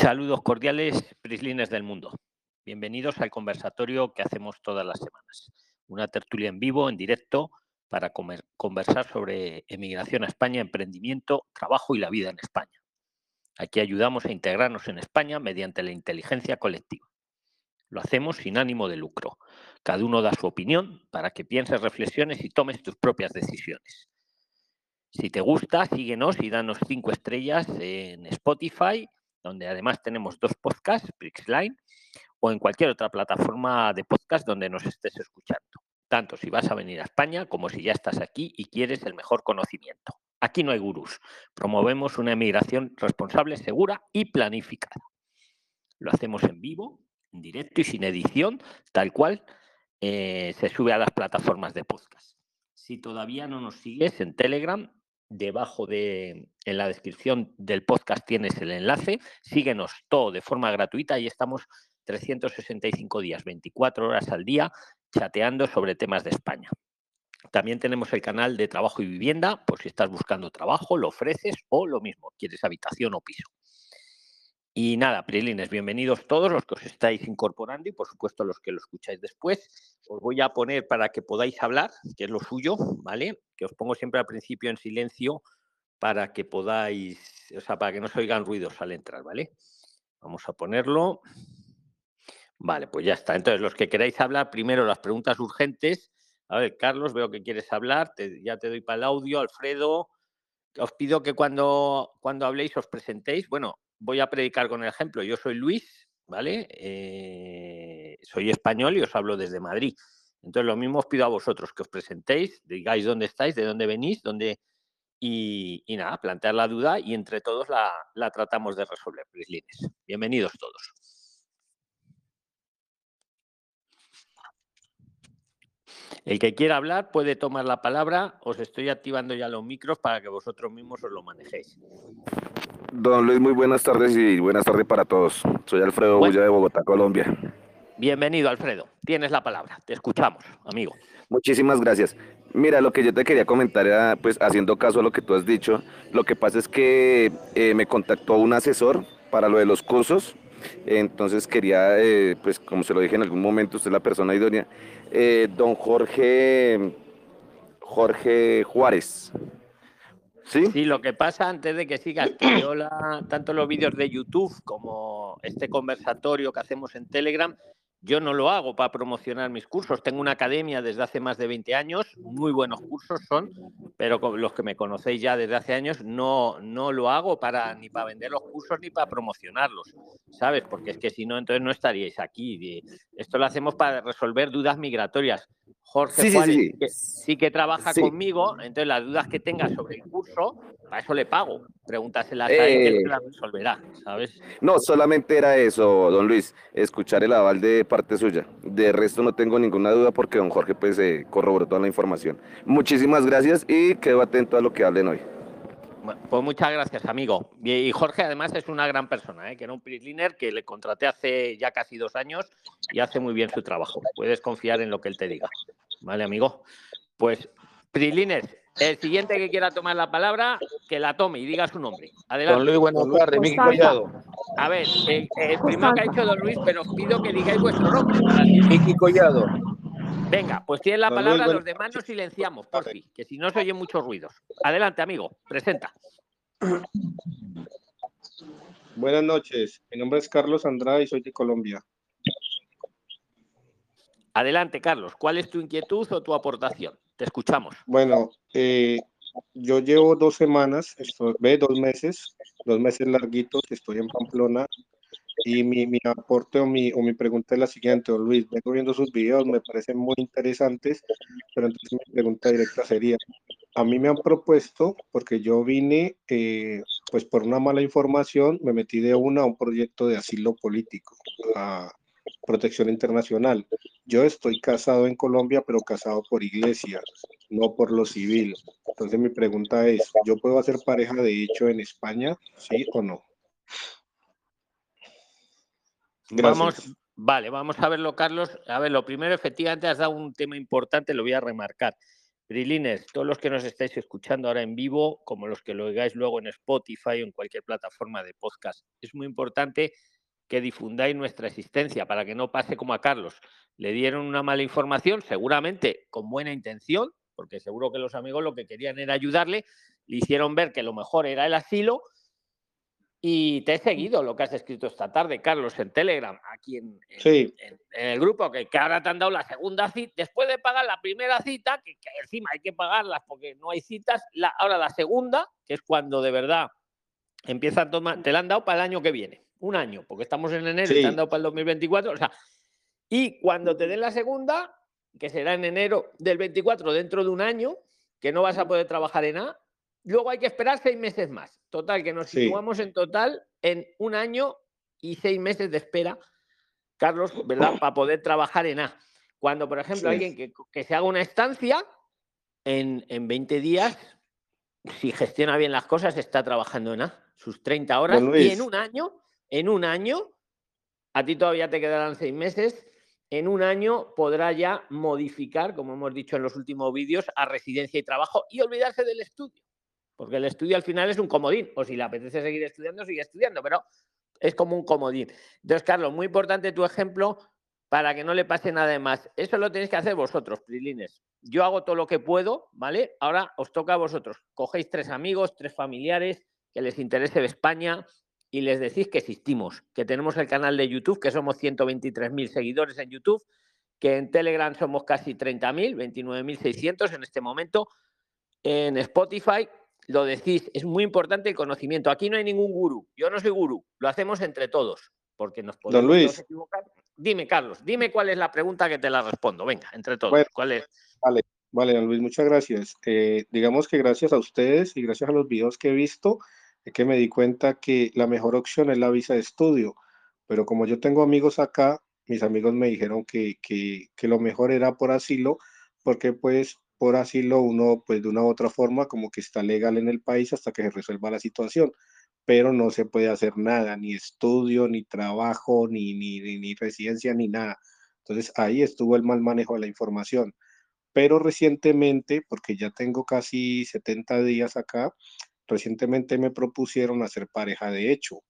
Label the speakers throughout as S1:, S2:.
S1: Saludos cordiales, prislines del mundo. Bienvenidos al conversatorio que hacemos todas las semanas. Una tertulia en vivo, en directo, para conversar sobre emigración a España, emprendimiento, trabajo y la vida en España. Aquí ayudamos a integrarnos en España mediante la inteligencia colectiva. Lo hacemos sin ánimo de lucro. Cada uno da su opinión para que pienses, reflexiones y tomes tus propias decisiones. Si te gusta, síguenos y danos cinco estrellas en Spotify, donde además tenemos dos podcasts, Prixline, o en cualquier otra plataforma de podcast donde nos estés escuchando. Tanto si vas a venir a España como si ya estás aquí y quieres el mejor conocimiento. Aquí no hay gurús. Promovemos una emigración responsable, segura y planificada. Lo hacemos en vivo, en directo y sin edición, tal cual eh, se sube a las plataformas de podcast. Si todavía no nos sigues en Telegram, debajo de en la descripción del podcast tienes el enlace. Síguenos todo de forma gratuita y estamos 365 días, 24 horas al día, chateando sobre temas de España. También tenemos el canal de trabajo y vivienda, por si estás buscando trabajo, lo ofreces o lo mismo, quieres habitación o piso. Y nada, Prilines, bienvenidos todos los que os estáis incorporando y por supuesto los que lo escucháis después. Os voy a poner para que podáis hablar, que es lo suyo, ¿vale? Que os pongo siempre al principio en silencio para que podáis, o sea, para que no se oigan ruidos al entrar, ¿vale? Vamos a ponerlo. Vale, pues ya está. Entonces, los que queráis hablar, primero las preguntas urgentes. A ver, Carlos, veo que quieres hablar, ya te doy para el audio, Alfredo. Os pido que cuando, cuando habléis os presentéis. Bueno, voy a predicar con el ejemplo. Yo soy Luis, ¿vale? Eh, soy español y os hablo desde Madrid. Entonces, lo mismo os pido a vosotros que os presentéis, digáis dónde estáis, de dónde venís, dónde. Y, nada, plantear la duda y entre todos la, tratamos de resolver, Prislines. Bienvenidos todos. El que quiera hablar puede tomar la palabra. Os estoy activando ya los micros para que vosotros mismos os lo manejéis.
S2: Don Luis, muy buenas tardes y buenas tardes para todos. Soy Alfredo Bulla de Bogotá, Colombia.
S1: Bienvenido, Alfredo. Tienes la palabra. Te escuchamos, amigo.
S2: Muchísimas gracias. Mira, lo que yo te quería comentar era, pues, haciendo caso a lo que tú has dicho, lo que pasa es que eh, me contactó un asesor para lo de los cursos. Entonces quería, eh, pues, como se lo dije en algún momento, usted es la persona idónea, eh, don Jorge, Jorge Juárez.
S1: ¿Sí? lo que pasa antes de que sigas, yo tanto los vídeos de YouTube como este conversatorio que hacemos en Telegram, yo no lo hago para promocionar mis cursos. Tengo una academia desde hace más de 20 años, muy buenos cursos son, pero los que me conocéis ya desde hace años, no, no lo hago para ni para vender los cursos ni para promocionarlos, ¿sabes? Porque es que si no, entonces no estaríais aquí. Esto lo hacemos para resolver dudas migratorias. Jorge sí, sí, que, trabaja conmigo, entonces las dudas que tenga sobre el curso, para eso le pago. Pregúntaselas a él que él las resolverá, ¿sabes?
S2: No, solamente era eso, don Luis, escuchar el aval de parte suya. De resto no tengo ninguna duda porque don Jorge pues eh, corroboró toda la información. Muchísimas gracias y quedo atento a lo que hablen hoy.
S1: pues muchas gracias, amigo. Y Jorge, además, es una gran persona, ¿eh? que era un prisliner que le contraté hace ya casi dos años y hace muy bien su trabajo. Puedes confiar en lo que él te diga. ¿Vale, amigo? Pues, Prisliner, el siguiente que quiera tomar la palabra, que la tome y diga su nombre. Adelante.
S3: Don Luis, buenas tardes, Miki Collado.
S1: A ver, el, primero que ha dicho Don Luis, pero os pido que digáis vuestro nombre.
S3: Miki Collado.
S1: Venga, pues tiene la palabra, los demás nos silenciamos, por fin, que si no se oyen muchos ruidos. Adelante, amigo, presenta.
S3: Buenas noches, mi nombre es Carlos Andrade y soy de Colombia.
S1: Adelante, Carlos, ¿cuál es tu inquietud o tu aportación? Te escuchamos.
S3: Bueno, eh, yo llevo dos semanas, ve, dos meses, dos meses larguitos estoy en Pamplona y mi, mi aporte o mi, o mi pregunta es la siguiente, Luis, vengo viendo sus videos, me parecen muy interesantes, pero entonces mi pregunta directa sería, a mí me han propuesto, porque yo vine, eh, pues por una mala información, me metí de una a un proyecto de asilo político, a, protección internacional. Yo estoy casado en Colombia, pero casado por iglesia, no por lo civil. Entonces mi pregunta es, ¿yo puedo hacer pareja de hecho en España? ¿Sí o no?
S1: Vamos, vale, vamos a verlo, Carlos. A ver, lo primero, efectivamente, has dado un tema importante, lo voy a remarcar. Prilines, todos los que nos estáis escuchando ahora en vivo, como los que lo oigáis luego en Spotify o en cualquier plataforma de podcast, es muy importante que difundáis nuestra existencia para que no pase como a Carlos. Le dieron una mala información, seguramente con buena intención, porque seguro que los amigos lo que querían era ayudarle, le hicieron ver que lo mejor era el asilo y te he seguido lo que has escrito esta tarde, Carlos, en Telegram, aquí en, el grupo, que, ahora te han dado la segunda cita, después de pagar la primera cita, que, encima hay que pagarlas porque no hay citas, la, ahora la segunda, que es cuando de verdad empieza a tomar, te la han dado para el año que viene, un año, porque estamos en enero y te han dado para el 2024, o sea, y cuando te den la segunda, que será en enero del 24, dentro de un año, que no vas a poder trabajar en A, Luego hay que esperar seis meses más. Total, que nos situamos en total en un año y seis meses de espera, Carlos, ¿verdad? Para poder trabajar en A. Cuando, por ejemplo, alguien que, se haga una estancia, en, en 20 días, si gestiona bien las cosas, está trabajando en A, sus 30 horas. Y en un año, en un año, a ti todavía te quedarán seis meses, en un año podrá ya modificar, como hemos dicho en los últimos vídeos, a residencia y trabajo y olvidarse del estudio porque el estudio al final es un comodín, o si le apetece seguir estudiando, sigue estudiando, pero es como un comodín. Entonces, Carlos, muy importante tu ejemplo para que no le pase nada más. Eso lo tenéis que hacer vosotros, Prilines. Yo hago todo lo que puedo, ¿vale? Ahora os toca a vosotros. Cogéis tres amigos, tres familiares que les interese de España y les decís que existimos, que tenemos el canal de YouTube, que somos 123.000 seguidores en YouTube, que en Telegram somos casi 30.000, 29.600 en este momento, en Spotify lo decís, es muy importante el conocimiento. Aquí no hay ningún gurú, yo no soy gurú, lo hacemos entre todos, porque nos podemos equivocar. Dime, Carlos, dime cuál es la pregunta que te la respondo. Venga, entre todos, ¿cuál es?
S3: Vale, vale, don Luis, muchas gracias. Eh, digamos que gracias a ustedes y gracias a los videos que he visto, es que me di cuenta que la mejor opción es la visa de estudio. Pero como yo tengo amigos acá, mis amigos me dijeron que, que, que lo mejor era por asilo, porque pues por asilo uno, pues de una u otra forma, como que está legal en el país hasta que se resuelva la situación, pero no se puede hacer nada, ni estudio, ni trabajo, ni, ni, ni residencia, ni nada. Entonces ahí estuvo el mal manejo de la información. Pero recientemente, porque ya tengo casi 70 días acá, recientemente me propusieron hacer pareja de hecho.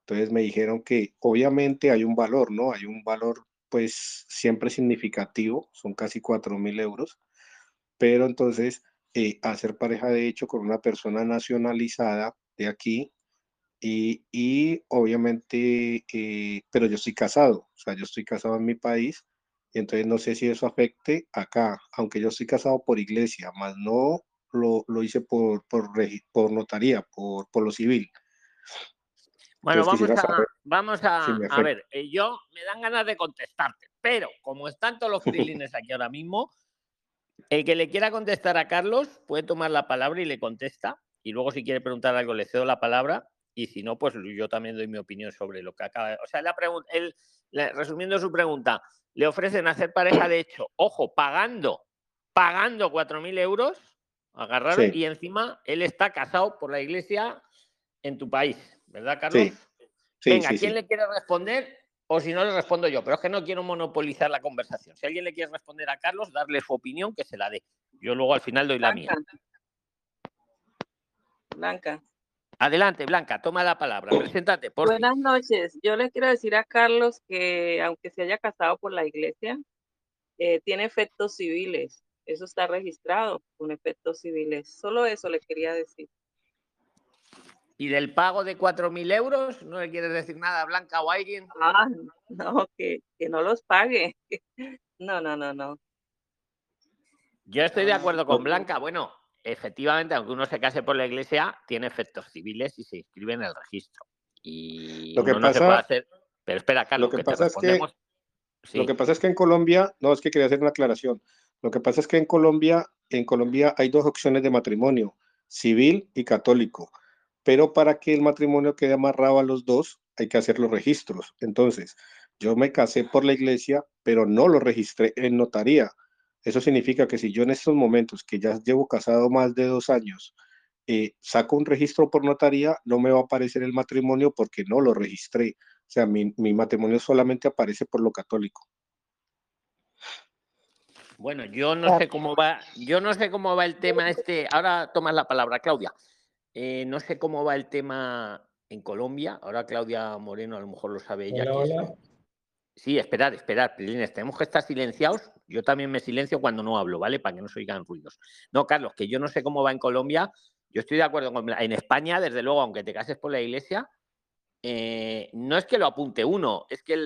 S3: Entonces me dijeron que obviamente hay un valor, ¿no? Hay un valor pues siempre significativo, son casi 4 mil euros, pero entonces eh, hacer pareja de hecho con una persona nacionalizada de aquí y, y obviamente, eh, pero yo estoy casado, o sea, yo estoy casado en mi país y entonces no sé si eso afecte acá, aunque yo estoy casado por iglesia, más no lo, lo hice por, por, por notaría, por, por lo civil.
S1: Bueno, vamos a, vamos a, a ver, eh, yo me dan ganas de contestarte, pero como están todos los frilines aquí ahora mismo, el que le quiera contestar a Carlos puede tomar la palabra y le contesta. Y luego, si quiere preguntar algo, le cedo la palabra. Y si no, pues yo también doy mi opinión sobre lo que acaba de. O sea, la él, resumiendo su pregunta, le ofrecen hacer pareja de hecho, ojo, pagando, pagando 4.000 euros, agarrar, y encima él está casado por la iglesia en tu país, ¿verdad, Carlos? Sí. Venga, ¿quién le quiere responder? o si no le respondo yo, pero es que no quiero monopolizar la conversación. Si alguien le quiere responder a Carlos, darle su opinión, que se la dé. Yo luego al final doy la mía.
S4: Blanca.
S1: Adelante, Blanca, toma la palabra. Preséntate. Por
S4: Buenas noches. Yo le quiero decir a Carlos que aunque se haya casado por la iglesia, eh, tiene efectos civiles. Eso está registrado con efectos civiles. Solo eso le quería decir.
S1: ¿Y del pago de 4.000 euros? ¿No le quieres decir nada a Blanca o a alguien?
S4: Ah, no, que, que no los pague. No, no, no, no.
S1: Yo estoy de acuerdo con Blanca. Bueno, efectivamente, aunque uno se case por la iglesia, tiene efectos civiles y se inscribe en el registro. Y
S3: lo que pasa,
S1: Pero espera, Carlos,
S3: lo que, pasa es que lo que pasa es que en Colombia, no es que quería hacer una aclaración. Lo que pasa es que en Colombia, en Colombia hay dos opciones de matrimonio, civil y católico pero para que el matrimonio quede amarrado a los dos, hay que hacer los registros. Entonces, yo me casé por la iglesia, pero no lo registré en notaría. Eso significa que si yo en estos momentos, que ya llevo casado más de dos años, eh, saco un registro por notaría, no me va a aparecer el matrimonio porque no lo registré. O sea, mi, mi matrimonio solamente aparece por lo católico.
S1: Bueno, yo no sé cómo va, yo no sé cómo va el tema este. Ahora tomas la palabra, Claudia. Eh, no sé cómo va el tema en Colombia. Ahora Claudia Moreno a lo mejor lo sabe ella. Sí, esperad, esperad, Prilines, tenemos que estar silenciados. Yo también me silencio cuando no hablo, ¿vale? Para que no se oigan ruidos. No, Carlos, que yo no sé cómo va en Colombia. Yo estoy de acuerdo con... En España, desde luego, aunque te cases por la iglesia, eh, no es que lo apunte uno, es que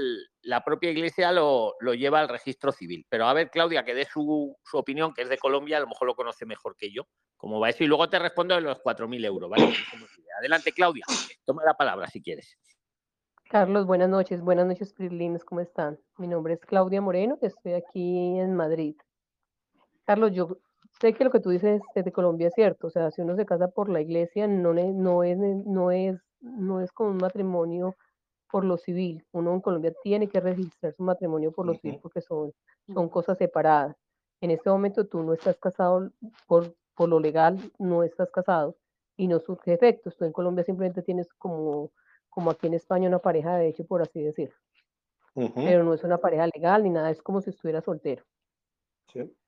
S1: la propia iglesia lo, lleva al registro civil. Pero a ver, Claudia, que dé su, opinión, que es de Colombia, a lo mejor lo conoce mejor que yo, cómo va eso, y luego te respondo de los 4.000 euros, ¿vale? Adelante, Claudia, toma la palabra si quieres.
S5: Carlos, buenas noches, buenas noches, Prilines, ¿cómo están? Mi nombre es Claudia Moreno, estoy aquí en Madrid. Carlos, yo sé que lo que tú dices de Colombia es cierto, o sea, si uno se casa por la iglesia, no, no, es, no es no es como un matrimonio por lo civil. Uno en Colombia tiene que registrar su matrimonio por lo civil porque son, son cosas separadas. En este momento tú no estás casado por, por lo legal, no estás casado y no surge efectos. Tú en Colombia simplemente tienes como, como aquí en España una pareja de hecho, por así decirlo. Pero no es una pareja legal ni nada, es como si estuviera soltero.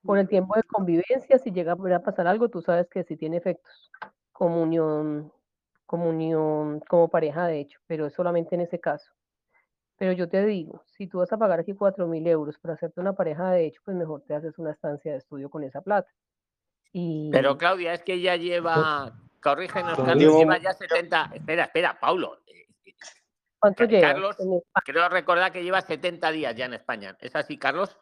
S5: Por el tiempo de convivencia, si llega a pasar algo, tú sabes que sí tiene efectos. Comunión comunión como pareja, de hecho, pero es solamente en ese caso. Pero yo te digo, si tú vas a pagar aquí cuatro mil euros para hacerte una pareja de hecho, pues mejor te haces una estancia de estudio con esa plata. Y...
S1: Pero Claudia, es que ella lleva, corrígenos, Carlos, lleva ya 70, espera, espera, Paulo. Eh,
S5: eh, ¿Cuánto lleva?
S1: Carlos, creo recordar que lleva 70 días ya en España. ¿Es así, Carlos?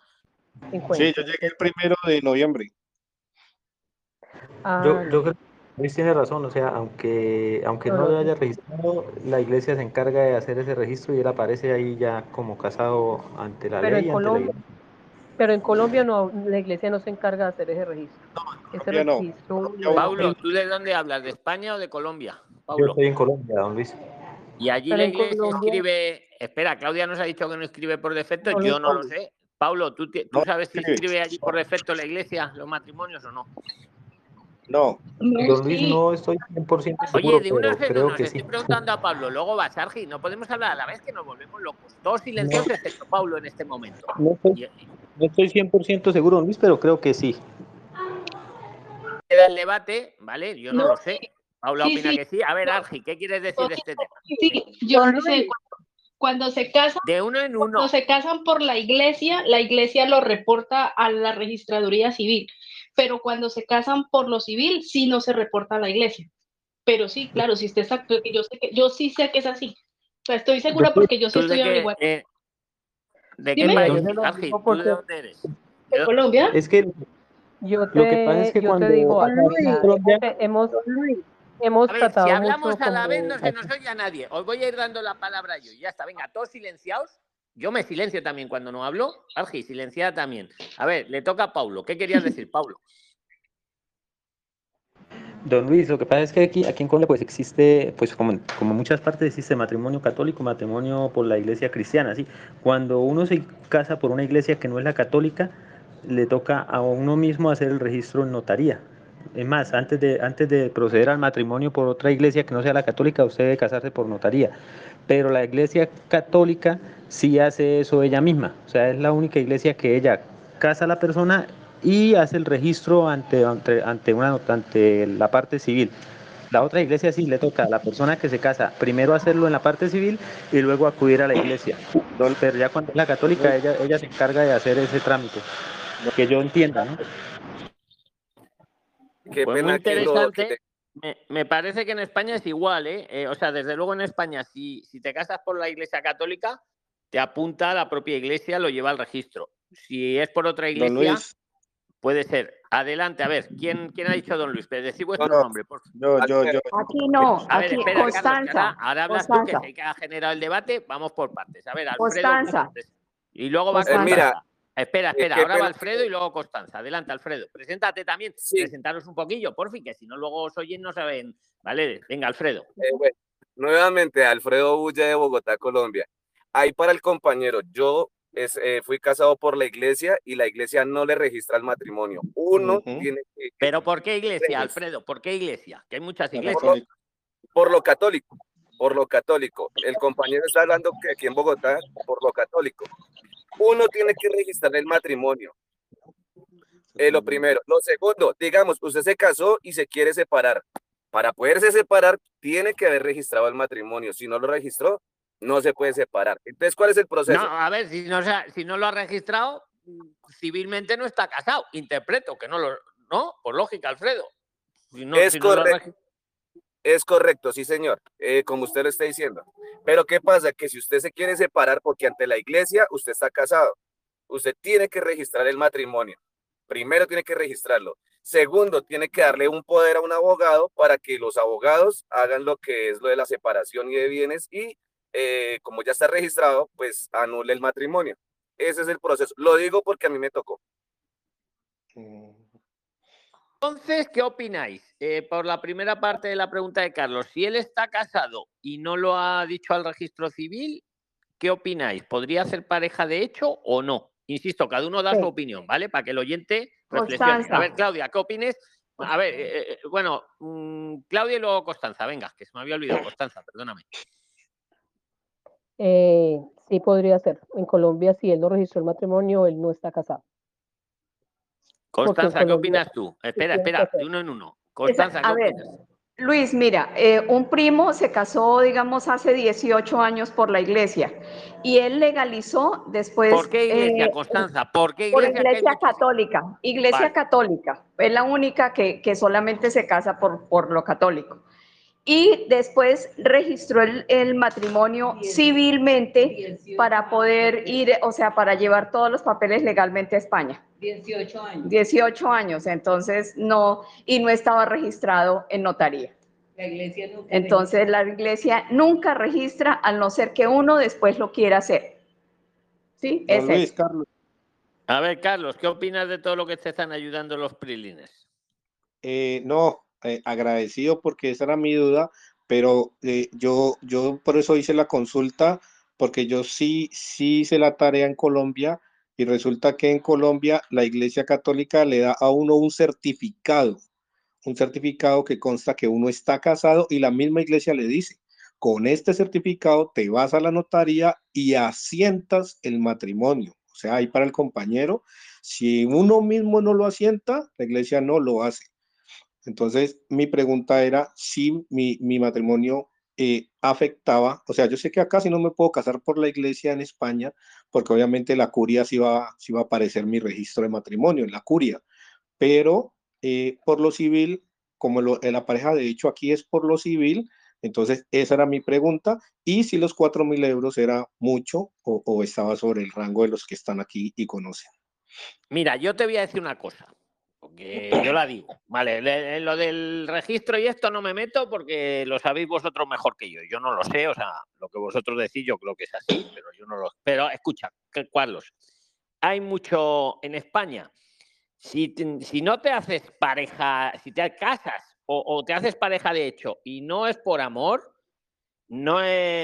S3: Sí, yo llegué el primero de noviembre.
S6: Ah, yo, yo creo Luis tiene razón, o sea, aunque, aunque no lo haya registrado, la iglesia se encarga de hacer ese registro y él aparece ahí ya como casado ante la ley. En
S5: Colombia, Pero en Colombia no, la iglesia no se encarga de hacer ese registro. ese
S1: registro Pablo, ¿tú de dónde hablas? ¿De España o de Colombia?
S6: Yo estoy en Colombia, don Luis.
S1: Y allí la iglesia escribe, espera, Claudia nos ha dicho que no escribe por defecto, yo no lo sé. Pablo, ¿tú, tú sabes si escribe allí por defecto la iglesia los matrimonios o no?
S3: No.
S6: Don Luis, no estoy 100% seguro,
S1: Oye, de una vez creo que estoy preguntando a Pablo, luego va Sargi, no podemos hablar a la vez que nos volvemos locos. Todos silenciosos excepto Pablo en este momento.
S6: No estoy, no estoy 100% seguro, Don Luis, pero creo que sí.
S1: Queda el debate, ¿vale? Yo no, lo sé. Pablo opina que sí. A ver, Argi, ¿qué quieres decir de este tema?
S7: Sí, yo no sé. Cuando se casan,
S1: de uno en uno.
S7: Cuando se casan por la iglesia, la iglesia lo reporta a la registraduría civil pero cuando se casan por lo civil, sí no se reporta a la iglesia. Pero sí, claro, si usted está, yo, sé que, yo sí sé que es así. O sea, estoy segura porque yo sí estoy igual.
S1: Eh, ¿De qué país, ¿De dónde eres?
S7: ¿De Colombia?
S6: Es que
S5: yo te, lo que pasa es que cuando te digo, hemos, hemos
S1: a ver, si hablamos a la vez no se nos oye a nadie. Os voy a ir dando la palabra yo. Ya está, venga, todos silenciados yo me silencio también cuando no hablo. Argi, silenciada también. A ver, le toca a Paulo. ¿Qué querías decir, Paulo?
S6: Don Luis, lo que pasa es que aquí, aquí en Colombia pues existe, pues como, como muchas partes existe matrimonio católico, matrimonio por la iglesia cristiana, ¿sí? Cuando uno se casa por una iglesia que no es la católica, le toca a uno mismo hacer el registro en notaría. Es más, antes de, antes de proceder al matrimonio por otra iglesia que no sea la católica, usted debe casarse por notaría. Pero la iglesia católica sí hace eso ella misma. O sea, es la única iglesia que ella casa a la persona y hace el registro ante, ante, una, ante la parte civil. La otra iglesia sí le toca a la persona que se casa primero hacerlo en la parte civil y luego acudir a la iglesia. Pero ya cuando es la católica, ella, ella se encarga de hacer ese trámite. Lo que yo entienda, ¿no?
S1: Qué pues pena interesante. Me, parece que en España es igual, ¿eh? ¿eh? O sea, desde luego en España, si, si te casas por la iglesia católica, te apunta a la propia iglesia, lo lleva al registro. Si es por otra iglesia, puede ser. Adelante, a ver, ¿quién, quién ha dicho don Luis? Decid vuestro nombre. Por...
S3: Yo, yo, yo.
S8: Aquí no, a ver, aquí, espera, Constanza.
S1: ahora, hablas tú, que que ha generado el debate, vamos por partes. A ver, Alfredo. Constanza. Y luego va a
S2: mira,
S1: Espera, espera, ahora va Alfredo y luego Constanza. Adelante, Alfredo. Preséntate también. Presentaros un poquillo, por fin, que si no luego os oyen no saben. Vale, venga, Alfredo.
S2: Eh, nuevamente, Alfredo Bulla de Bogotá, Colombia. Ahí para el compañero, yo eh, fui casado por la iglesia y la iglesia no le registra el matrimonio. Uno tiene que...
S1: ¿Pero por qué iglesia, Alfredo? ¿Por qué iglesia? Que hay muchas iglesias.
S2: Por lo, católico, por lo católico. El compañero está hablando que aquí en Bogotá, por lo católico. Uno tiene que registrar el matrimonio. Es lo primero. Lo segundo, digamos, usted se casó y se quiere separar. Para poderse separar, tiene que haber registrado el matrimonio. Si no lo registró, no se puede separar. Entonces, ¿cuál es el proceso?
S1: No, a ver, si no, si no lo ha registrado, civilmente no está casado. Interpreto que no lo, ¿no? Por lógica, Alfredo.
S2: es correcto. Es correcto, sí, señor, eh, como usted lo está diciendo. Pero ¿qué pasa? Que si usted se quiere separar porque ante la iglesia usted está casado, usted tiene que registrar el matrimonio. Primero tiene que registrarlo. Segundo, tiene que darle un poder a un abogado para que los abogados hagan lo que es lo de la separación y de bienes y eh, como ya está registrado, pues anule el matrimonio. Ese es el proceso. Lo digo porque a mí me tocó.
S1: Entonces, ¿qué opináis? Eh, por la primera parte de la pregunta de Carlos, si él está casado y no lo ha dicho al registro civil, ¿qué opináis? ¿Podría ser pareja de hecho o no? Insisto, cada uno da su opinión, ¿vale? Para que el oyente reflexione. A ver, Claudia, ¿qué opines? A ver, eh, eh, bueno, mm, Claudia y luego Constanza, venga, que se me había olvidado, Constanza, perdóname.
S5: sí, podría ser. En Colombia, si él no registró el matrimonio, él no está casado.
S1: Constanza, ¿qué opinas tú? Espera, espera, de uno en uno. Constanza, ¿qué opinas?
S8: Luis, mira, eh, un primo se casó, digamos, hace 18 años por la iglesia y él legalizó después.
S1: ¿Por qué iglesia, eh, Constanza? ¿Por qué
S8: iglesia? Por iglesia católica. Iglesia católica. Es la única que, que, solamente se casa por, por lo católico y después registró el, matrimonio civilmente para poder ir, o sea, para llevar todos los papeles legalmente a España.
S9: 18 años.
S8: 18 años, entonces no, y no estaba registrado en notaría.
S9: La iglesia nunca
S8: entonces la iglesia nunca registra, al no ser que uno después lo quiera hacer. ¿Sí?
S3: es Luis, Carlos.
S1: A ver, Carlos, ¿qué opinas de todo lo que te están ayudando los prilines?
S3: Eh, no, eh, agradecido porque esa era mi duda, pero eh, yo, yo por eso hice la consulta, porque yo sí, sí hice la tarea en Colombia y resulta que en Colombia la Iglesia Católica le da a uno un certificado, un certificado que consta que uno está casado y la misma iglesia le dice, con este certificado te vas a la notaría y asientas el matrimonio. O sea, ahí para el compañero, si uno mismo no lo asienta, la iglesia no lo hace. Entonces, mi pregunta era si mi, matrimonio eh, afectaba, o sea, yo sé que acá si no me puedo casar por la iglesia en España, porque obviamente la curia sí va, sí va a aparecer mi registro de matrimonio en la curia, pero eh, por lo civil, como eh, la pareja de hecho aquí es por lo civil, entonces esa era mi pregunta, y si los cuatro mil euros era mucho o estaba sobre el rango de los que están aquí y conocen.
S1: Mira, yo te voy a decir una cosa porque yo la digo. Vale, en lo del registro y esto no me meto porque lo sabéis vosotros mejor que yo. Yo no lo sé, o sea, lo que vosotros decís yo creo que es así, pero yo no lo Pero escucha, Carlos, hay mucho en España. Si, si no te haces pareja, si te casas o, te haces pareja de hecho y no es por amor, no,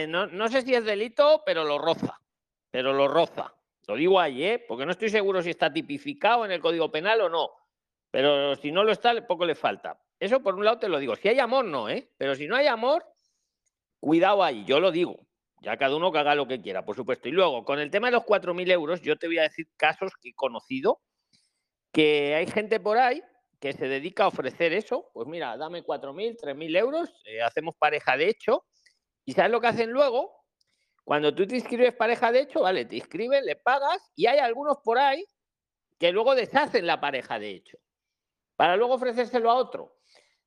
S1: no, no sé si es delito, pero lo roza. Pero lo roza. Lo digo ahí, ¿eh? porque no estoy seguro si está tipificado en el Código Penal o no pero si no lo está, poco le falta. Eso por un lado te lo digo. Si hay amor, no, ¿eh? Pero si no hay amor, cuidado ahí, yo lo digo. Ya cada uno que haga lo que quiera, por supuesto. Y luego, con el tema de los 4.000 euros, yo te voy a decir casos que he conocido, que hay gente por ahí que se dedica a ofrecer eso. Pues mira, dame 4.000, 3.000 euros, eh, hacemos pareja de hecho. ¿Y sabes lo que hacen luego? Cuando tú te inscribes pareja de hecho, vale, te inscribes, le pagas y hay algunos por ahí que luego deshacen la pareja de hecho para luego ofrecérselo a otro.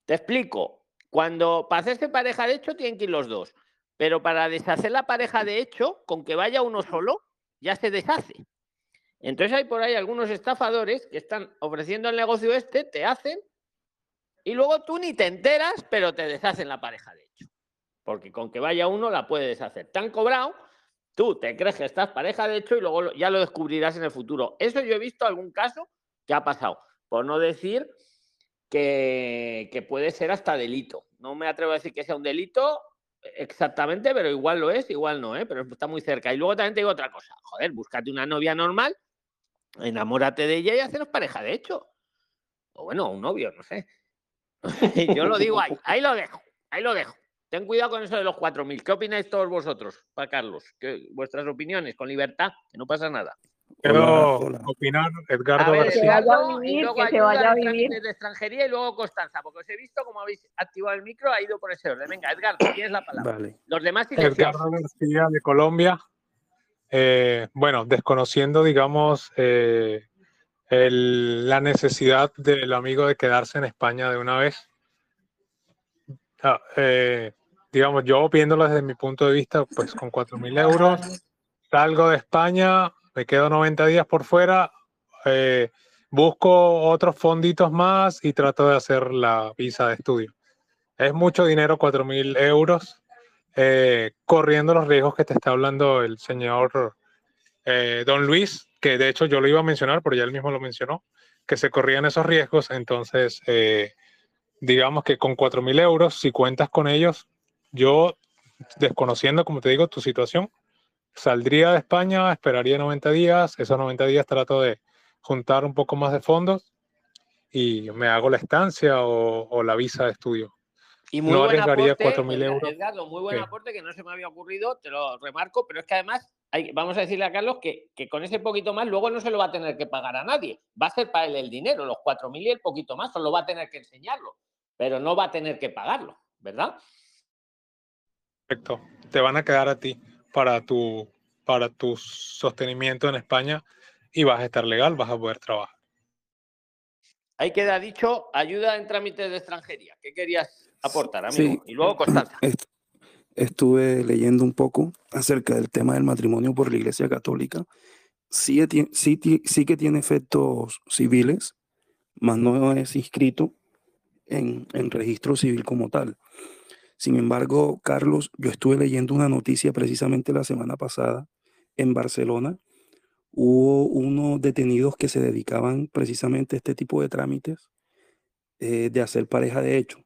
S1: Te explico. Cuando para hacerse pareja de hecho tienen que ir los dos, pero para deshacer la pareja de hecho, con que vaya uno solo, ya se deshace. Entonces hay por ahí algunos estafadores que están ofreciendo el negocio este, te hacen, y luego tú ni te enteras, pero te deshacen la pareja de hecho. Porque con que vaya uno la puede deshacer. Te han cobrado, tú te crees que estás pareja de hecho y luego ya lo descubrirás en el futuro. Eso yo he visto algún caso que ha pasado. Por no decir que, puede ser hasta delito. No me atrevo a decir que sea un delito exactamente, pero igual lo es, igual no, ¿eh? pero está muy cerca. Y luego también te digo otra cosa. Joder, búscate una novia normal, enamórate de ella y haceros pareja, de hecho. O bueno, un novio, no sé. Yo lo digo ahí, ahí lo dejo, ahí lo dejo. Ten cuidado con eso de los 4.000. ¿Qué opináis todos vosotros, para Carlos? ¿Qué, vuestras opiniones, con libertad, que no pasa nada.
S10: Quiero
S11: hola.
S10: opinar, Edgardo
S1: ver,
S10: García.
S8: se vaya a
S1: Edgardo, y
S8: vivir,
S1: luego
S8: que se vaya a
S1: de
S8: vivir.
S1: extranjería y luego Constanza, porque os he visto como habéis activado el micro, ha ido por ese orden. Venga, Edgardo, tienes la palabra.
S11: Vale.
S1: Los demás silenciados.
S10: Edgardo García de Colombia. Eh, bueno, desconociendo, digamos, eh, el- la necesidad del amigo de quedarse en España de una vez. Ah, eh, digamos, yo viéndolo desde mi punto de vista, pues con 4.000 euros salgo de España, me quedo 90 días por fuera, eh, busco otros fonditos más y trato de hacer la visa de estudio. Es mucho dinero, 4.000 euros, eh, corriendo los riesgos que te está hablando el señor eh, Don Luis, que de hecho yo lo iba a mencionar, pero ya él mismo lo mencionó, que se corrían esos riesgos. Entonces, eh, digamos que con 4.000 euros, si cuentas con ellos, yo, desconociendo, como te digo, tu situación, saldría de España, esperaría 90 días, esos 90 días trato de juntar un poco más de fondos y me hago la estancia o, o la visa de estudio.
S1: Y muy
S10: no
S1: buen
S10: arriesgaría
S1: aporte,
S10: 4.000
S1: Edgar-
S10: euros.
S1: Edgardo, muy buen
S10: ¿Qué?
S1: aporte que no se me había ocurrido, te lo remarco, pero es que además hay, vamos a decirle a Carlos que, que con ese poquito más luego no se lo va a tener que pagar a nadie. Va a ser para él el dinero, los 4.000 y el poquito más, solo va a tener que enseñarlo, pero no va a tener que pagarlo, ¿verdad?
S10: Perfecto. Te van a quedar a ti para tu, para tu sostenimiento en España y vas a estar legal, vas a poder trabajar.
S1: Ahí queda dicho, ayuda en trámites de extranjería. ¿Qué querías aportar, amigo?
S11: Sí.
S1: Y luego Constanza.
S11: Est- Estuve leyendo un poco acerca del tema del matrimonio por la Iglesia Católica. Sí, sí, sí que tiene efectos civiles, mas no es inscrito en, en registro civil como tal. Sin embargo, Carlos, yo estuve leyendo una noticia precisamente la semana pasada en Barcelona. Hubo unos detenidos que se dedicaban precisamente a este tipo de trámites eh, de hacer pareja de hecho.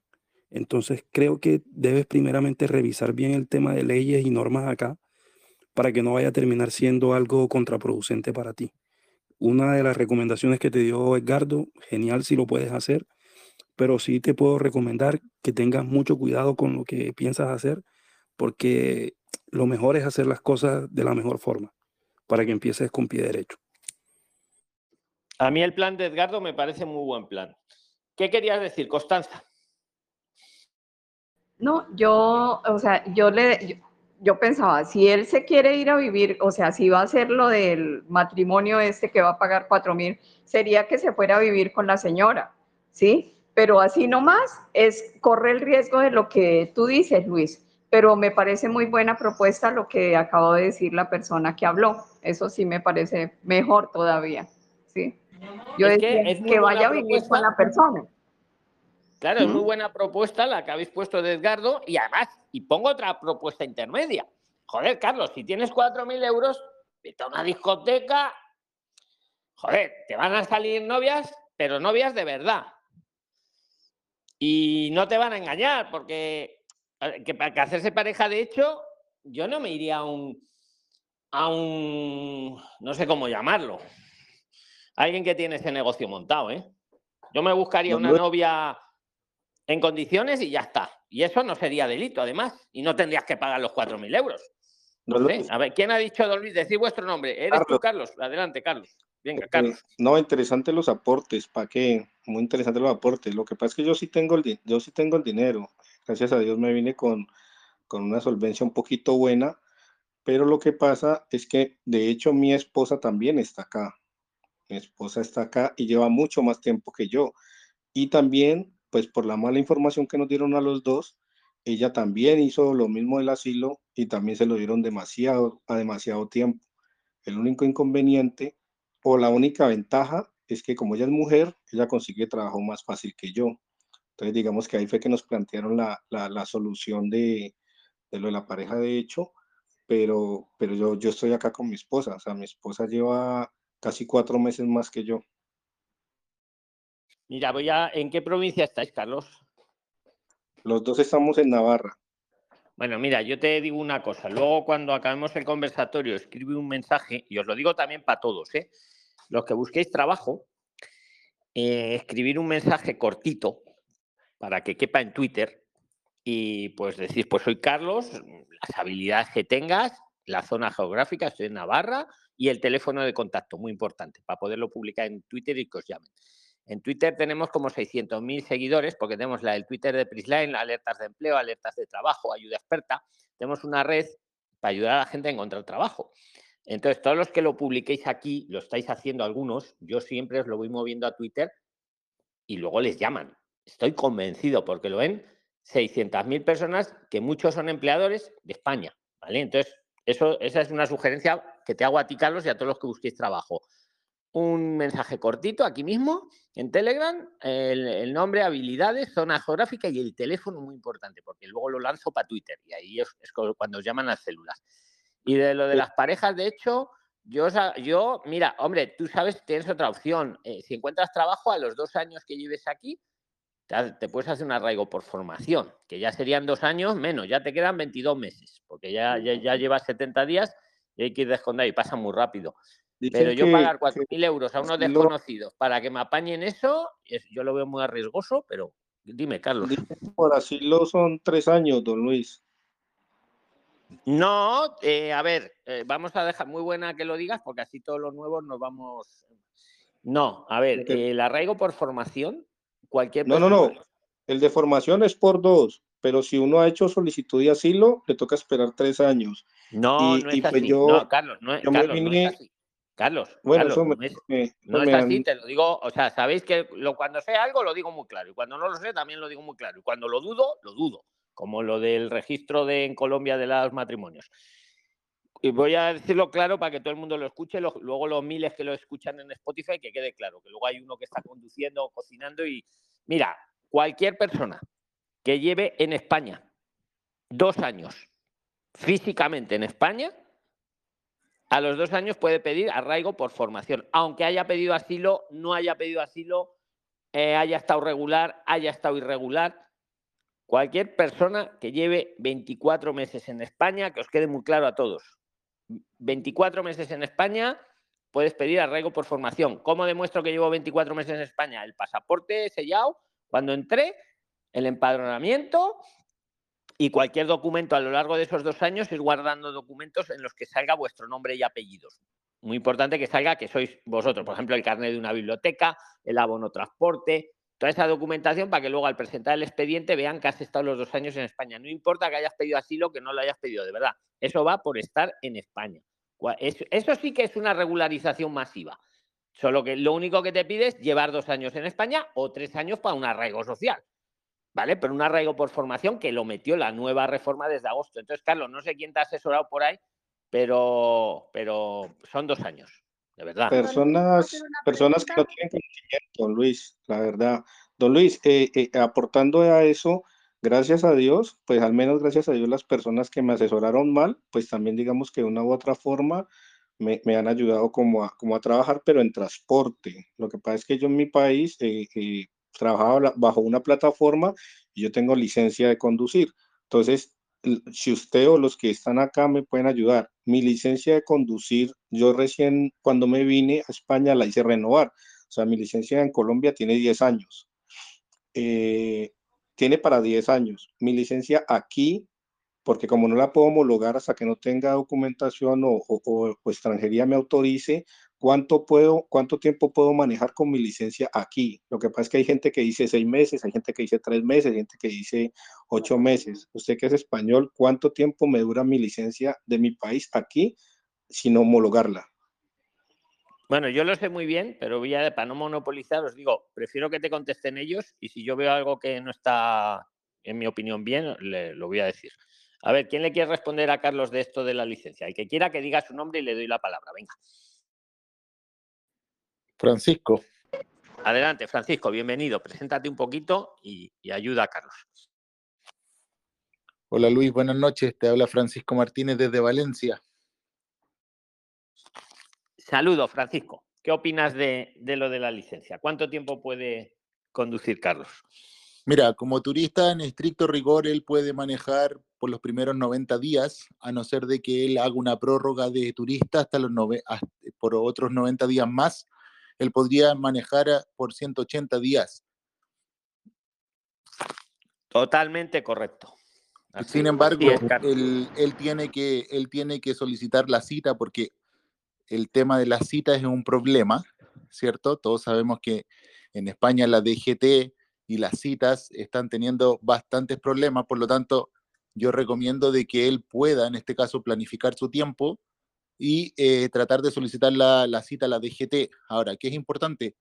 S11: Entonces creo que debes primeramente revisar bien el tema de leyes y normas acá para que no vaya a terminar siendo algo contraproducente para ti. Una de las recomendaciones que te dio Edgardo, genial si lo puedes hacer, pero sí te puedo recomendar que tengas mucho cuidado con lo que piensas hacer, porque lo mejor es hacer las cosas de la mejor forma, para que empieces con pie derecho.
S1: A mí el plan de Edgardo me parece muy buen plan. ¿Qué querías decir, Constanza?
S8: No, yo, o sea, yo le, yo, yo pensaba, si él se quiere ir a vivir, o sea, si va a hacer lo del matrimonio este que va a pagar cuatro mil, sería que se fuera a vivir con la señora, ¿sí? Pero así nomás es, corre el riesgo de lo que tú dices, Luis. Pero me parece muy buena propuesta lo que acabo de decir la persona que habló. Eso sí me parece mejor todavía, ¿sí? Yo
S1: Es que
S8: decía
S1: es
S8: que vaya a vivir con la persona.
S1: Claro, es muy buena propuesta la que habéis puesto de Edgardo y además, y pongo otra propuesta intermedia. Joder, Carlos, si tienes 4.000 euros, vete a una discoteca, joder, te van a salir novias, pero novias de verdad. Y no te van a engañar, porque eh, que para que hacerse pareja de hecho, yo no me iría a un, a un, no sé cómo llamarlo, alguien que tiene ese negocio montado, ¿eh? Yo me buscaría una novia en condiciones y ya está. Y eso no sería delito, además. Y no tendrías que pagar los 4.000 euros. No
S3: Don
S1: sé.
S3: Luis.
S1: A ver, ¿quién ha dicho, Don Luis? Decir vuestro nombre. ¿Eres tú, Carlos? Adelante, Carlos. Venga, Carlos.
S3: No, interesante los aportes, ¿para qué? Muy interesante los aportes. Lo que pasa es que yo sí tengo el, yo sí tengo el dinero. Gracias a Dios me vine con, con una solvencia un poquito buena, pero lo que pasa es que de hecho mi esposa también está acá. Mi esposa está acá y lleva mucho más tiempo que yo. Y también, pues por la mala información que nos dieron a los dos, ella también hizo lo mismo del asilo y también se lo dieron demasiado, a demasiado tiempo. El único inconveniente o la única ventaja es que como ella es mujer, ella consigue trabajo más fácil que yo. Entonces, digamos que ahí fue que nos plantearon la, la, la solución de, de lo de la pareja de hecho, pero, pero yo, yo estoy acá con mi esposa, o sea, mi esposa lleva casi cuatro meses más que yo.
S1: Mira, voy a. ¿En qué provincia estáis, Carlos?
S3: Los dos estamos en Navarra.
S1: Bueno, mira, yo te digo una cosa. Luego, cuando acabemos el conversatorio, escribe un mensaje, y os lo digo también para todos, ¿eh? Los que busquéis trabajo, eh, escribir un mensaje cortito para que quepa en Twitter y pues decir, pues soy Carlos, las habilidades que tengas, la zona geográfica, estoy en Navarra y el teléfono de contacto, muy importante, para poderlo publicar en Twitter y que os llamen. En Twitter tenemos como 600.000 seguidores porque tenemos la del Twitter de Prisline, alertas de empleo, alertas de trabajo, ayuda experta. Tenemos una red para ayudar a la gente a encontrar trabajo. Entonces, todos los que lo publiquéis aquí, lo estáis haciendo algunos, yo siempre os lo voy moviendo a Twitter y luego les llaman. Estoy convencido porque lo ven 600.000 personas que muchos son empleadores de España. ¿vale? Entonces, eso, esa es una sugerencia que te hago a ti, Carlos, y a todos los que busquéis trabajo un mensaje cortito aquí mismo en Telegram, el, nombre, habilidades, zona geográfica y el teléfono muy importante, porque luego lo lanzo para Twitter y ahí es, cuando os llaman las células. Y de lo de las parejas, de hecho, yo, yo mira, hombre, tú sabes, tienes otra opción. Eh, si encuentras trabajo a los dos años que lleves aquí, te, puedes hacer un arraigo por formación, que ya serían dos años menos, ya te quedan 22 meses, porque ya, ya, llevas 70 días y hay que ir de y pasa muy rápido. Pero yo pagar 4.000 euros a unos desconocidos para que me apañen eso, yo lo veo muy arriesgoso, pero dime, Carlos.
S3: Por así lo son tres años, don Luis.
S1: No, eh, a ver, eh, vamos a dejar muy buena que lo digas porque así todos los nuevos nos vamos. No, a ver, el arraigo por formación, cualquier.
S3: No, no, no. El de formación es por dos, pero si uno ha hecho solicitud de asilo, le toca esperar tres años.
S1: No, no es pues así. no, Carlos, no, Carlos, no es así. Carlos, bueno, no, es, así, te lo digo, o sea, sabéis que lo, cuando sé algo lo digo muy claro y cuando no lo sé también lo digo muy claro y cuando lo dudo, lo dudo, como lo del registro de, en Colombia de los matrimonios. Y voy a decirlo claro para que todo el mundo lo escuche, luego los miles que lo escuchan en Spotify, que quede claro, que luego hay uno que está conduciendo, cocinando y mira, cualquier persona que lleve en España dos años físicamente en España, a los dos años puede pedir arraigo por formación, aunque haya pedido asilo, no haya pedido asilo, eh, haya estado regular, haya estado irregular. Cualquier persona que lleve 24 meses en España, que os quede muy claro a todos, 24 meses en España, puedes pedir arraigo por formación. ¿Cómo demuestro que llevo 24 meses en España? El pasaporte sellado, cuando entré, el empadronamiento y cualquier documento a lo largo de esos dos años ir guardando documentos en los que salga vuestro nombre y apellidos. Muy importante que salga que sois vosotros, por ejemplo, el carnet de una biblioteca, el abono transporte, toda esa documentación para que luego al presentar el expediente vean que has estado los dos años en España. No importa que hayas pedido asilo, que no lo hayas pedido de verdad. Eso va por estar en España. Eso sí que es una regularización masiva. Solo que lo único que te pide es llevar dos años en España o tres años para un arraigo social. ¿vale? Pero un arraigo por formación que lo metió la nueva reforma desde agosto. Entonces, Carlos, no sé quién te ha asesorado por ahí, pero, pero son dos años, de verdad.
S3: Personas, personas que no tienen conocimiento, Luis, la verdad. Don Luis, eh, eh, aportando a eso, gracias a Dios, pues al menos gracias a Dios las personas que me asesoraron mal, pues también digamos que de una u otra forma me, me han ayudado como a, como a trabajar, pero en transporte. Lo que pasa es que yo en mi país, eh, trabajaba bajo una plataforma y yo tengo licencia de conducir. Entonces, si usted o los que están acá me pueden ayudar, mi licencia de conducir, yo recién cuando me vine a España la hice renovar. O sea, mi licencia en Colombia tiene 10 años. Eh, tiene para 10 años. Mi licencia aquí, porque como no la puedo homologar hasta que no tenga documentación o, o extranjería me autorice, ¿cuánto, puedo, ¿cuánto tiempo puedo manejar con mi licencia aquí? Lo que pasa es que hay gente que dice seis meses, hay gente que dice tres meses, hay gente que dice ocho meses. Usted que es español, ¿cuánto tiempo me dura mi licencia de mi país aquí sin homologarla?
S1: Bueno, yo lo sé muy bien, pero voy a, para no monopolizar, os digo, prefiero que te contesten ellos y si yo veo algo que no está, en mi opinión, bien, le, lo voy a decir. A ver, ¿quién le quiere responder a Carlos de esto de la licencia? El que quiera que diga su nombre y le doy la palabra. Venga.
S12: Francisco.
S1: Adelante, Francisco, bienvenido. Preséntate un poquito y, ayuda a Carlos.
S12: Hola Luis, buenas noches. Te habla Francisco Martínez desde Valencia.
S1: Saludos, Francisco. ¿Qué opinas de, de, lo de la licencia? ¿Cuánto tiempo puede conducir Carlos?
S12: Mira, como turista en estricto rigor, él puede manejar por los primeros 90 días, a no ser de que él haga una prórroga de turista hasta los por otros 90 días más él podría manejar por 180 días.
S1: Totalmente correcto.
S12: Sin embargo, él, tiene que, él tiene que solicitar la cita porque el tema de las citas es un problema, ¿cierto? Todos sabemos que en España la DGT y las citas están teniendo bastantes problemas, por lo tanto, yo recomiendo de que él pueda, en este caso, planificar su tiempo y eh, tratar de solicitar la, la, cita a la DGT. Ahora, ¿qué es importante?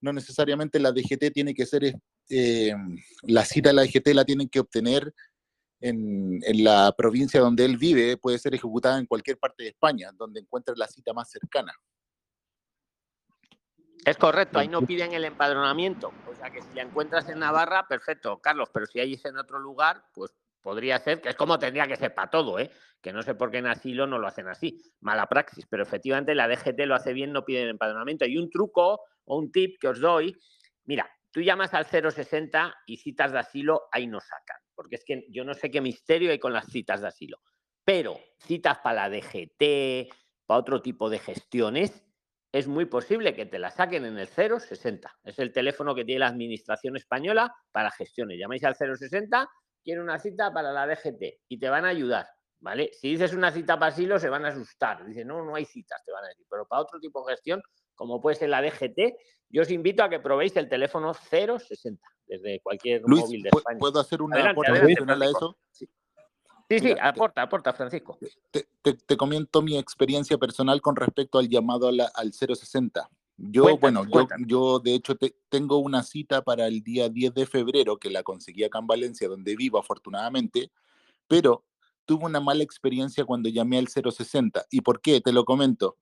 S12: No necesariamente la DGT tiene que ser, eh, la cita a la DGT la tienen que obtener en, en, la provincia donde él vive, puede ser ejecutada en cualquier parte de España, donde encuentre la cita más cercana.
S1: Es correcto, ahí no piden el empadronamiento. O sea que si la encuentras en Navarra, perfecto, Carlos, pero si hay es en otro lugar, pues podría ser, que es como tendría que ser para todo, ¿eh? que no sé por qué en asilo no lo hacen así, mala praxis, pero efectivamente la DGT lo hace bien, no piden empadronamiento. Y un truco o un tip que os doy, mira, tú llamas al 060 y citas de asilo, ahí no sacan, porque es que yo no sé qué misterio hay con las citas de asilo, pero citas para la DGT, para otro tipo de gestiones, es muy posible que te la saquen en el 060. Es el teléfono que tiene la Administración Española para gestiones. Llamáis al 060 quiero una cita para la DGT y te van a ayudar, ¿vale? Si dices una cita para asilo, se van a asustar. Dicen, no, no hay citas, te van a decir. Pero para otro tipo de gestión, como puede ser la DGT, yo os invito a que probéis el teléfono 060 desde cualquier
S12: Luis,
S1: móvil de España.
S12: ¿Puedo hacer una
S1: Adelante,
S12: aporte
S1: adelante,
S12: adicional a eso?
S1: Sí, sí, sí,
S12: Mira, te-
S1: aporta, aporta, Francisco.
S12: te, te- te comento mi experiencia personal con respecto al llamado la- al 060. Yo,
S1: Cuéntanos,
S12: bueno, yo, yo de hecho te- tengo una cita para el día 10 de febrero que la conseguí acá en Valencia, donde vivo afortunadamente, pero tuve una mala experiencia cuando llamé al 060. ¿Y por qué? Te lo comento.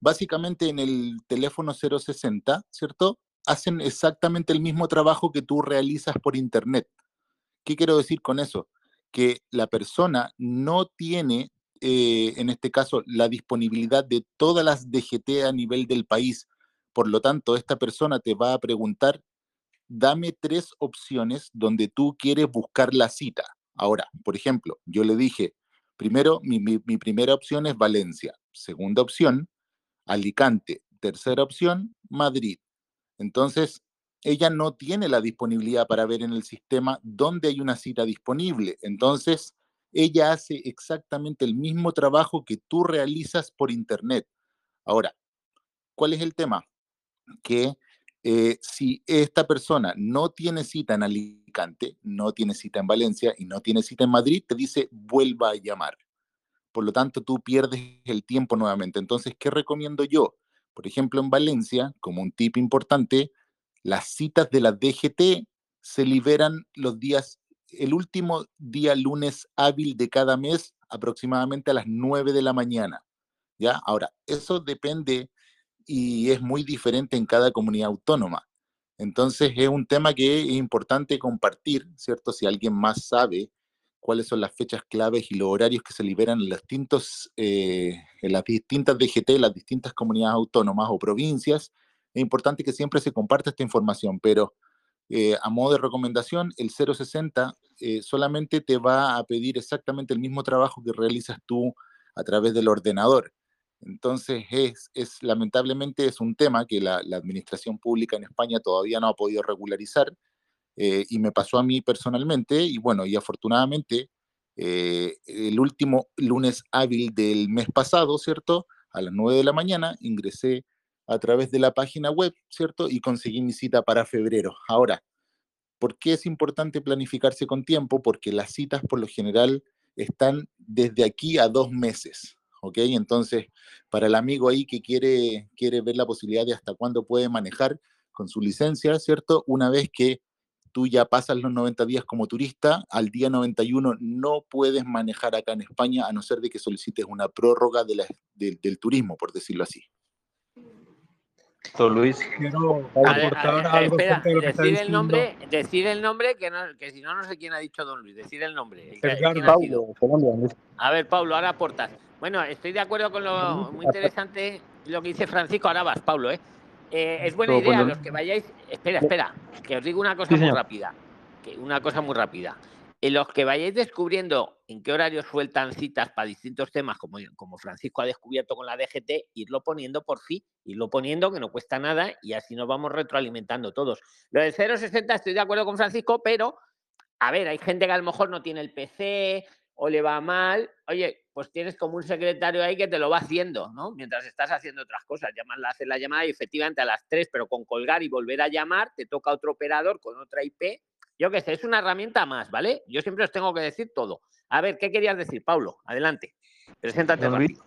S12: Básicamente en el teléfono 060, ¿cierto? Hacen exactamente el mismo trabajo que tú realizas por internet. ¿Qué quiero decir con eso? Que la persona no tiene, eh, en este caso, la disponibilidad de todas las DGT a nivel del país. Por lo tanto, esta persona te va a preguntar, dame tres opciones donde tú quieres buscar la cita. Ahora, por ejemplo, yo le dije, primero, mi, primera opción es Valencia. Segunda opción, Alicante. Tercera opción, Madrid. Entonces, ella no tiene la disponibilidad para ver en el sistema dónde hay una cita disponible. Entonces, ella hace exactamente el mismo trabajo que tú realizas por internet. Ahora, ¿cuál es el tema? Que eh, si esta persona no tiene cita en Alicante, no tiene cita en Valencia y no tiene cita en Madrid, te dice vuelva a llamar. Por lo tanto, tú pierdes el tiempo nuevamente. Entonces, ¿qué recomiendo yo? Por ejemplo, en Valencia, como un tip importante, las citas de la DGT se liberan los días, el último día lunes hábil de cada mes, aproximadamente a las 9 de la mañana. ¿Ya? Ahora, eso depende y es muy diferente en cada comunidad autónoma. Entonces, es un tema que es importante compartir, ¿cierto? Si alguien más sabe cuáles son las fechas claves y los horarios que se liberan en, los distintos, eh, en las distintas DGT, las distintas comunidades autónomas o provincias, es importante que siempre se comparta esta información, pero eh, a modo de recomendación, el 060 eh, solamente te va a pedir exactamente el mismo trabajo que realizas tú a través del ordenador. Entonces, es, es lamentablemente es un tema que la, administración pública en España todavía no ha podido regularizar eh, y me pasó a mí personalmente y bueno, y afortunadamente eh, el último lunes hábil del mes pasado, ¿cierto? A las 9 de la mañana ingresé a través de la página web, ¿cierto? Y conseguí mi cita para febrero. Ahora, ¿por qué es importante planificarse con tiempo? Porque las citas por lo general están desde aquí a dos meses, ¿ok? Entonces, para el amigo ahí que quiere, quiere ver la posibilidad de hasta cuándo puede manejar con su licencia, ¿cierto? Una vez que tú ya pasas los 90 días como turista, al día 91 no puedes manejar acá en España a no ser de que solicites una prórroga del turismo, por decirlo así.
S6: Don Luis,
S10: Quiero aportar
S1: a ver,
S10: algo
S1: espera,
S10: de lo que está
S1: decir el
S10: diciendo
S1: nombre, decir el nombre, que, no, que si no, no sé quién ha dicho Don Luis, decir el nombre. A ver, Pablo, ahora aportas. Bueno, estoy de acuerdo con lo muy interesante lo que dice Francisco. Ahora vas, Pablo, ¿eh? Eh, es buena idea, los que vayáis. Espera, espera, que os digo una cosa
S6: Sí,
S1: muy
S6: señor.
S1: rápida. Que una cosa muy rápida. En los que vayáis descubriendo en qué horario sueltan citas para distintos temas, como, Francisco ha descubierto con la DGT, irlo poniendo por fin, irlo poniendo, que no cuesta nada, y así nos vamos retroalimentando todos. Lo del 060 estoy de acuerdo con Francisco, pero a ver, hay gente que a lo mejor no tiene el PC, o le va mal, oye, pues tienes como un secretario ahí que te lo va haciendo, ¿no? Mientras estás haciendo otras cosas, llamas, haces la llamada y efectivamente a las 3, pero con colgar y volver a llamar, te toca otro operador con otra IP. Yo qué sé, es una herramienta más, ¿vale? Yo siempre os tengo que decir todo. A ver, ¿qué querías decir, Pablo? Adelante. Preséntate.
S6: Don Luis,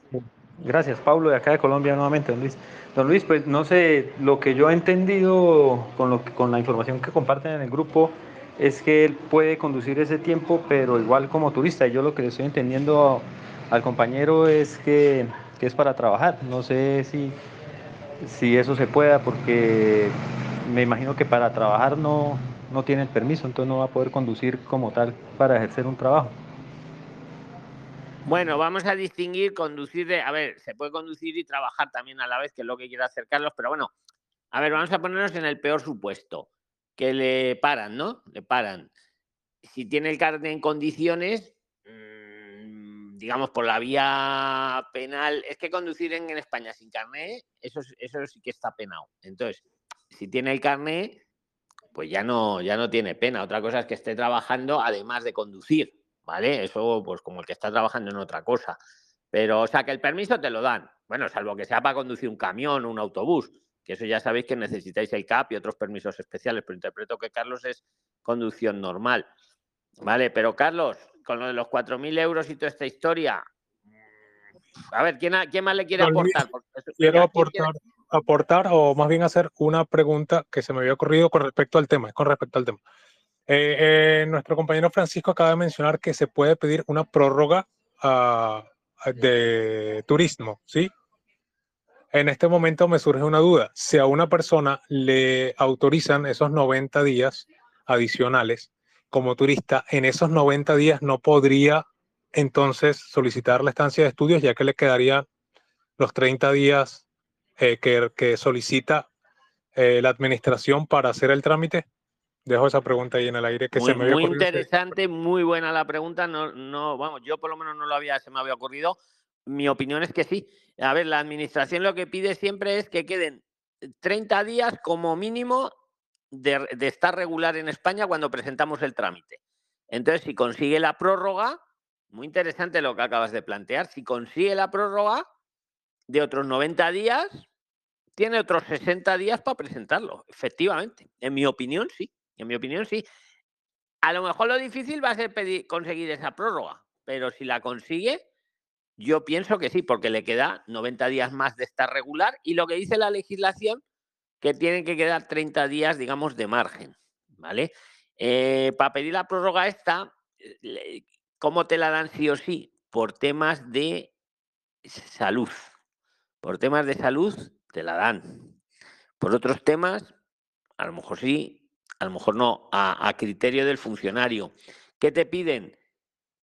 S6: gracias, Pablo, de acá de Colombia nuevamente, don Luis. Don Luis, pues no sé, lo que yo he entendido con, lo que, con la información que comparten en el grupo es que él puede conducir ese tiempo, pero igual como turista. Yo lo que le estoy entendiendo al compañero es que, que, es para trabajar. No sé si, si eso se pueda, porque me imagino que para trabajar no, no tiene el permiso, entonces no va a poder conducir como tal para ejercer un trabajo.
S1: Bueno, vamos a distinguir conducir de. A ver, se puede conducir y trabajar también a la vez, que es lo que quiere hacer Carlos, pero bueno, a ver, vamos a ponernos en el peor supuesto que le paran, ¿no? Le paran. Si tiene el carnet en condiciones, mmm, digamos por la vía penal, es que conducir en, en España sin carnet, eso, eso sí que está penado. Entonces, si tiene el carnet, pues ya no, ya no tiene pena. Otra cosa es que esté trabajando además de conducir, ¿vale? Eso, pues como el que está trabajando en otra cosa. Pero, o sea, que el permiso te lo dan. Bueno, salvo que sea para conducir un camión o un autobús que eso ya sabéis que necesitáis el CAP y otros permisos especiales, pero interpreto que Carlos es conducción normal. Vale, pero Carlos, con lo de los 4.000 euros y toda esta historia, a ver, ¿quién, quién más le quiere aportar?
S10: Quiero aportar, aportar o más bien hacer una pregunta que se me había ocurrido con respecto al tema, con respecto al tema. Eh, eh, nuestro compañero Francisco acaba de mencionar que se puede pedir una prórroga uh, de turismo, ¿sí? En este momento me surge una duda. Si a una persona le autorizan esos 90 días adicionales como turista, en esos 90 días no podría entonces solicitar la estancia de estudios ya que le quedarían los 30 días eh, que, que, solicita eh, la administración para hacer el trámite. Dejo esa pregunta ahí en el aire que
S1: muy,
S10: se me
S1: Muy interesante, muy buena la pregunta. No, no, vamos, yo por lo menos no lo había, se me había ocurrido. Mi opinión es que sí. A ver, la administración lo que pide siempre es que queden 30 días como mínimo de, de, estar regular en España cuando presentamos el trámite. Entonces, si consigue la prórroga, muy interesante lo que acabas de plantear, si consigue la prórroga de otros 90 días, tiene otros 60 días para presentarlo, efectivamente. En mi opinión, sí. En mi opinión, sí. A lo mejor lo difícil va a ser pedir, conseguir esa prórroga, pero si la consigue, yo pienso que sí, porque le queda 90 días más de estar regular y lo que dice la legislación, que tienen que quedar 30 días, digamos, de margen, ¿vale? Eh, para pedir la prórroga esta, ¿cómo te la dan sí o sí? Por temas de salud. Por temas de salud te la dan. Por otros temas, a lo mejor sí, a lo mejor no, a, a criterio del funcionario. ¿Qué te piden?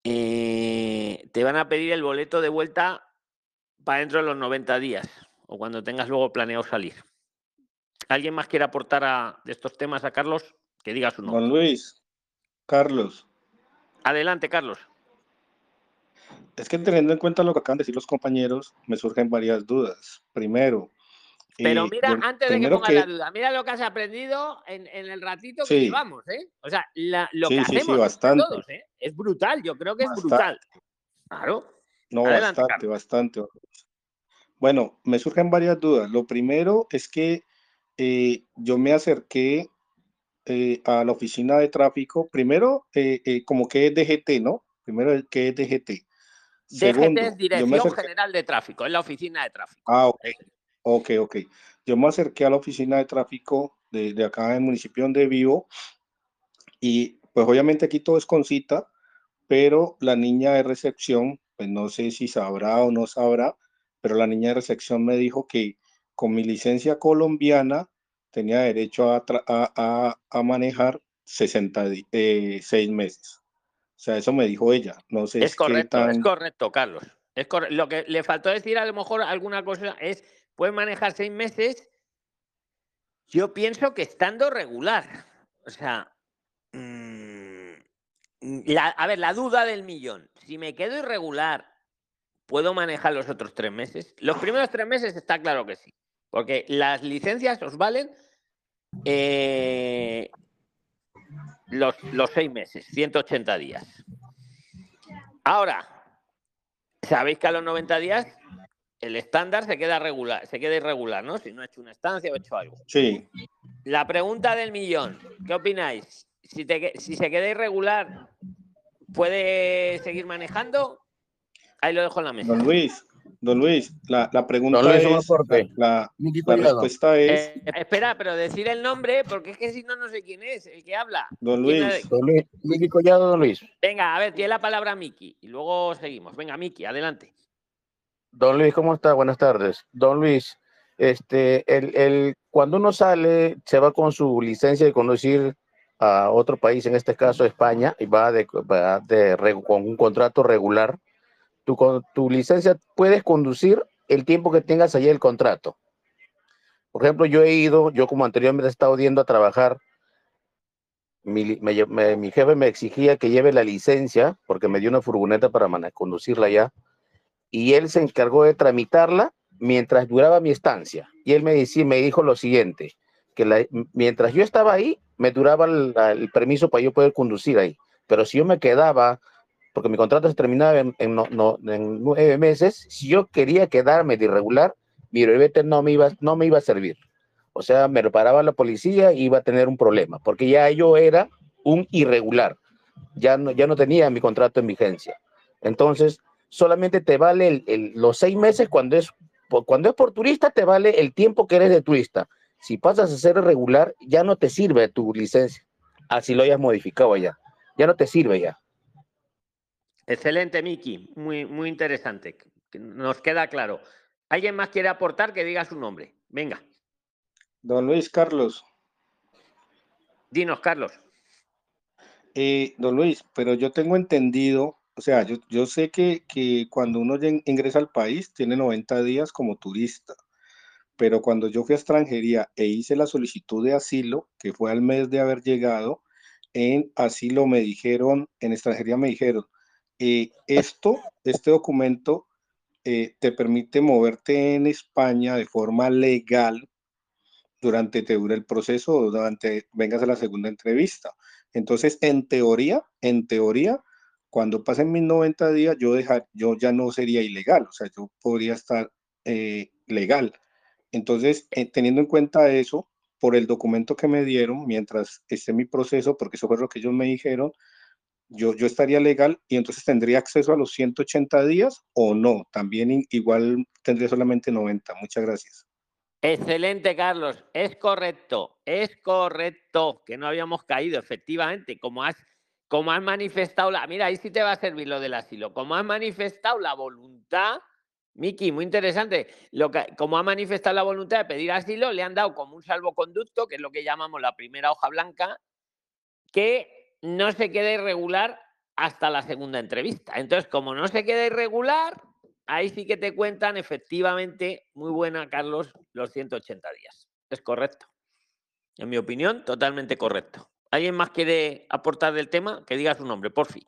S1: Eh, te van a pedir el boleto de vuelta para dentro de los 90 días o cuando tengas luego planeado salir. ¿Alguien más quiere aportar a, de estos temas a Carlos? Que diga su nombre.
S3: Don Luis, Carlos.
S1: Adelante, Carlos.
S3: Es que teniendo en cuenta lo que acaban de decir los compañeros, me surgen varias dudas. Primero,
S1: pero mira, yo, antes de que pongas que... la duda, mira lo que has aprendido en, en el ratito que
S3: Sí.
S1: llevamos, ¿eh? O sea, la- lo
S3: Sí,
S1: que
S3: sí,
S1: hacemos
S3: bastante.
S1: todos, ¿eh? Es brutal, yo creo que es
S3: Bastante.
S1: brutal. Claro.
S3: No,
S1: Adelante,
S3: bastante, bastante. Bueno, me surgen varias dudas. Lo primero es que eh, yo me acerqué eh, a la oficina de tráfico, primero eh, eh, como que es DGT, ¿no? Primero que es DGT. Segundo,
S1: DGT es Dirección
S3: acerqué,
S1: General de Tráfico, es la oficina de tráfico.
S3: ah, ok, ok, ok. Yo me acerqué a la oficina de tráfico de, de acá en el municipio donde vivo y pues obviamente aquí todo es con cita, pero la niña de recepción, pues no sé si sabrá o no sabrá, pero la niña de recepción me dijo que con mi licencia colombiana tenía derecho a, a, a- a manejar 66 meses. O sea, eso me dijo ella. No sé
S1: Es correcto, es correcto, Carlos. Es Lo que le faltó decir a lo mejor alguna cosa es, puedes manejar seis meses, yo pienso que estando regular. O sea, mm, la- a ver, la duda del millón. Si me quedo irregular, ¿puedo manejar los otros tres meses? Los primeros tres meses está claro que sí, porque las licencias os valen eh, los, los seis meses, 180 días. Ahora, sabéis que a los 90 días el estándar se queda regular, se queda irregular, ¿no? Si no he hecho una estancia o he hecho algo.
S3: Sí.
S1: La pregunta del millón, ¿qué opináis? Si, te, si se queda irregular, ¿puede seguir manejando? Ahí lo dejo en la mesa.
S3: Don Luis, don Luis, la, la pregunta
S13: Don Luis,
S3: es, la, la respuesta es,
S1: Eh, espera, pero decir el nombre, porque es que si no, no sé quién es el que habla.
S3: don
S1: ¿Quién
S3: Luis?
S13: Don Luis, Miki Collado, don Luis.
S1: Venga, a ver, tiene la palabra Miki y luego seguimos. Venga, Miki, adelante.
S13: Don Luis, ¿cómo está? Buenas tardes. Don Luis, este, el, el, cuando uno sale, se va con su licencia de conducir a otro país, en este caso España, y va, de, va de con un contrato regular. Tu, tu licencia puedes conducir el tiempo que tengas allá el contrato. Por ejemplo, yo he ido, yo como anteriormente he estado yendo a trabajar, mi, mi jefe me exigía que lleve la licencia porque me dio una furgoneta para conducirla allá y él se encargó de tramitarla mientras duraba mi estancia. Y él me, decía, me dijo lo siguiente, que mientras yo estaba ahí, me duraba el, el permiso para yo poder conducir ahí. Pero si yo me quedaba, porque mi contrato se terminaba en, en no- no- en nueve meses, si yo quería quedarme de irregular, mi brevete no me iba, no me iba a servir. O sea, me lo paraba la policía y iba a tener un problema, porque ya yo era un irregular. Ya no, ya no tenía mi contrato en vigencia. Entonces, solamente te vale el- el- los seis meses cuando es, cuando es por turista, te vale el tiempo que eres de turista. Si pasas a ser irregular, ya no te sirve tu licencia. Así lo hayas modificado allá. Ya no te sirve ya.
S1: Excelente, Miki. Muy, muy interesante. Nos queda claro. ¿Alguien más quiere aportar? Que diga su nombre. Venga,
S3: don Luis Carlos,
S1: dinos, Carlos.
S3: eh, don Luis, pero yo tengo entendido, o sea, yo, yo sé que, que cuando uno ingresa al país tiene 90 días como turista, pero cuando yo fui a extranjería e hice la solicitud de asilo, que fue al mes de haber llegado, en asilo me dijeron, en extranjería me dijeron, eh, esto, este documento eh, te permite moverte en España de forma legal durante te dure el proceso o durante vengas a la segunda entrevista. Entonces, en teoría, en teoría, cuando pasen mis 90 días, yo, dejar, yo ya no sería ilegal, o sea, yo podría estar eh, legal. Entonces, eh, teniendo en cuenta eso, por el documento que me dieron, mientras esté mi proceso, porque eso fue lo que ellos me dijeron, yo, yo estaría legal y entonces tendría acceso a los 180 días o no, también igual tendría solamente 90. Muchas gracias.
S1: Excelente, Carlos. Es correcto, es correcto, que no habíamos caído, efectivamente. Como has, como has manifestado la. Mira, ahí sí te va a servir lo del asilo. Como has manifestado la voluntad, Miki, muy interesante. Lo que, como ha manifestado la voluntad de pedir asilo, le han dado como un salvoconducto, que es lo que llamamos la primera hoja blanca, que no se quede irregular hasta la segunda entrevista. Entonces, como no se queda irregular, ahí sí que te cuentan efectivamente, muy buena, Carlos, los 180 días. Es correcto. En mi opinión, totalmente correcto. ¿Alguien más quiere aportar del tema? Que diga su nombre, por fin.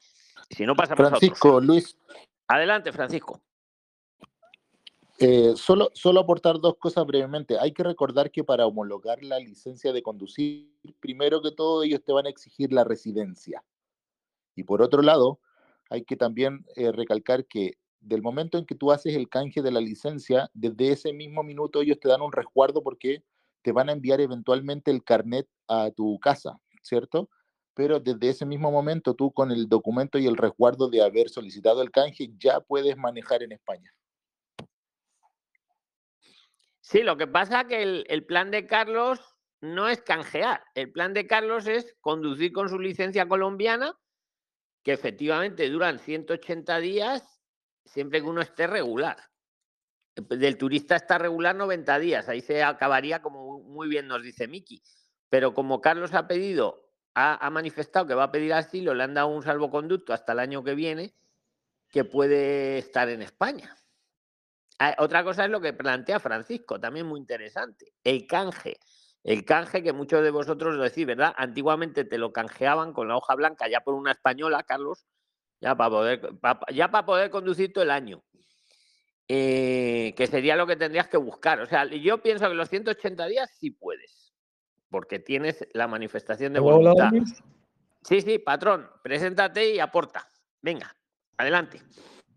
S1: Si no, pasamos a otros.
S12: Francisco, Luis,
S1: Adelante, Francisco.
S12: Eh, solo, solo aportar dos cosas brevemente. Hay que recordar que para homologar la licencia de conducir, primero que todo, ellos te van a exigir la residencia. Y por otro lado, hay que también eh, recalcar que del momento en que tú haces el canje de la licencia, desde ese mismo minuto ellos te dan un resguardo porque te van a enviar eventualmente el carnet a tu casa, ¿cierto? Pero desde ese mismo momento tú con el documento y el resguardo de haber solicitado el canje ya puedes manejar en España.
S1: Sí, lo que pasa que el, plan de Carlos no es canjear. El plan de Carlos es conducir con su licencia colombiana, que efectivamente duran 180 días, siempre que uno esté regular. Del turista está regular 90 días, ahí se acabaría, como muy bien nos dice Miki. Pero como Carlos ha pedido, ha, ha manifestado que va a pedir asilo, le han dado un salvoconducto hasta el año que viene, que puede estar en España. Ah, Otra cosa es lo que plantea Francisco, también muy interesante, el canje. El canje que muchos de vosotros lo decís, ¿verdad? Antiguamente te lo canjeaban con la hoja blanca ya por una española, Carlos, ya para poder, ya para poder conducir todo el año. Eh, que sería lo que tendrías que buscar. O sea, yo pienso que los 180 días sí puedes, porque tienes la manifestación de voluntad. Sí, sí, patrón, preséntate y aporta. Venga, Adelante.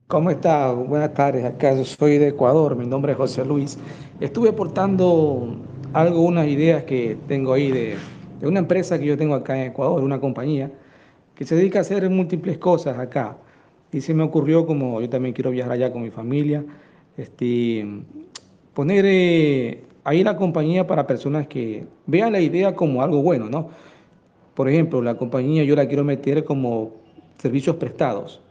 S14: ¿Cómo está? Buenas tardes. Acá soy de Ecuador. Mi nombre es José Luis. Estuve aportando algo, unas ideas que tengo ahí de, de una empresa que yo tengo acá en Ecuador, una compañía que se dedica a hacer múltiples cosas acá. Y se me ocurrió, como yo también quiero viajar allá con mi familia, este, poner eh, ahí la compañía para personas que vean la idea como algo bueno, ¿no? Por ejemplo, la compañía yo la quiero meter como servicios prestados,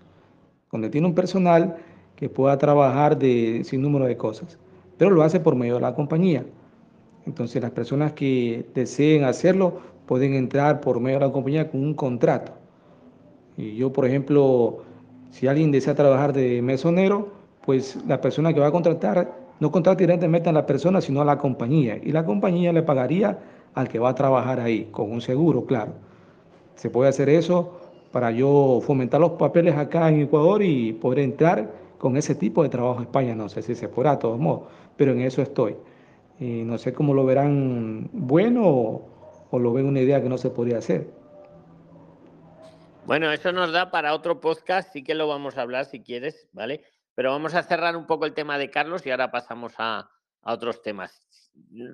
S14: donde tiene un personal que pueda trabajar de sin número de cosas, pero lo hace por medio de la compañía. Entonces las personas que deseen hacerlo pueden entrar por medio de la compañía con un contrato. Y yo, por ejemplo, si alguien desea trabajar de mesonero, pues la persona que va a contratar no contrata directamente a la persona, sino a la compañía. Y la compañía le pagaría al que va a trabajar ahí, con un seguro, claro. Se puede hacer eso para yo fomentar los papeles acá en Ecuador y poder entrar con ese tipo de trabajo a España. No sé si se podrá, de todos modos, pero en eso estoy. Y no sé cómo lo verán bueno o, lo ven una idea que no se podría hacer.
S1: Bueno, eso nos da para otro podcast, sí que lo vamos a hablar si quieres, ¿vale? Pero vamos a cerrar un poco el tema de Carlos y ahora pasamos a, a otros temas.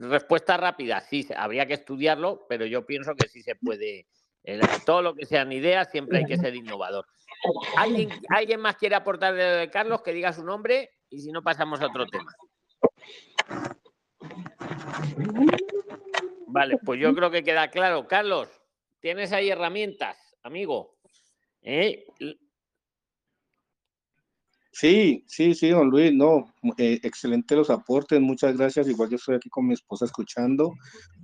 S1: Respuesta rápida, sí, habría que estudiarlo, pero yo pienso que sí se puede. Eh, todo lo que sean ideas, siempre hay que ser innovador. ¿Alguien, ¿Alguien más quiere aportar de, de Carlos? Que diga su nombre y si no pasamos a otro tema. Vale, pues yo creo que queda claro. Carlos, tienes ahí herramientas, amigo. ¿Eh?
S3: Sí, sí, sí, don Luis, no, eh, excelente los aportes, muchas gracias. Igual yo estoy aquí con mi esposa escuchando,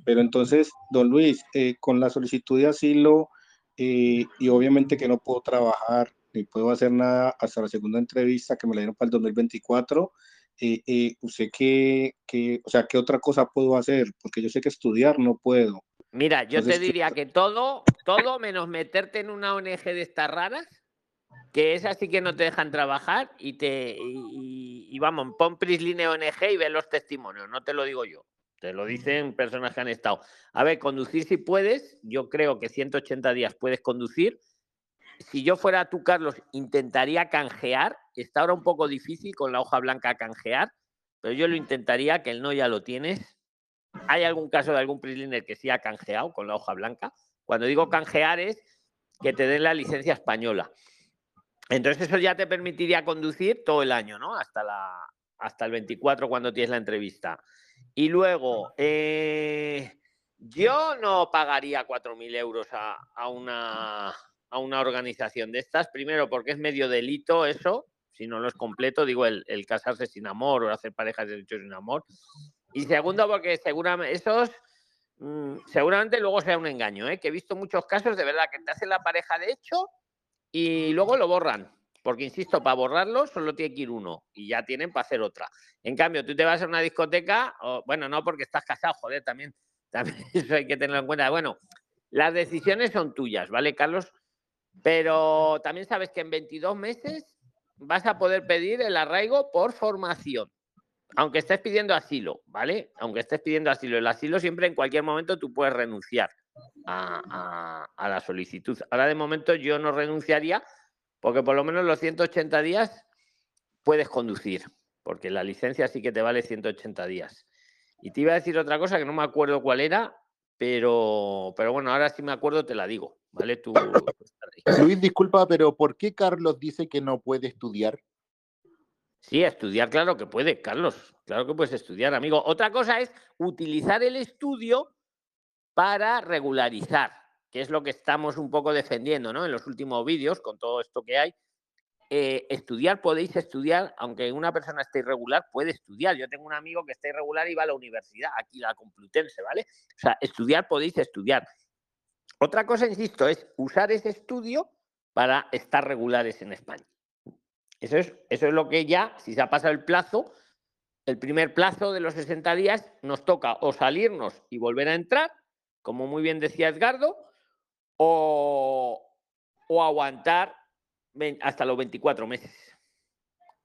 S3: pero entonces, don Luis, eh, con la solicitud de asilo eh, y obviamente que no puedo trabajar ni puedo hacer nada hasta la segunda entrevista que me la dieron para el 2024, eh, eh, ¿usted qué, qué, o sea, qué otra cosa puedo hacer? Porque yo sé que estudiar no puedo.
S1: Mira, yo
S3: Entonces,
S1: te diría que todo, todo menos meterte en una ONG de estas raras, que esas sí que no te dejan trabajar y te y, y vamos, pon Prisline ONG y ve los testimonios, no te lo digo yo. Te lo dicen personas que han estado. A ver, conducir si puedes, yo creo que 180 días puedes conducir. Si yo fuera tú, Carlos, intentaría canjear. Está ahora un poco difícil con la hoja blanca canjear, pero yo lo intentaría, que el no ya lo tienes. ¿Hay algún caso de algún Prisliner que sí ha canjeado con la hoja blanca? Cuando digo canjear es que te den la licencia española. Entonces eso ya te permitiría conducir todo el año, ¿no? Hasta, la, hasta el 24 cuando tienes la entrevista. Y luego, eh, yo no pagaría 4.000 euros a, a una, a una organización de estas. Primero, porque es medio delito eso, si no lo es completo, digo, el, el casarse sin amor o hacer parejas de hecho sin amor. Y segundo, porque seguramente esos mm, seguramente luego sea un engaño, ¿eh? que he visto muchos casos de verdad que te hacen la pareja de hecho y luego lo borran. Porque, insisto, para borrarlo solo tiene que ir uno y ya tienen para hacer otra. En cambio, tú te vas a una discoteca, o, bueno, no porque estás casado, joder, también, eso hay que tenerlo en cuenta. Bueno, las decisiones son tuyas, ¿vale, Carlos? Pero también sabes que en 22 meses vas a poder pedir el arraigo por formación. Aunque estés pidiendo asilo, ¿vale? Aunque estés pidiendo asilo. El asilo siempre en cualquier momento tú puedes renunciar a la solicitud. Ahora de momento yo no renunciaría porque por lo menos los 180 días puedes conducir, porque la licencia sí que te vale 180 días. Y te iba a decir otra cosa que no me acuerdo cuál era, pero, pero bueno, ahora sí me acuerdo, te la digo, ¿vale? Tú,
S12: Luis, disculpa, pero ¿por qué Carlos dice que no puede estudiar?
S1: Sí, estudiar, claro que puede, Carlos. Claro que puedes estudiar, amigo. Otra cosa es utilizar el estudio para regularizar, que es lo que estamos un poco defendiendo, ¿no? En los últimos vídeos, con todo esto que hay. Eh, estudiar, podéis estudiar, aunque una persona esté irregular, puede estudiar. Yo tengo un amigo que está irregular y va a la universidad, aquí la Complutense, ¿vale? O sea, estudiar podéis estudiar. Otra cosa, insisto, es usar ese estudio para estar regulares en España. Eso es, eso es lo que ya, si se ha pasado el plazo, el primer plazo de los 60 días, nos toca o salirnos y volver a entrar, como muy bien decía Edgardo, o, o aguantar hasta los 24 meses.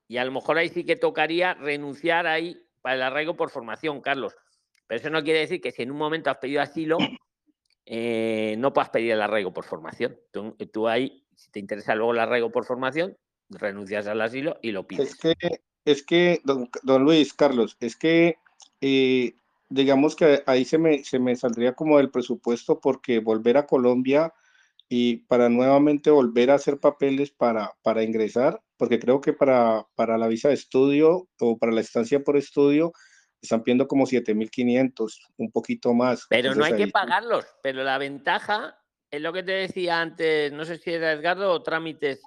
S1: Y a lo mejor ahí sí que tocaría renunciar ahí para el arraigo por formación, Carlos. Pero eso no quiere decir que si en un momento has pedido asilo, eh, no puedas pedir el arraigo por formación. Tú, tú ahí, si te interesa luego el arraigo por formación, renuncias al asilo y lo pides.
S3: Es que, es que don, don Luis, Carlos, es que eh, digamos que ahí se me, se me saldría como el presupuesto porque volver a Colombia y para nuevamente volver a hacer papeles para, para ingresar, porque creo que para, para la visa de estudio o para la estancia por estudio están pidiendo como 7.500, un poquito más.
S1: Pero no hay que pagarlos. Pero la ventaja es lo que te decía antes, no sé si era Edgardo o trámites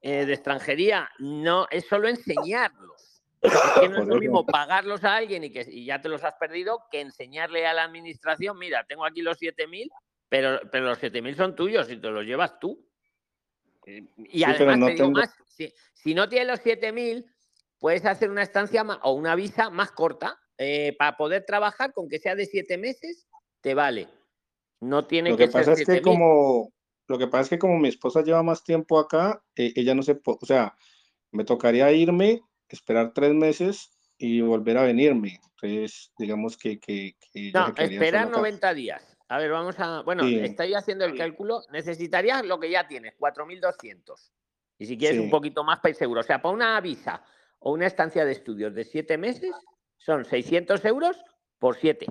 S1: eh, de extranjería, no, es solo enseñarlos. No es lo mismo pagarlos a alguien y que y ya te los has perdido que enseñarle a la administración, mira, tengo aquí los 7.000, pero, pero los 7.000 son tuyos y te los llevas tú. Y
S3: Sí,
S1: además
S3: no
S1: te digo
S3: tengo-
S1: más, si, si no tienes los 7.000, puedes hacer una estancia ma- o una visa más corta eh, para poder trabajar con que sea de 7 meses, te vale. No tiene
S3: Lo
S1: que,
S3: que
S1: ser
S3: pasa es que
S1: 7.000.
S3: como, lo que pasa es que como mi esposa lleva más tiempo acá, eh, ella no se, o sea, me tocaría irme, esperar tres meses y volver a venirme. Entonces, digamos que, que,
S1: No, esperar
S3: sola acá.
S1: 90 días. A ver, vamos a. Bueno,
S3: Sí.
S1: estoy haciendo el cálculo. Necesitarías lo que ya tienes, 4.200. Y si quieres un poquito más, para ir seguro. O sea, para una visa o una estancia de estudios de 7 meses, son 600 euros por 7.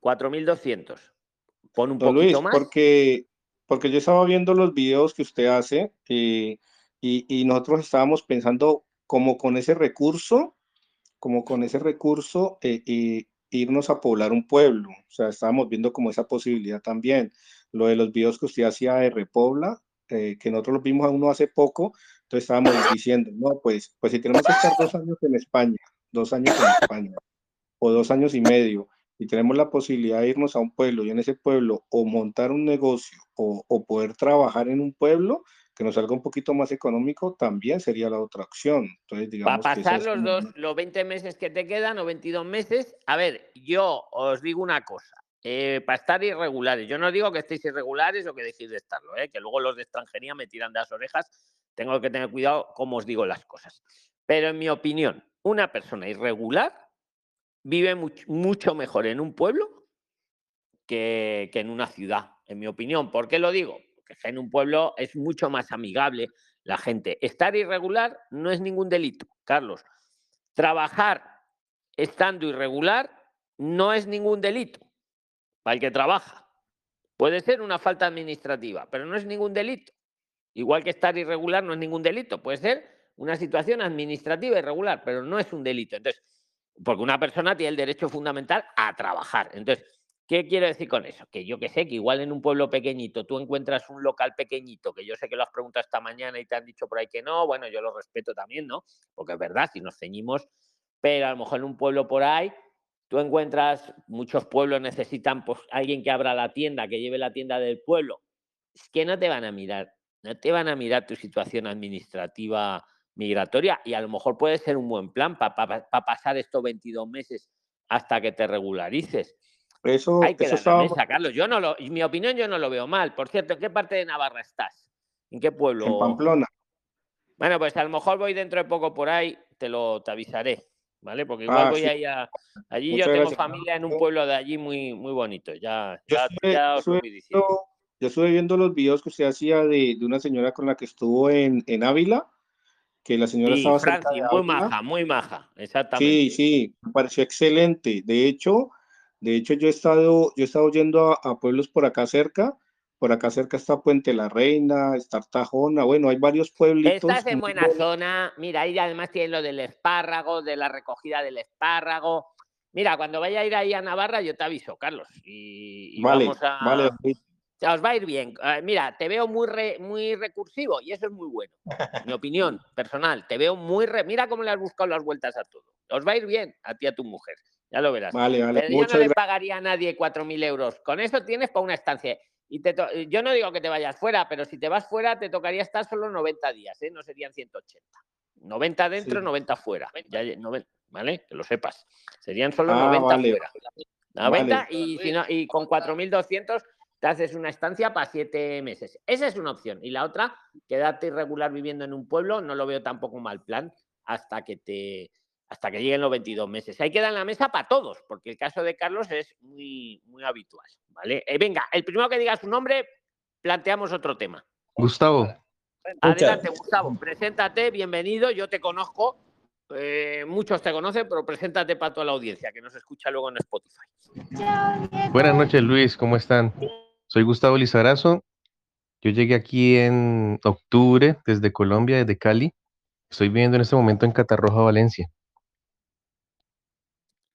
S1: 4.200. Pon un
S3: Don
S1: poquito
S3: Luis,
S1: más.
S3: porque, porque yo estaba viendo los videos que usted hace eh, y, y nosotros estábamos pensando como con ese recurso, como con ese recurso, eh, y irnos a poblar un pueblo. O sea, estábamos viendo como esa posibilidad también. Lo de los videos que usted hacía de Repobla, eh, que nosotros los vimos a uno hace poco, entonces estábamos diciendo, no, pues, pues si tenemos que estar dos años en España, dos años en España, o dos años y medio, y tenemos la posibilidad de irnos a un pueblo y en ese pueblo o montar un negocio o, o poder trabajar en un pueblo que nos salga un poquito más económico, también sería la otra opción. Entonces,
S1: Para
S3: digamos esa
S1: pasar los dos,
S3: una-
S1: los 20 meses que te quedan o 22 meses, a ver, yo os digo una cosa, eh, para estar irregulares, yo no digo que estéis irregulares o que dejéis de estarlo, eh, que luego los de extranjería me tiran de las orejas, tengo que tener cuidado cómo os digo las cosas. Pero en mi opinión, una persona irregular vive much- mucho mejor en un pueblo que, que en una ciudad, en mi opinión. ¿Por qué lo digo? En un pueblo es mucho más amigable la gente. Estar irregular no es ningún delito, Carlos. Trabajar estando irregular no es ningún delito para el que trabaja. Puede ser una falta administrativa, pero no es ningún delito. Igual que estar irregular no es ningún delito. Puede ser una situación administrativa irregular, pero no es un delito. Entonces, porque una persona tiene el derecho fundamental a trabajar. Entonces, ¿qué quiero decir con eso? Que yo que sé, que igual en un pueblo pequeñito tú encuentras un local pequeñito, que yo sé que lo has preguntado esta mañana y te han dicho por ahí que no, bueno, yo lo respeto también, ¿no? Porque es verdad, si nos ceñimos, pero a lo mejor en un pueblo por ahí, tú encuentras, muchos pueblos necesitan pues alguien que abra la tienda, que lleve la tienda del pueblo. Es que no te van a mirar, no te van a mirar tu situación administrativa migratoria y a lo mejor puede ser un buen plan para pasar estos 22 meses hasta que te regularices.
S3: Eso,
S1: Hay que
S3: eso
S1: dar la
S3: estaba,
S1: mesa, Carlos. Yo no lo, en mi opinión, yo no lo veo mal. Por cierto, ¿en qué parte de Navarra estás? ¿En qué pueblo?
S3: en Pamplona.
S1: Bueno, pues a lo mejor voy dentro de poco por ahí, te lo te avisaré, ¿vale? Porque igual
S3: Ah,
S1: voy
S3: sí.
S1: ahí a- allí
S3: Muchas
S1: yo tengo
S3: gracias.
S1: familia en un pueblo de allí muy muy bonito. Ya,
S3: Yo
S1: ya,
S3: estuve,
S1: ya os
S3: estuve viendo, yo estuve viendo los videos que usted hacía de, de una señora con la que estuvo en, en Ávila, que la señora
S1: Sí,
S3: estaba
S1: muy maja, muy maja,
S3: Sí,
S1: exactamente.
S3: sí, me pareció excelente. De hecho, de hecho yo he estado, yo he estado yendo a, a pueblos por acá cerca. Por acá cerca está Puente la Reina, está Artajona. Bueno, hay varios pueblitos
S1: Estás en buena zona. Mira, ahí además tienen lo del espárrago, de la recogida del espárrago. Mira, cuando vaya a ir ahí a Navarra, yo te aviso, Carlos. Y, y
S3: Vale,
S1: vamos a.
S3: vale, David.
S1: O sea, os va a ir bien. Eh, mira, te veo muy, re- muy recursivo y eso es muy bueno. Mi opinión personal. Te veo muy. re- Mira cómo le has buscado las vueltas a todo. Os va a ir bien a ti y a tu mujer. Ya lo verás.
S3: Vale, vale.
S1: Pero yo no le pagaría a nadie 4.000 euros. Con eso tienes para una estancia. Y te to- yo no digo que te vayas fuera, pero si te vas fuera te tocaría estar solo 90 días, ¿eh? no serían 180. 90 dentro,
S3: Sí.
S1: 90 fuera. Ya, ¿Vale? Que lo sepas. Serían solo
S3: Ah,
S1: 90
S3: vale,
S1: fuera. 90
S3: vale.
S1: y, si no- y con 4.200 te haces una estancia para 7 meses. Esa es una opción. Y la otra, quedarte irregular viviendo en un pueblo, no lo veo tampoco un mal plan hasta que te hasta que lleguen los 22 meses. Hay que dar en la mesa para todos, porque el caso de Carlos es muy, muy habitual. ¿vale? Eh, venga, el primero que diga su nombre, planteamos otro tema.
S15: Gustavo,
S1: Adelante, Gustavo, preséntate, bienvenido, yo te conozco, eh, muchos te conocen, pero preséntate para toda la audiencia que nos escucha luego en Spotify.
S15: Buenas noches, Luis, ¿cómo están? Soy Gustavo Lizarazo. Yo llegué aquí en octubre desde Colombia, desde Cali. Estoy viviendo en este momento en Catarroja, Valencia.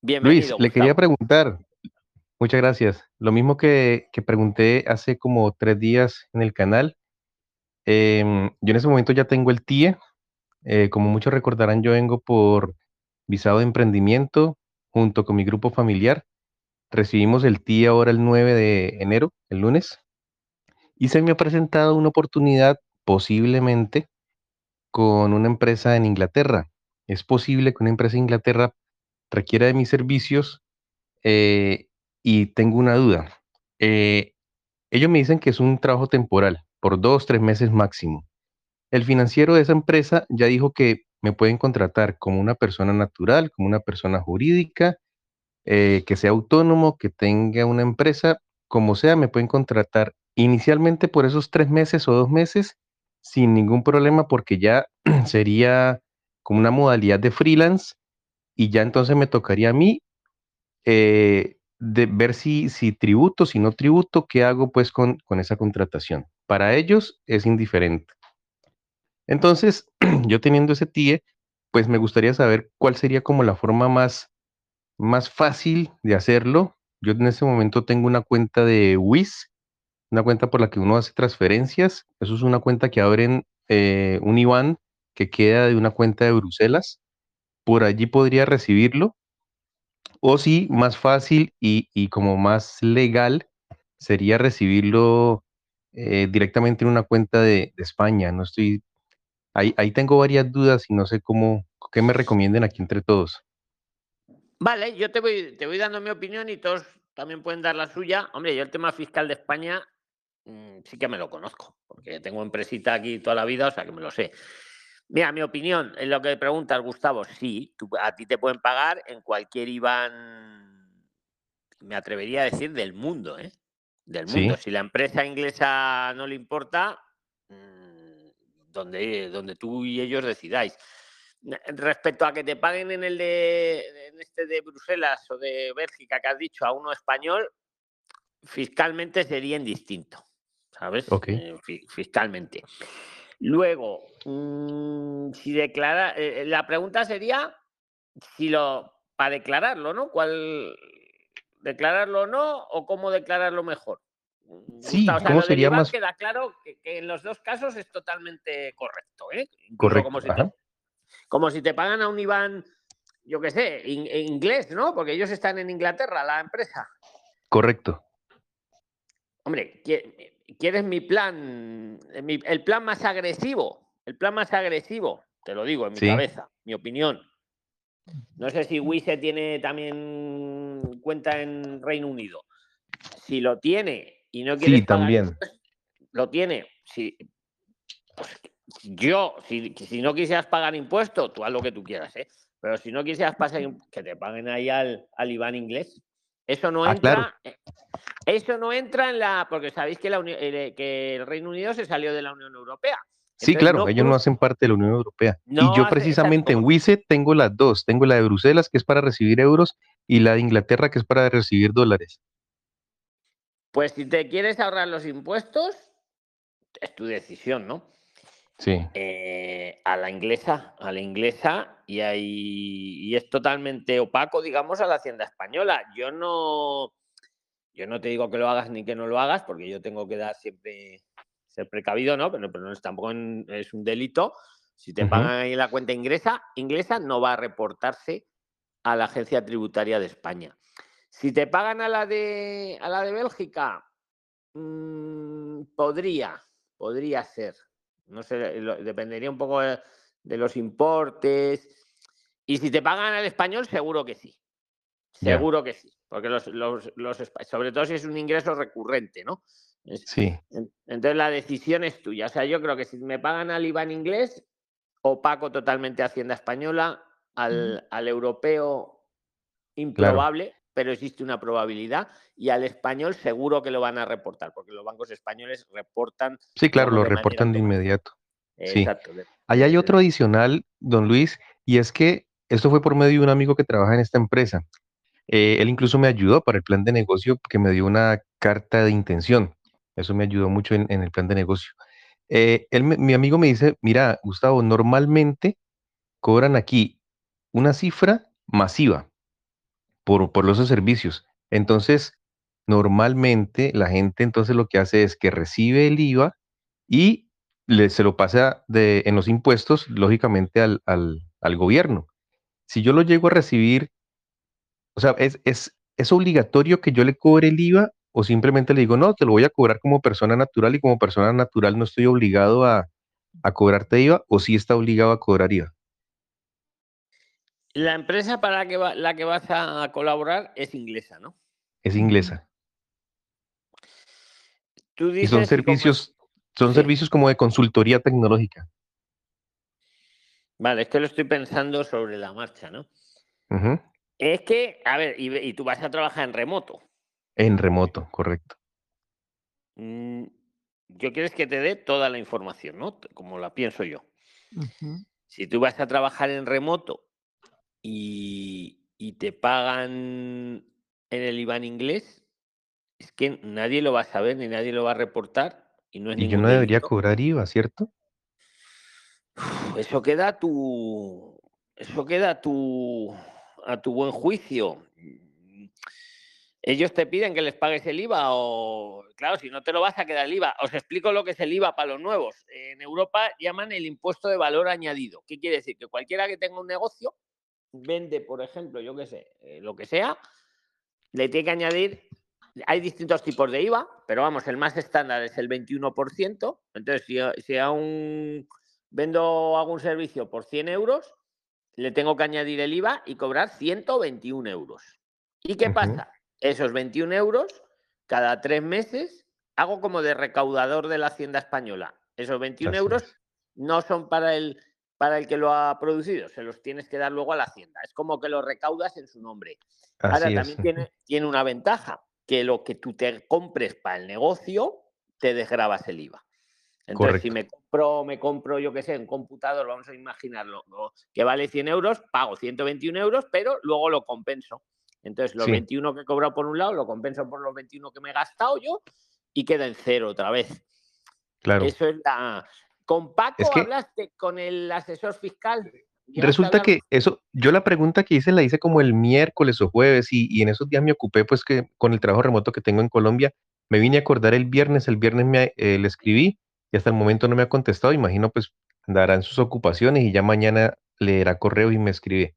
S1: Bienvenido,
S15: Luis, le quería preguntar, muchas gracias. Lo mismo que, que pregunté hace como tres días en el canal. Em, yo en ese momento ya tengo el TIE. Eh, como muchos recordarán, yo vengo por visado de emprendimiento junto con mi grupo familiar. Recibimos el TIE ahora el 9 de enero, el lunes, y se me ha presentado una oportunidad posiblemente con una empresa en Inglaterra. Es posible que una empresa en Inglaterra requiera de mis servicios eh, y tengo una duda. Eh, ellos me dicen que es un trabajo temporal, por dos, tres meses máximo. El financiero de esa empresa ya dijo que me pueden contratar como una persona natural, como una persona jurídica, eh, que sea autónomo, que tenga una empresa, como sea, me pueden contratar inicialmente por esos tres meses o dos meses sin ningún problema porque ya sería como una modalidad de freelance y ya entonces me tocaría a mí eh, de ver si, si tributo, si no tributo, qué hago pues con, con esa contratación. Para ellos es indiferente. Entonces, yo teniendo ese TIE, pues me gustaría saber cuál sería como la forma más, más fácil de hacerlo. Yo en este momento tengo una cuenta de WIS, una cuenta por la que uno hace transferencias. Eso es una cuenta que abren eh, un IBAN que queda de una cuenta de Bruselas. Por allí podría recibirlo. O si más fácil y, y como más legal sería recibirlo eh, directamente en una cuenta de, de España. No estoy Ahí, ahí tengo varias dudas y no sé cómo, qué me recomienden aquí entre todos.
S1: Vale, yo te voy, te voy dando mi opinión y todos también pueden dar la suya. Hombre, yo el tema fiscal de España mm, sí que me lo conozco, porque tengo empresita aquí toda la vida, o sea que me lo sé. Mira, mi opinión en lo que preguntas, Gustavo, sí, tú- a ti te pueden pagar en cualquier IBAN, me atrevería a decir, del mundo, ¿eh? Del
S15: Sí.
S1: mundo. Si la empresa inglesa no le importa, mm, donde, donde tú y ellos decidáis. Respecto a que te paguen en el de, en este de Bruselas o de Bélgica que has dicho a uno español, fiscalmente sería indistinto, ¿sabes? Eh, fi- fiscalmente. Luego, mm, si declara, eh, la pregunta sería si lo para declararlo, ¿no? ¿Cuál declararlo o no o cómo declararlo mejor?
S15: Sí,
S1: Gustavo, o sea,
S15: ¿cómo sería más
S1: queda claro que, que en los dos casos es totalmente correcto, ¿eh?
S15: Correcto?
S1: como si te como si te pagan a un IBAN, yo qué sé, in- en inglés, ¿no? Porque ellos están en Inglaterra, la empresa.
S15: Correcto.
S1: Hombre, qui- ¿quieres mi plan? eh, mi- el plan más agresivo, el plan más agresivo, te lo digo en mi
S15: Sí.
S1: cabeza, mi opinión. No sé si Wise tiene también cuenta en Reino Unido. Si lo tiene y no quieres
S15: Sí,
S1: pagar
S15: también.
S1: impuestos, lo tiene. Si, pues, yo, si, si no quisieras pagar impuestos, tú haz lo que tú quieras, ¿eh? Pero si no quisieras pasar, que te paguen ahí al, al IBAN inglés. Eso no
S15: Ah,
S1: entra.
S15: claro.
S1: eh, Eso no entra en la. Porque sabéis que, la eh, que el Reino Unido se salió de la Unión Europea.
S15: Sí,
S1: Entonces,
S15: claro,
S1: no
S15: ellos no hacen parte de la Unión Europea. Y yo
S1: hace-
S15: precisamente en. WISE tengo las dos. Tengo la de Bruselas, que es para recibir euros, y la de Inglaterra, que es para recibir dólares.
S1: Pues si te quieres ahorrar los impuestos, es tu decisión, ¿no?
S15: Sí.
S1: Eh, a la inglesa, a la inglesa, y, ahí, y es totalmente opaco, digamos, a la hacienda española. Yo no, yo no te digo que lo hagas ni que no lo hagas, porque yo tengo que dar siempre ser precavido, ¿no? Pero, pero no es, tampoco es un delito. Si te pagan ahí en la cuenta inglesa, inglesa no va a reportarse a la agencia tributaria de España. Si te pagan a la de a la de Bélgica, mm, podría, podría ser. No sé, lo- dependería un poco de, de los importes. Y si te pagan al español, seguro que sí. Seguro que sí. Porque los, los, los sobre todo si es un ingreso recurrente, ¿no?
S15: Sí.
S1: en- Entonces la decisión es tuya. O sea, yo creo que si me pagan al IBAN inglés, opaco totalmente Hacienda Española, al, al europeo improbable, pero existe una probabilidad, y al español seguro que lo van a reportar, porque los bancos españoles reportan.
S15: Sí, claro, lo reportan de inmediato. Sí.
S1: Exacto.
S15: Ahí hay otro adicional, don Luis, y es que esto fue por medio de un amigo que trabaja en esta empresa. Eh, él incluso me ayudó para el plan de negocio que me dio una carta de intención. Eso me ayudó mucho en, el plan de negocio. Eh, mi amigo me dice, mira, Gustavo, normalmente cobran aquí una cifra masiva por, por los servicios. Entonces, normalmente la gente entonces lo que hace es que recibe el IVA y le, se lo pasa de, en los impuestos, lógicamente, al, al, al gobierno. Si yo lo llego a recibir, o sea, es, es, ¿es obligatorio que yo le cobre el IVA o simplemente le digo, no, te lo voy a cobrar como persona natural y como persona natural no estoy obligado a, a cobrarte IVA o sí está obligado a cobrar IVA?
S1: La empresa para la que, va- la que vas a colaborar es inglesa, ¿no?
S15: Es inglesa.
S1: Tú
S15: Y son
S1: y como-
S15: servicios, son
S1: Sí.
S15: servicios como de consultoría tecnológica.
S1: Vale, es que lo estoy pensando sobre la marcha, ¿no? Es que, a ver, y, y tú vas a trabajar en remoto.
S15: En remoto, correcto.
S1: Mm, Yo quieres que te dé toda la información, ¿no? Como la pienso yo. Si tú vas a trabajar en remoto y, y te pagan en el IBAN inglés, es que nadie lo va a saber ni nadie lo va a reportar y no es
S15: Y yo no debería
S1: delito.
S15: cobrar IVA, ¿cierto?
S1: Eso queda a tu. Eso queda a tu. a tu buen juicio. Ellos te piden que les pagues el IVA o. Claro, si no te lo vas a quedar el IVA. Os explico lo que es el IVA para los nuevos. En Europa llaman el impuesto de valor añadido. ¿Qué quiere decir? Que cualquiera que tenga un negocio vende, por ejemplo, yo qué sé, eh, lo que sea, le tiene que añadir. Hay distintos tipos de IVA, pero vamos, el más estándar es el 21%. Entonces, si si a un vendo algún servicio por 100 euros, le tengo que añadir el IVA y cobrar 121 euros. ¿Y qué pasa? Esos 21 euros, cada tres meses, hago como de recaudador de la Hacienda Española. Esos 21
S15: Así
S1: euros
S15: es.
S1: no son para el, para el que lo ha producido, se los tienes que dar luego a la Hacienda. Es como que lo recaudas en su nombre. Ahora
S15: es.
S1: también tiene, tiene una ventaja, que lo que tú te compres para el negocio, te desgrabas el IVA. Entonces, si me compro, me compro, yo qué sé, un computador, vamos a imaginarlo, que vale 100 euros, pago 121 euros, pero luego lo compenso. Entonces, los
S15: Sí.
S1: 21 que he cobrado por un lado, lo compenso por los 21 que me he gastado yo y queda en cero otra vez.
S15: Claro.
S1: Eso es la... ¿Con Paco
S15: Es que-
S1: hablaste con el asesor fiscal? ¿Llegaste a
S15: Resulta que eso, yo la pregunta que hice la hice como el miércoles o jueves y, y en esos días me ocupé pues que con el trabajo remoto que tengo en Colombia, me vine a acordar el viernes, el viernes me, eh, le escribí y hasta el momento no me ha contestado, imagino pues andará en sus ocupaciones y ya mañana leerá correo y me escribe.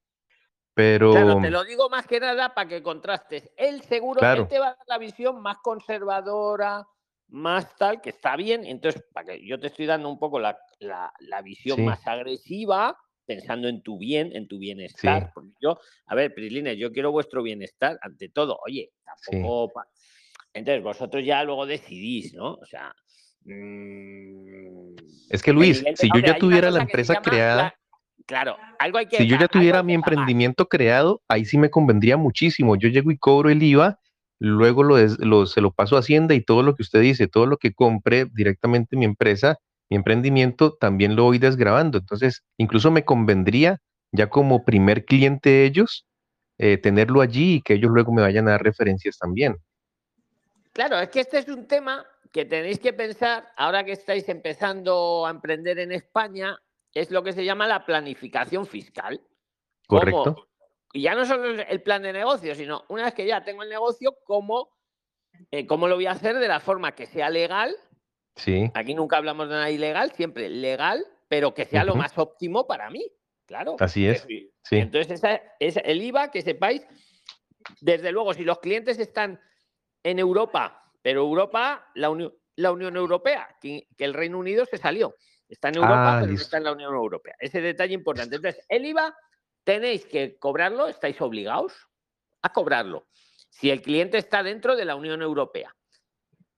S15: Pero
S1: Claro, te lo digo más que nada para que contrastes. Él seguro,
S15: Claro.
S1: va a dar la visión más conservadora, más tal, que está bien. Entonces, para que yo te estoy dando un poco la, la- la visión
S15: Sí.
S1: más agresiva, pensando en tu bien, en tu bienestar.
S15: Sí.
S1: Porque yo, a ver, Prislines, yo quiero vuestro bienestar ante todo. Oye, tampoco. Entonces, vosotros ya luego decidís, ¿no? O sea. mm,
S15: es que Luis, si yo ya tuviera la empresa creada,
S1: Claro, algo hay que.
S15: si yo ya tuviera mi emprendimiento creado, ahí sí me convendría muchísimo. Yo llego y cobro el IVA, luego lo, des- lo- se lo paso a Hacienda y todo lo que usted dice, todo lo que compre directamente en mi empresa, mi emprendimiento, también lo voy desgrabando. Entonces, incluso me convendría ya como primer cliente de ellos, eh, tenerlo allí y que ellos luego me vayan a dar referencias también.
S1: Claro, es que este es un tema que tenéis que pensar ahora que estáis empezando a emprender en España, es lo que se llama la planificación fiscal.
S15: ¿Correcto?
S1: y ya no solo el- plan de negocio, sino una vez que ya tengo el negocio, cómo, eh, cómo lo voy a hacer de la forma que sea legal.
S15: Sí,
S1: Aquí nunca hablamos de nada ilegal, siempre legal, pero que sea lo más óptimo para mí. Claro.
S15: así es.
S1: Sí.
S15: Sí,
S1: Entonces, esa, es el IVA, que sepáis, desde luego, si los clientes están en Europa, pero Europa, la, Uni- la Unión Europea, que, que el Reino Unido se salió. Está en Europa,
S15: Ah,
S1: pero no está en la Unión Europea. Ese detalle importante. Entonces, el IVA tenéis que cobrarlo, estáis obligados a cobrarlo. Si el cliente está dentro de la Unión Europea.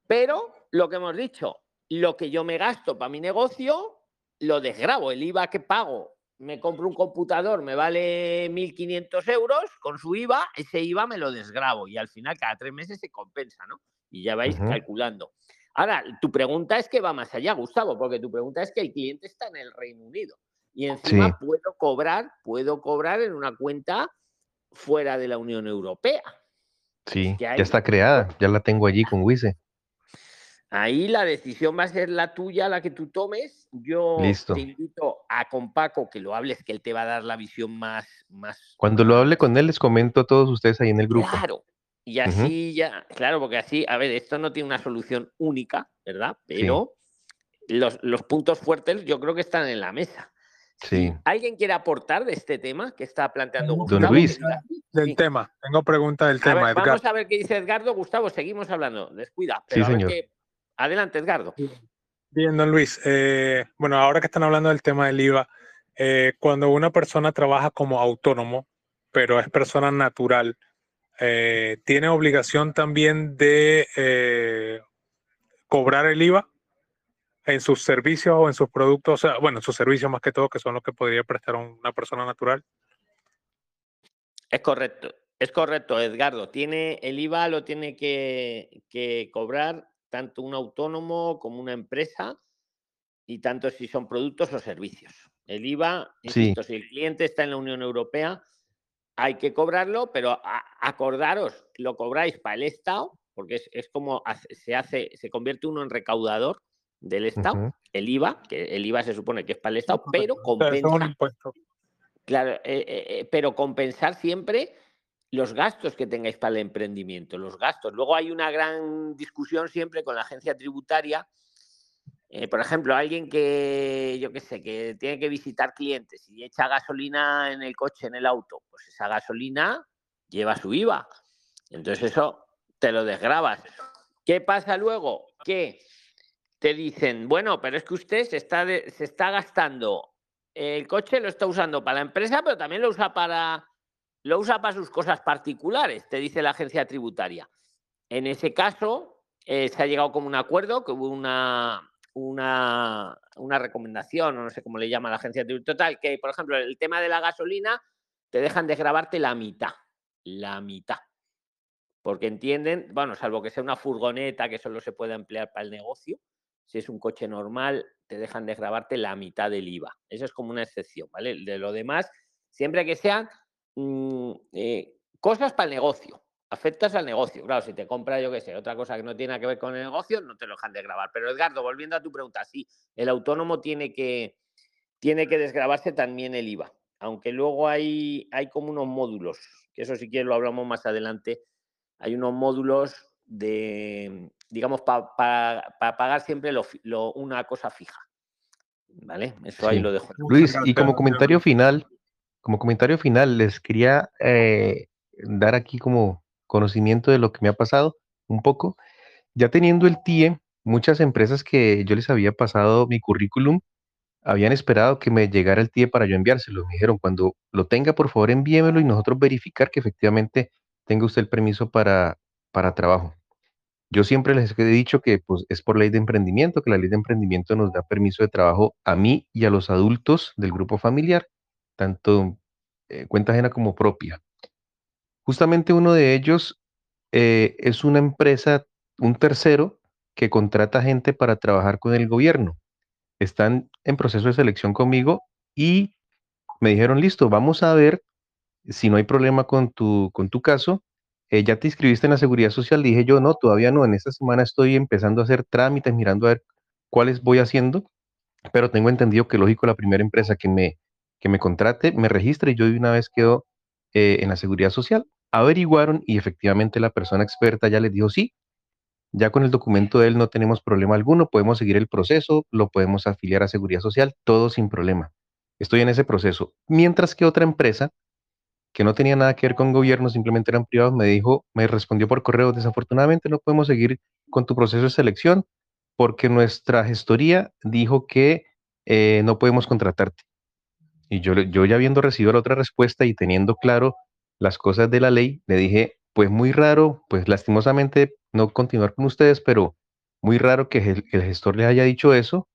S1: Pero lo que hemos dicho, lo que yo me gasto para mi negocio, lo desgrabo. El IVA que pago, me compro un computador, me vale 1.500 euros con su IVA, ese IVA me lo desgrabo y al final cada tres meses se compensa, ¿no? Y ya vais calculando. Ahora, tu pregunta es que va más allá, Gustavo, porque tu pregunta es que el cliente está en el Reino Unido y encima
S15: Sí.
S1: puedo cobrar, puedo cobrar en una cuenta fuera de la Unión Europea.
S15: Sí,
S1: que
S15: ya está creada, ya la tengo allí con Wise.
S1: Ahí la decisión va a ser la tuya, la que tú tomes. Yo
S15: Listo.
S1: te invito a con Paco que lo hables, que él te va a dar la visión más, más
S15: Cuando lo hable con él, les comento a todos ustedes ahí en el grupo.
S1: Claro. Y así ya, claro, porque así, a ver, esto no tiene una solución única, ¿verdad?
S15: Sí.
S1: Pero los, los puntos fuertes yo creo que están en la mesa.
S15: Sí.
S1: ¿Alguien quiere aportar de este tema que está planteando
S10: Don
S1: Gustavo?
S15: Luis.
S10: Del
S1: Sí.
S10: tema, tengo pregunta del
S1: A
S10: tema,
S1: ver, vamos a ver qué dice Edgardo. Gustavo, seguimos hablando. Descuida.
S15: Sí,
S1: a ver
S15: señor.
S1: qué- Adelante, Edgardo.
S10: Bien, don Luis. eh, bueno, ahora que están hablando del tema del IVA, eh, cuando una persona trabaja como autónomo, pero es persona natural, eh, ¿tiene obligación también de eh, cobrar el IVA en sus servicios o en sus productos? O sea, bueno, en sus servicios más que todo, que son los que podría prestar una persona natural.
S1: Es correcto, es correcto, Edgardo. Tiene el IVA lo tiene que, que cobrar tanto un autónomo como una empresa y tanto si son productos o servicios. El IVA,
S15: Sí.
S1: insisto, si el cliente está en la Unión Europea, hay que cobrarlo, pero a- acordaros, lo cobráis para el Estado, porque es, es como hace- se hace, se convierte uno en recaudador del Estado, el IVA, que el IVA se supone que es para el Estado, pero compensa
S10: impuesto.
S1: Claro, eh, eh, eh, pero compensar siempre los gastos que tengáis para el emprendimiento, los gastos. Luego hay una gran discusión siempre con la agencia tributaria. Eh, por ejemplo, alguien que, yo qué sé, que tiene que visitar clientes y echa gasolina en el coche, en el auto, pues esa gasolina lleva su IVA. Entonces eso te lo desgrabas. ¿Qué pasa luego? Que te dicen, bueno, pero es que usted se está, gastando el coche lo está usando para la empresa, pero también lo usa para lo usa para sus cosas particulares, te dice la agencia tributaria. En ese caso, eh, se ha llegado como un acuerdo, que hubo una, una, una recomendación, o no sé cómo le llama la agencia tributaria, total, que por ejemplo, el tema de la gasolina, te dejan desgrabarte la mitad, la mitad. Porque entienden, bueno, salvo que sea una furgoneta que solo se pueda emplear para el negocio, si es un coche normal, te dejan desgrabarte la mitad del IVA. Eso es como una excepción, ¿vale? De lo demás, siempre que sean mm, eh, cosas para el negocio, afectas al negocio. Claro, si te compra, yo qué sé, otra cosa que no tiene nada que ver con el negocio, no te lo dejan desgrabar. Pero Edgardo, volviendo a tu pregunta, sí, el autónomo tiene que, tiene que desgrabarse también el IVA. Aunque luego hay, hay como unos módulos, que eso si quieres lo hablamos más adelante, hay unos módulos de, digamos, para pagar siempre lo una cosa fija. ¿Vale? Eso ahí
S15: Sí.
S1: lo dejo.
S15: Luis, y como comentario final, como comentario final, les quería eh, dar aquí como conocimiento de lo que me ha pasado un poco. Ya teniendo el TIE, muchas empresas que yo les había pasado mi currículum habían esperado que me llegara el TIE para yo enviárselo. Me dijeron, cuando lo tenga, por favor, envíemelo y nosotros verificar que efectivamente tenga usted el permiso para, para trabajo. Yo siempre les he dicho que pues, es por ley de emprendimiento, que la ley de emprendimiento nos da permiso de trabajo a mí y a los adultos del grupo familiar, tanto eh, cuenta ajena como propia. Justamente uno de ellos eh, es una empresa, un tercero, que contrata gente para trabajar con el gobierno. Están en proceso de selección conmigo y me dijeron, listo, vamos a ver si no hay problema con tu, con tu caso. Eh, ¿Ya te inscribiste en la seguridad social? Dije yo, no, todavía no. En esta semana estoy empezando a hacer trámites, mirando a ver cuáles voy haciendo, pero tengo entendido que lógico la primera empresa que me, que me contrate, me registre y yo de una vez quedo eh, en la seguridad social. Averiguaron y efectivamente la persona experta ya les dijo, sí, ya con el documento de él no tenemos problema alguno, podemos seguir el proceso, lo podemos afiliar a seguridad social, todo sin problema. Estoy en ese proceso. Mientras que otra empresa que no tenía nada que ver con gobierno, simplemente eran privados, me dijo, me respondió por correo, desafortunadamente no podemos seguir con tu proceso de selección porque nuestra gestoría dijo que eh, no podemos contratarte. Y yo, yo ya habiendo recibido la otra respuesta y teniendo claro las cosas de la ley, le dije, pues muy raro, pues lastimosamente no continuar con ustedes, pero muy raro que el, que el gestor les haya dicho eso,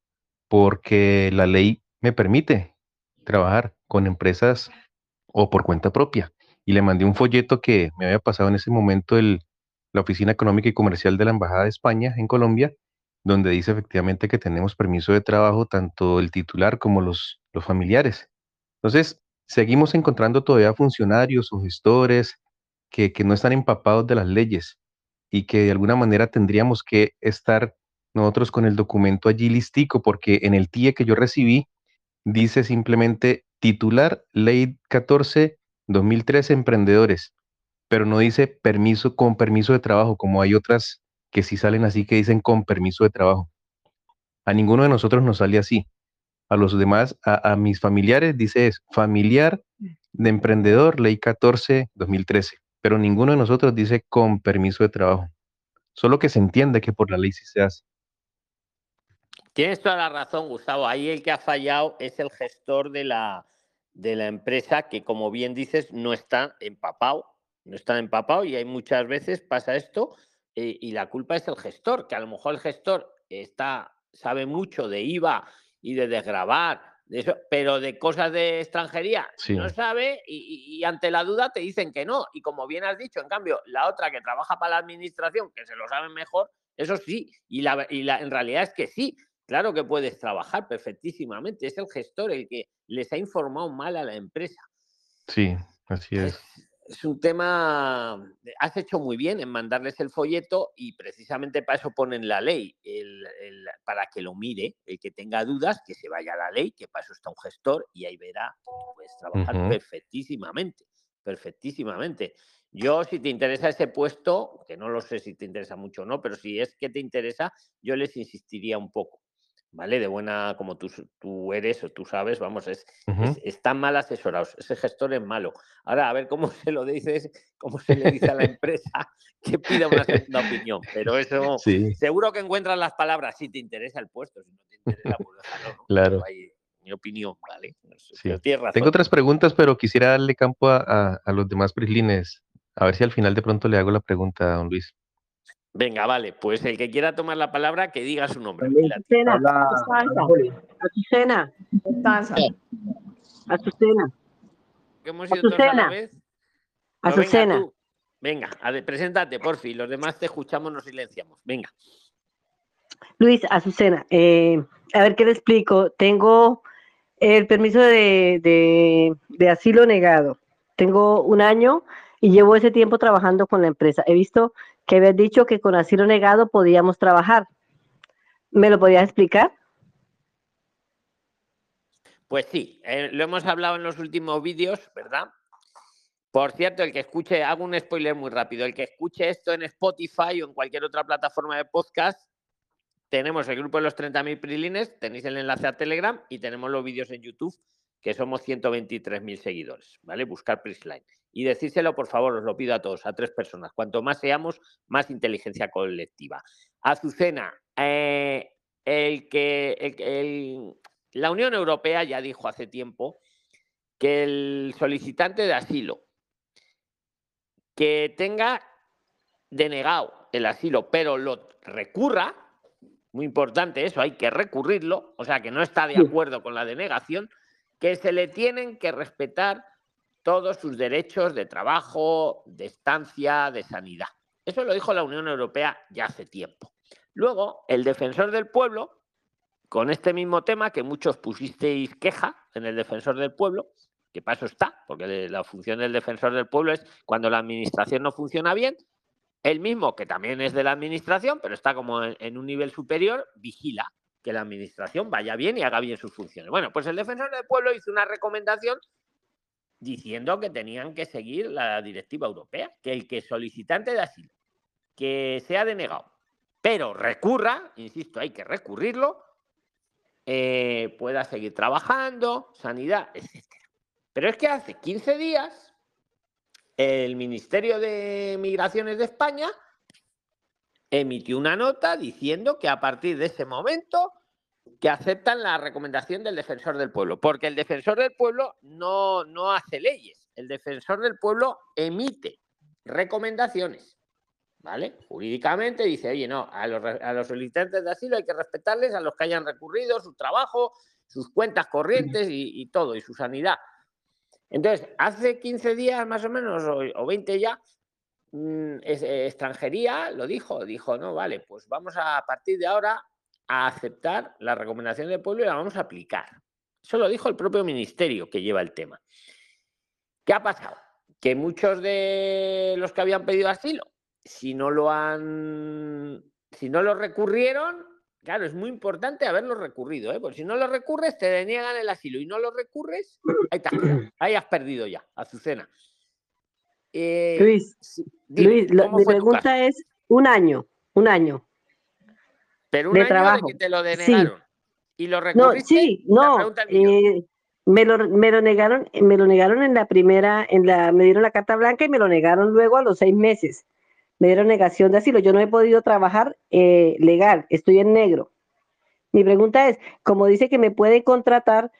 S15: porque la ley me permite trabajar con empresas o por cuenta propia. Y le mandé un folleto que me había pasado en ese momento el, la Oficina Económica y Comercial de la Embajada de España en Colombia donde dice efectivamente que tenemos permiso de trabajo tanto el titular como los, los familiares. Entonces, seguimos encontrando todavía funcionarios o gestores que, no están empapados de las leyes y que de alguna manera tendríamos que estar nosotros con el documento allí listico, porque en el TIE que yo recibí dice simplemente titular Ley 14 2013 Emprendedores, pero no dice permiso con permiso de trabajo, como hay otras que sí salen así que dicen con permiso de trabajo. A ninguno de nosotros nos sale así. A los demás, a, a mis familiares dice es familiar de emprendedor, ley 14, 2013, pero ninguno de nosotros dice con permiso de trabajo. Solo que se entiende que por la ley sí se hace.
S1: Tienes toda la razón, Gustavo. Ahí el que ha fallado es el gestor de la, de la empresa que, como bien dices, no está empapado. No está empapado y hay muchas veces pasa esto eh, y la culpa es el gestor, que a lo mejor el gestor está, sabe mucho de IVA y de desgravar, de eso, pero de cosas de extranjería
S15: Sí.
S1: no sabe y, y ante la duda te dicen que no. Y como bien has dicho, en cambio, la otra que trabaja para la administración, que se lo sabe mejor, eso sí, y, la, y la, en realidad es que sí, claro que puedes trabajar perfectísimamente, es el gestor el que les ha informado mal a la empresa.
S15: Sí, así es.
S1: Es un tema, has hecho muy bien en mandarles el folleto y precisamente para eso ponen la ley, el- el- para que lo mire, el que tenga dudas, que se vaya a la ley, que para eso está un gestor y ahí verá que puedes trabajar perfectísimamente, perfectísimamente. Yo, si te interesa ese puesto, que no lo sé si te interesa mucho o no, pero si es que te interesa, yo les insistiría un poco, ¿vale? De buena, como tú, tú eres o tú sabes, vamos, es, es- están mal asesorados, ese gestor es malo. Ahora, a ver cómo se lo dices, cómo se le dice a la empresa que pida una segunda opinión, pero eso
S15: Sí.
S1: seguro que encuentras las palabras si te interesa el puesto, si no te interesa, pues ¿no?
S15: Claro.
S1: Mi opinión, ¿vale? No sé,
S15: Sí.
S1: pero tienes razón.
S15: Tengo otras preguntas, pero quisiera darle campo a, a- a los demás prislines. A ver si al final de pronto le hago la pregunta a don Luis.
S1: Venga, vale, pues el que quiera tomar la palabra, que diga su nombre.
S16: Azucena, Azucena. Azucena,
S1: Que hemos ido todos a la
S16: Azucena.
S1: vez. No, venga,
S16: Azucena.
S1: tú. Venga, a ver, preséntate, por fin. Los demás te escuchamos, nos silenciamos. Venga.
S16: Luis, Azucena. eh, a ver qué le explico. Tengo el permiso de, de- de asilo negado. Tengo un año y llevo ese tiempo trabajando con la empresa. He visto que habías dicho que con asilo negado podíamos trabajar. ¿Me lo podías explicar?
S1: Pues sí, eh, lo hemos hablado en los últimos vídeos, ¿verdad? Por cierto, el que escuche, hago un spoiler muy rápido, el que escuche esto en Spotify o en cualquier otra plataforma de podcast, tenemos el grupo de los 30.000 prilines, tenéis el enlace a Telegram y tenemos los vídeos en YouTube, que somos 123.000 seguidores, ¿vale? Buscar Prisline. Y decírselo, por favor, os lo pido a todos, a tres personas. Cuanto más seamos, más inteligencia colectiva. Azucena, eh, el que, el que- el- la Unión Europea ya dijo hace tiempo que el solicitante de asilo que tenga denegado el asilo, pero lo recurra, muy importante eso, hay que recurrirlo, o sea que no está de acuerdo con la denegación, que se le tienen que respetar todos sus derechos de trabajo, de estancia, de sanidad. Eso lo dijo la Unión Europea ya hace tiempo. Luego, el defensor del pueblo, con este mismo tema que muchos pusisteis queja en el defensor del pueblo, que para eso está, porque la función del defensor del pueblo es cuando la administración no funciona bien, el mismo que también es de la administración, pero está como en, en un nivel superior, vigila que la administración vaya bien y haga bien sus funciones. Bueno, pues el defensor del pueblo hizo una recomendación diciendo que tenían que seguir la directiva europea, que el que solicitante de asilo que sea denegado, pero recurra, insisto, hay que recurrirlo, eh, pueda seguir trabajando, sanidad, etc. Pero es que hace 15 días el Ministerio de Migraciones de España emitió una nota diciendo que a partir de ese momento que aceptan la recomendación del defensor del pueblo, porque el defensor del pueblo no, no hace leyes, el defensor del pueblo emite recomendaciones, ¿vale? Jurídicamente dice, oye, no, a los, a los solicitantes de asilo hay que respetarles, a los que hayan recurrido, su trabajo, sus cuentas corrientes y, y todo, y su sanidad. Entonces, hace 15 días más o menos, o, o 20 ya, mm, es- eh, extranjería lo dijo, dijo, no, vale, pues vamos a, a partir de ahora a aceptar la recomendación del pueblo y la vamos a aplicar. Eso lo dijo el propio ministerio que lleva el tema. ¿Qué ha pasado? Que muchos de los que habían pedido asilo, si no lo han, si no lo recurrieron, claro, es muy importante haberlo recurrido, ¿eh? porque si no lo recurres, te deniegan el asilo y no lo recurres, ahí, quedado. ahí has perdido ya, Azucena. Eh,
S16: Luis,
S1: sí, dime,
S16: Luis, lo-
S1: ¿cómo
S16: mi pregunta es un año, un año.
S1: Pero un
S16: de
S1: año
S16: trabajo.
S1: de que te lo
S16: Sí.
S1: denegaron. ¿Y lo
S16: No, sí, no. eh, me lo, me lo negaron, me lo negaron en la primera, en la, me dieron la carta blanca y me lo negaron luego a los seis meses. Me dieron negación de asilo. Yo no he podido trabajar eh, legal, estoy en negro. Mi pregunta es, como dice que me pueden contratar,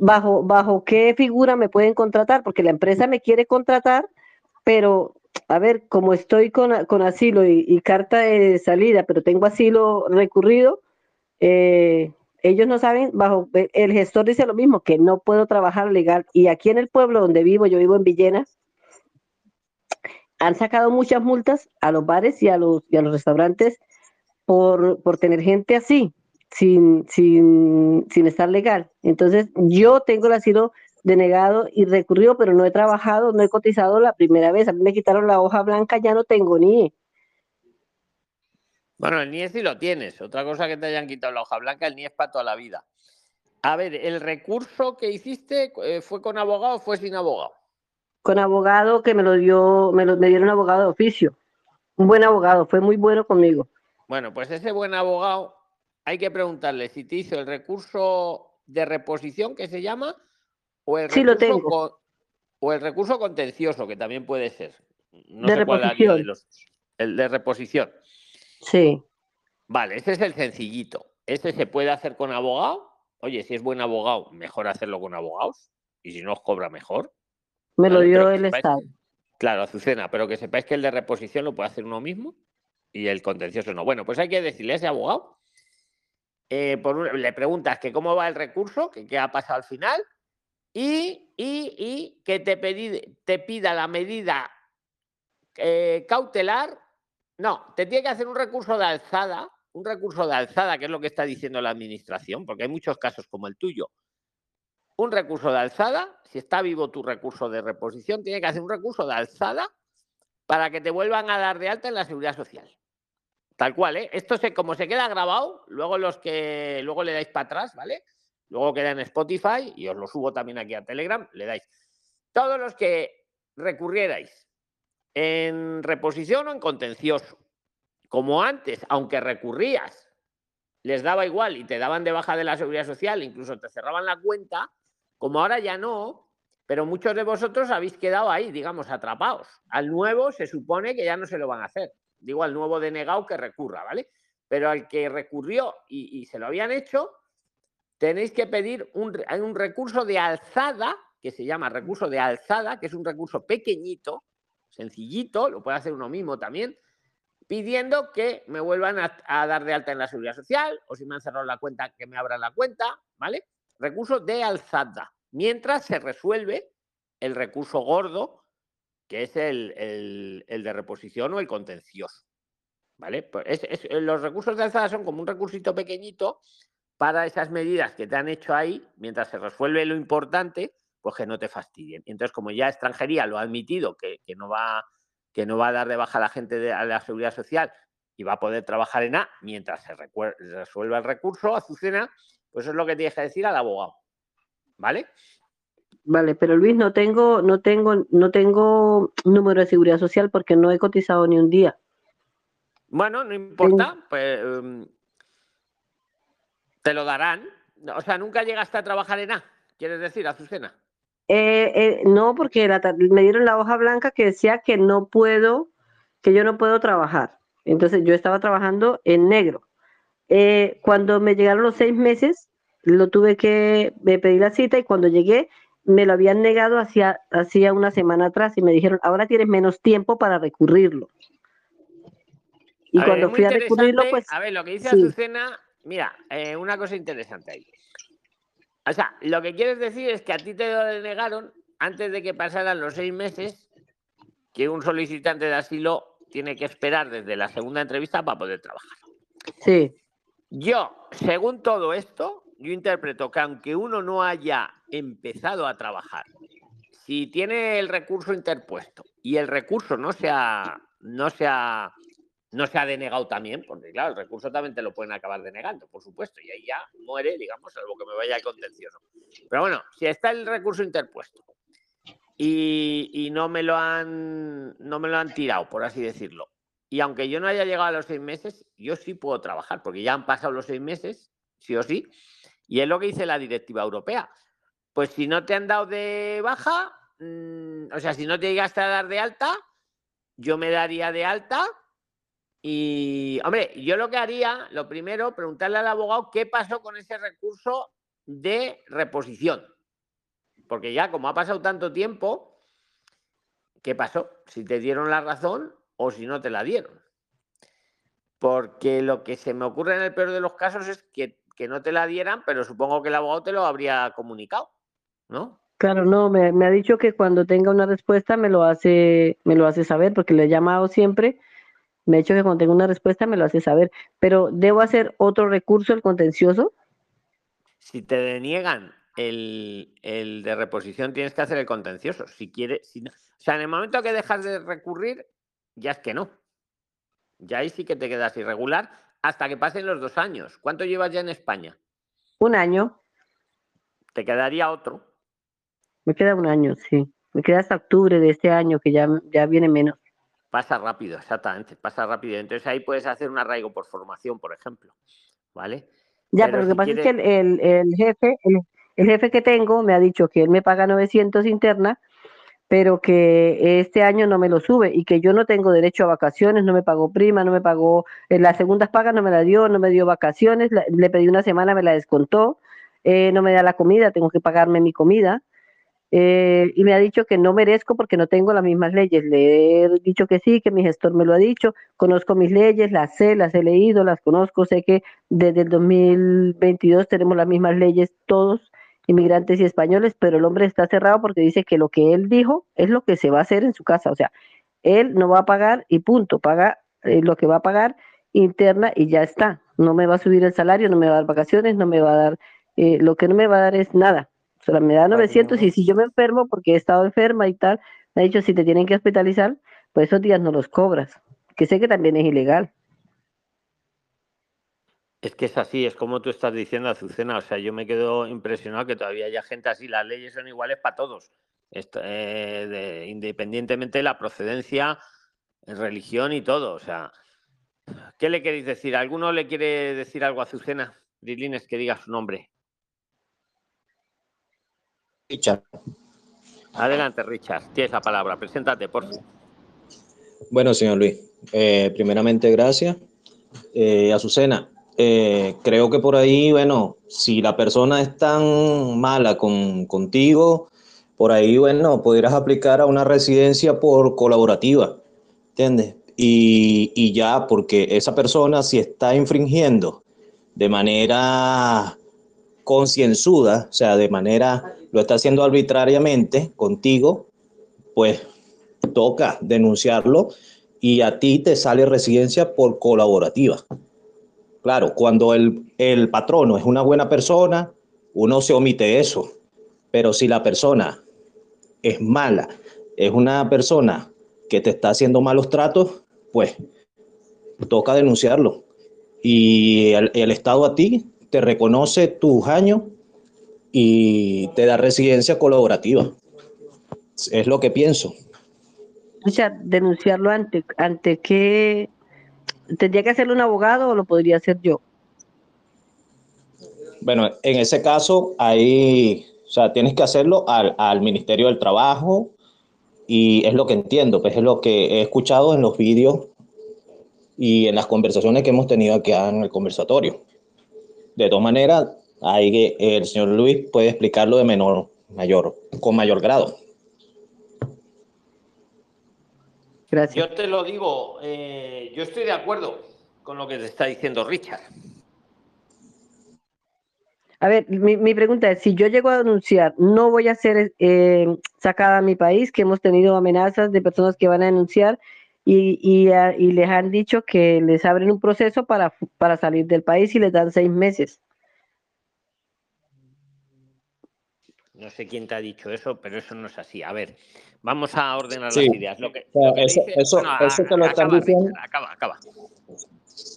S16: ¿bajo, bajo qué figura me pueden contratar? Porque la empresa me quiere contratar, pero a ver, como estoy con, con asilo y, carta de salida, pero tengo asilo recurrido, eh, ellos no saben, bajo el- el gestor dice lo mismo, que no puedo trabajar legal. Y aquí en el pueblo donde vivo, yo vivo en Villena, han sacado muchas multas a los bares y a los, y a los restaurantes por, por tener gente así, sin, sin, sin estar legal. Entonces, yo tengo el asilo denegado y recurrido, pero no he trabajado, no he cotizado la primera vez. A mí me quitaron la hoja blanca, ya no tengo ni.
S1: Bueno, el NIE sí lo tienes. Otra cosa que te hayan quitado la hoja blanca, el NIE es para toda la vida. A ver, ¿el recurso que hiciste eh, fue con abogado o fue sin abogado?
S16: Con abogado que me lo dio, me, lo, me dieron abogado de oficio. Un buen abogado, fue muy bueno conmigo.
S1: Bueno, pues ese buen abogado hay que preguntarle si te hizo el recurso de reposición que se llama o el
S16: Sí, lo
S1: recurso
S16: tengo.
S1: con- o el recurso contencioso que también puede ser. No
S16: De
S1: sé cuál haría de
S16: reposición.
S1: los el de reposición.
S16: Sí.
S1: Vale, ese es el sencillito. Ese se puede hacer con abogado. Oye, si es buen abogado, mejor hacerlo con abogados. Y si no os cobra mejor.
S16: Me lo dio el
S1: sepáis-
S16: Estado.
S1: Claro, Azucena, pero que sepáis que el de reposición lo puede hacer uno mismo y el contencioso no. Bueno, pues hay que decirle a ese abogado, eh, por un- le preguntas que cómo va el recurso, que qué ha pasado al final y, y- y que te, te pida la medida eh, cautelar. No, te tiene que hacer un recurso de alzada, un recurso de alzada, que es lo que está diciendo la administración, porque hay muchos casos como el tuyo. Un recurso de alzada, si está vivo tu recurso de reposición, tiene que hacer un recurso de alzada para que te vuelvan a dar de alta en la seguridad social. Tal cual, ¿eh? Esto se, como se queda grabado, luego los que luego le dais para atrás, ¿vale? Luego queda en Spotify y os lo subo también aquí a Telegram, le dais. Todos los que recurrierais en reposición o en contencioso, como antes, aunque recurrías, les daba igual y te daban de baja de la seguridad social, incluso te cerraban la cuenta, como ahora ya no, pero muchos de vosotros habéis quedado ahí, digamos, atrapados. Al nuevo se supone que ya no se lo van a hacer. Digo al nuevo denegado que recurra, ¿vale? Pero al que recurrió y, se lo habían hecho, tenéis que pedir un, un recurso de alzada, que se llama recurso de alzada, que es un recurso pequeñito, sencillito, lo puede hacer uno mismo también, pidiendo que me vuelvan a dar de alta en la seguridad social, o si me han cerrado la cuenta, que me abran la cuenta, ¿vale? Recurso de alzada, mientras se resuelve el recurso gordo, que es el, el- de reposición o el contencioso. ¿Vale? Pues es- es- los recursos de alzada son como un recursito pequeñito para esas medidas que te han hecho ahí, mientras se resuelve lo importante, pues que no te fastidien. Entonces, como ya extranjería lo ha admitido que, que no va, que no va a dar de baja a la gente de a la seguridad social y va a poder trabajar en A mientras se resuelva el recurso, Azucena, pues eso es lo que tienes que decir al abogado. ¿Vale?
S16: Vale, pero Luis, no tengo, no tengo, no tengo número de seguridad social porque no he cotizado ni un día.
S1: Bueno, no importa, pues em, te lo darán. O sea, nunca llegaste a trabajar en A, quieres decir, Azucena.
S16: Eh, eh, no, porque la me dieron la hoja blanca que decía que no puedo, que yo no puedo trabajar. Entonces yo estaba trabajando en negro. Eh, cuando me llegaron los seis meses, lo tuve que me pedí la cita y cuando llegué me lo habían negado hacía, hacía una semana atrás y me dijeron, ahora tienes menos tiempo para recurrirlo. Y
S1: A
S16: cuando fui a recurrirlo, pues
S1: A ver, lo que dice
S16: sí.
S1: Azucena, mira, eh, una cosa interesante ahí. O sea, lo que quieres decir es que a ti te lo denegaron antes de que pasaran los seis meses que un solicitante de asilo tiene que esperar desde la segunda entrevista para poder trabajar.
S16: sí.
S1: Yo, según todo esto, yo interpreto que aunque uno no haya empezado a trabajar, si tiene el recurso interpuesto y el recurso no se ha, no se ha, no denegado también, porque claro, el recurso también te lo pueden acabar denegando, por supuesto, y ahí ya muere, digamos, salvo que me vaya contencioso. Pero bueno, si está el recurso interpuesto y, y no me lo han no me lo han tirado, por así decirlo, y aunque yo no haya llegado a los seis meses, yo sí puedo trabajar, porque ya han pasado los seis meses, sí o sí, y es lo que dice la directiva europea. Pues si no te han dado de baja, mm, o sea, si no te llegaste a dar de alta, yo me daría de alta y, hombre, yo lo que haría, lo primero, preguntarle al abogado qué pasó con ese recurso de reposición. Porque ya como ha pasado tanto tiempo, ¿qué pasó? Si te dieron la razón o si no te la dieron. Porque lo que se me ocurre en el peor de los casos es que, que no te la dieran, pero supongo que el abogado te lo habría comunicado, ¿no?
S16: Claro, no, me, me ha dicho que cuando tenga una respuesta me lo hace, me lo hace saber, porque le he llamado siempre. Me ha dicho que cuando tenga una respuesta me lo hace saber. Pero ¿debo hacer otro recurso, el contencioso?
S1: Si te deniegan el, el de reposición, tienes que hacer el contencioso. Si quieres, si no- o sea, en el momento que dejas de recurrir, ya es que no. Ya ahí sí que te quedas irregular hasta que pasen los dos años. ¿Cuánto llevas ya en España?
S16: Un año.
S1: Te quedaría otro.
S16: Me queda un año, sí. Me queda hasta octubre de este año, que ya, ya viene menos.
S1: Pasa rápido, exactamente, pasa rápido. Entonces ahí puedes hacer un arraigo por formación, por ejemplo. ¿Vale?
S16: Ya,
S1: Pero
S16: pero, lo que
S1: si
S16: pasa es que el, el- el jefe, el, el jefe que tengo me ha dicho que él me paga 900 interna, pero que este año no me lo sube y que yo no tengo derecho a vacaciones, no me pagó prima, no me pagó, en las segundas pagas no me la dio, no me dio vacaciones, la- le pedí una semana, me la descontó, eh, no me da la comida, tengo que pagarme mi comida. Eh, y me ha dicho que no merezco porque no tengo las mismas leyes. Le he dicho que sí, que mi gestor me lo ha dicho. Conozco mis leyes, las sé, las he leído, las conozco. Sé que desde el 2022 tenemos las mismas leyes todos, inmigrantes y españoles, pero el hombre está cerrado porque dice que lo que él dijo es lo que se va a hacer en su casa. O sea, él no va a pagar y punto, paga eh, lo que va a pagar interna y ya está. No me va a subir el salario, no me va a dar vacaciones, no me va a dar, eh, lo que no me va a dar es nada. O sea, me da 900 y si yo me enfermo porque he estado enferma y tal, me ha dicho si te tienen que hospitalizar, pues esos días no los cobras, que sé que también es ilegal.
S1: Es que es así, es como tú estás diciendo, Azucena. O sea, yo me quedo impresionado que todavía haya gente así. Las leyes son iguales para todos, Esto, eh, de- independientemente de la procedencia, religión y todo. O sea, ¿qué le queréis decir? ¿Alguno le quiere decir algo a Azucena? Brilines, que diga su nombre.
S17: Richard.
S1: Adelante, Richard. Tienes la palabra. Preséntate, por favor.
S17: Bueno, señor Luis, eh, primeramente gracias. Eh, Azucena, eh, creo que por ahí, bueno, si la persona es tan mala con, contigo, por ahí, bueno, pudieras aplicar a una residencia por colaborativa, ¿entiendes? Y, y ya, porque esa persona si está infringiendo de manera concienzuda, o sea, de manera, lo está haciendo arbitrariamente contigo, pues toca denunciarlo y a ti te sale residencia por colaborativa. Claro, cuando el, el patrono es una buena persona, uno se omite eso, pero si la persona es mala, es una persona que te está haciendo malos tratos, pues toca denunciarlo. Y el, el Estado a ti te reconoce tus años y te da residencia colaborativa. Es lo que pienso.
S16: O sea, denunciarlo ante, ante qué, ¿tendría que hacerlo un abogado o lo podría hacer yo?
S17: Bueno, en ese caso, ahí, o sea, tienes que hacerlo al, al Ministerio del Trabajo y es lo que entiendo, pues es lo que he escuchado en los vídeos y en las conversaciones que hemos tenido aquí en el conversatorio. De todas maneras, ahí que el señor Luis puede explicarlo de menor, mayor, con mayor grado.
S16: Gracias.
S1: Yo te lo digo, eh, yo estoy de acuerdo con lo que te está diciendo Richard.
S16: A ver, mi, mi pregunta es, si yo llego a denunciar, ¿no voy a ser eh, sacada a mi país, que hemos tenido amenazas de personas que van a denunciar y, y, a- y les han dicho que les abren un proceso para, para salir del país y les dan seis meses.
S1: No sé quién te ha dicho eso, pero eso no es así. A ver, vamos a ordenar
S17: Sí.
S1: las ideas. Lo que, lo
S17: eso,
S1: dice-
S17: eso,
S1: bueno,
S17: eso te lo
S1: a-
S17: están
S1: acaba,
S17: diciendo.
S1: Acaba, acaba.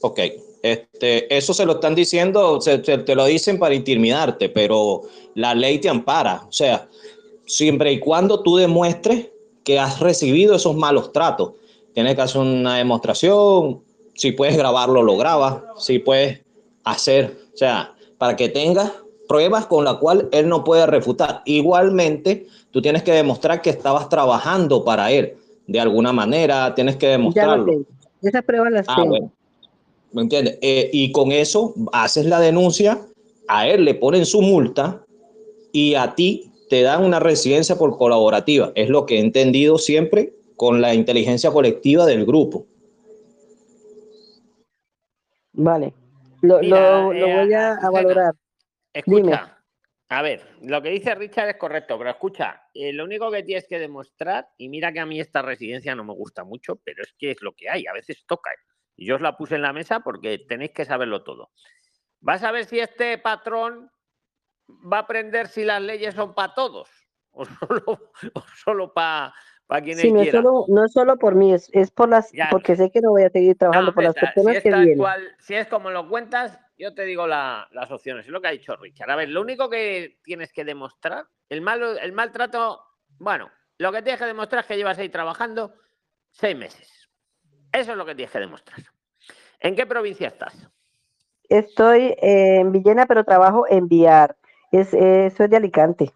S17: Ok, este, eso se lo están diciendo, se- se- te lo dicen para intimidarte, pero la ley te ampara. O sea, siempre y cuando tú demuestres que has recibido esos malos tratos, tienes que hacer una demostración. Si puedes grabarlo, lo grabas. Si puedes hacer, o sea, para que tengas pruebas con las cuales él no puede refutar. Igualmente, tú tienes que demostrar que estabas trabajando para él. De alguna manera, tienes que demostrarlo.
S16: Esas pruebas las
S17: Ah,
S16: tengo.
S17: bueno. ¿Me entiendes? Eh, y con eso haces la denuncia, a él le ponen su multa y a ti te dan una residencia por colaborativa. Es lo que he entendido siempre con la inteligencia colectiva del grupo.
S16: Vale. Lo,
S1: Mira,
S16: lo, lo
S1: eh,
S16: voy a, a valorar.
S1: Escucha,
S16: Dime.
S1: a ver, lo que dice Richard es correcto, pero escucha, eh, lo único que tienes que demostrar, y mira que a mí esta residencia no me gusta mucho, pero es que es lo que hay, a veces toca. ¿eh? Y yo os la puse en la mesa porque tenéis que saberlo todo. Vas a ver si este patrón va a aprender si las leyes son para todos o solo, o solo para quien
S16: Sí,
S1: él
S16: no es solo, no es solo por mí, es, es por las,
S1: Ya.
S16: porque sé que no voy a seguir trabajando por las personas
S1: si,
S16: que vienen.
S1: cual- si es como lo cuentas, yo te digo la- las opciones. Es lo que ha dicho Richard. A ver, lo único que tienes que demostrar, el, malo, el maltrato, bueno, lo que tienes que demostrar es que llevas ahí trabajando seis meses. Eso es lo que tienes que demostrar. ¿En qué provincia estás?
S16: Estoy en Villena, pero trabajo en Viar. Es, eh, soy de Alicante.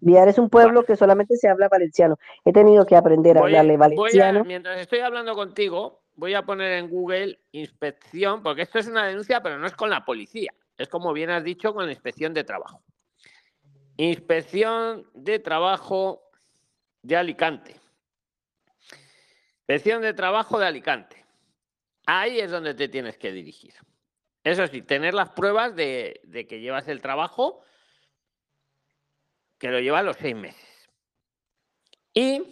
S16: Viar es un pueblo que solamente se habla valenciano. He tenido que aprender a
S1: Voy-
S16: hablarle
S1: a-
S16: valenciano.
S1: mientras estoy hablando contigo, voy a poner en Google inspección, porque esto es una denuncia, pero no es con la policía. Es como bien has dicho, con la inspección de trabajo. Inspección de trabajo de Alicante. Inspección de trabajo de Alicante. Ahí es donde te tienes que dirigir. Eso sí, tener las pruebas de, de que llevas el trabajo, que lo llevas los seis meses. Y,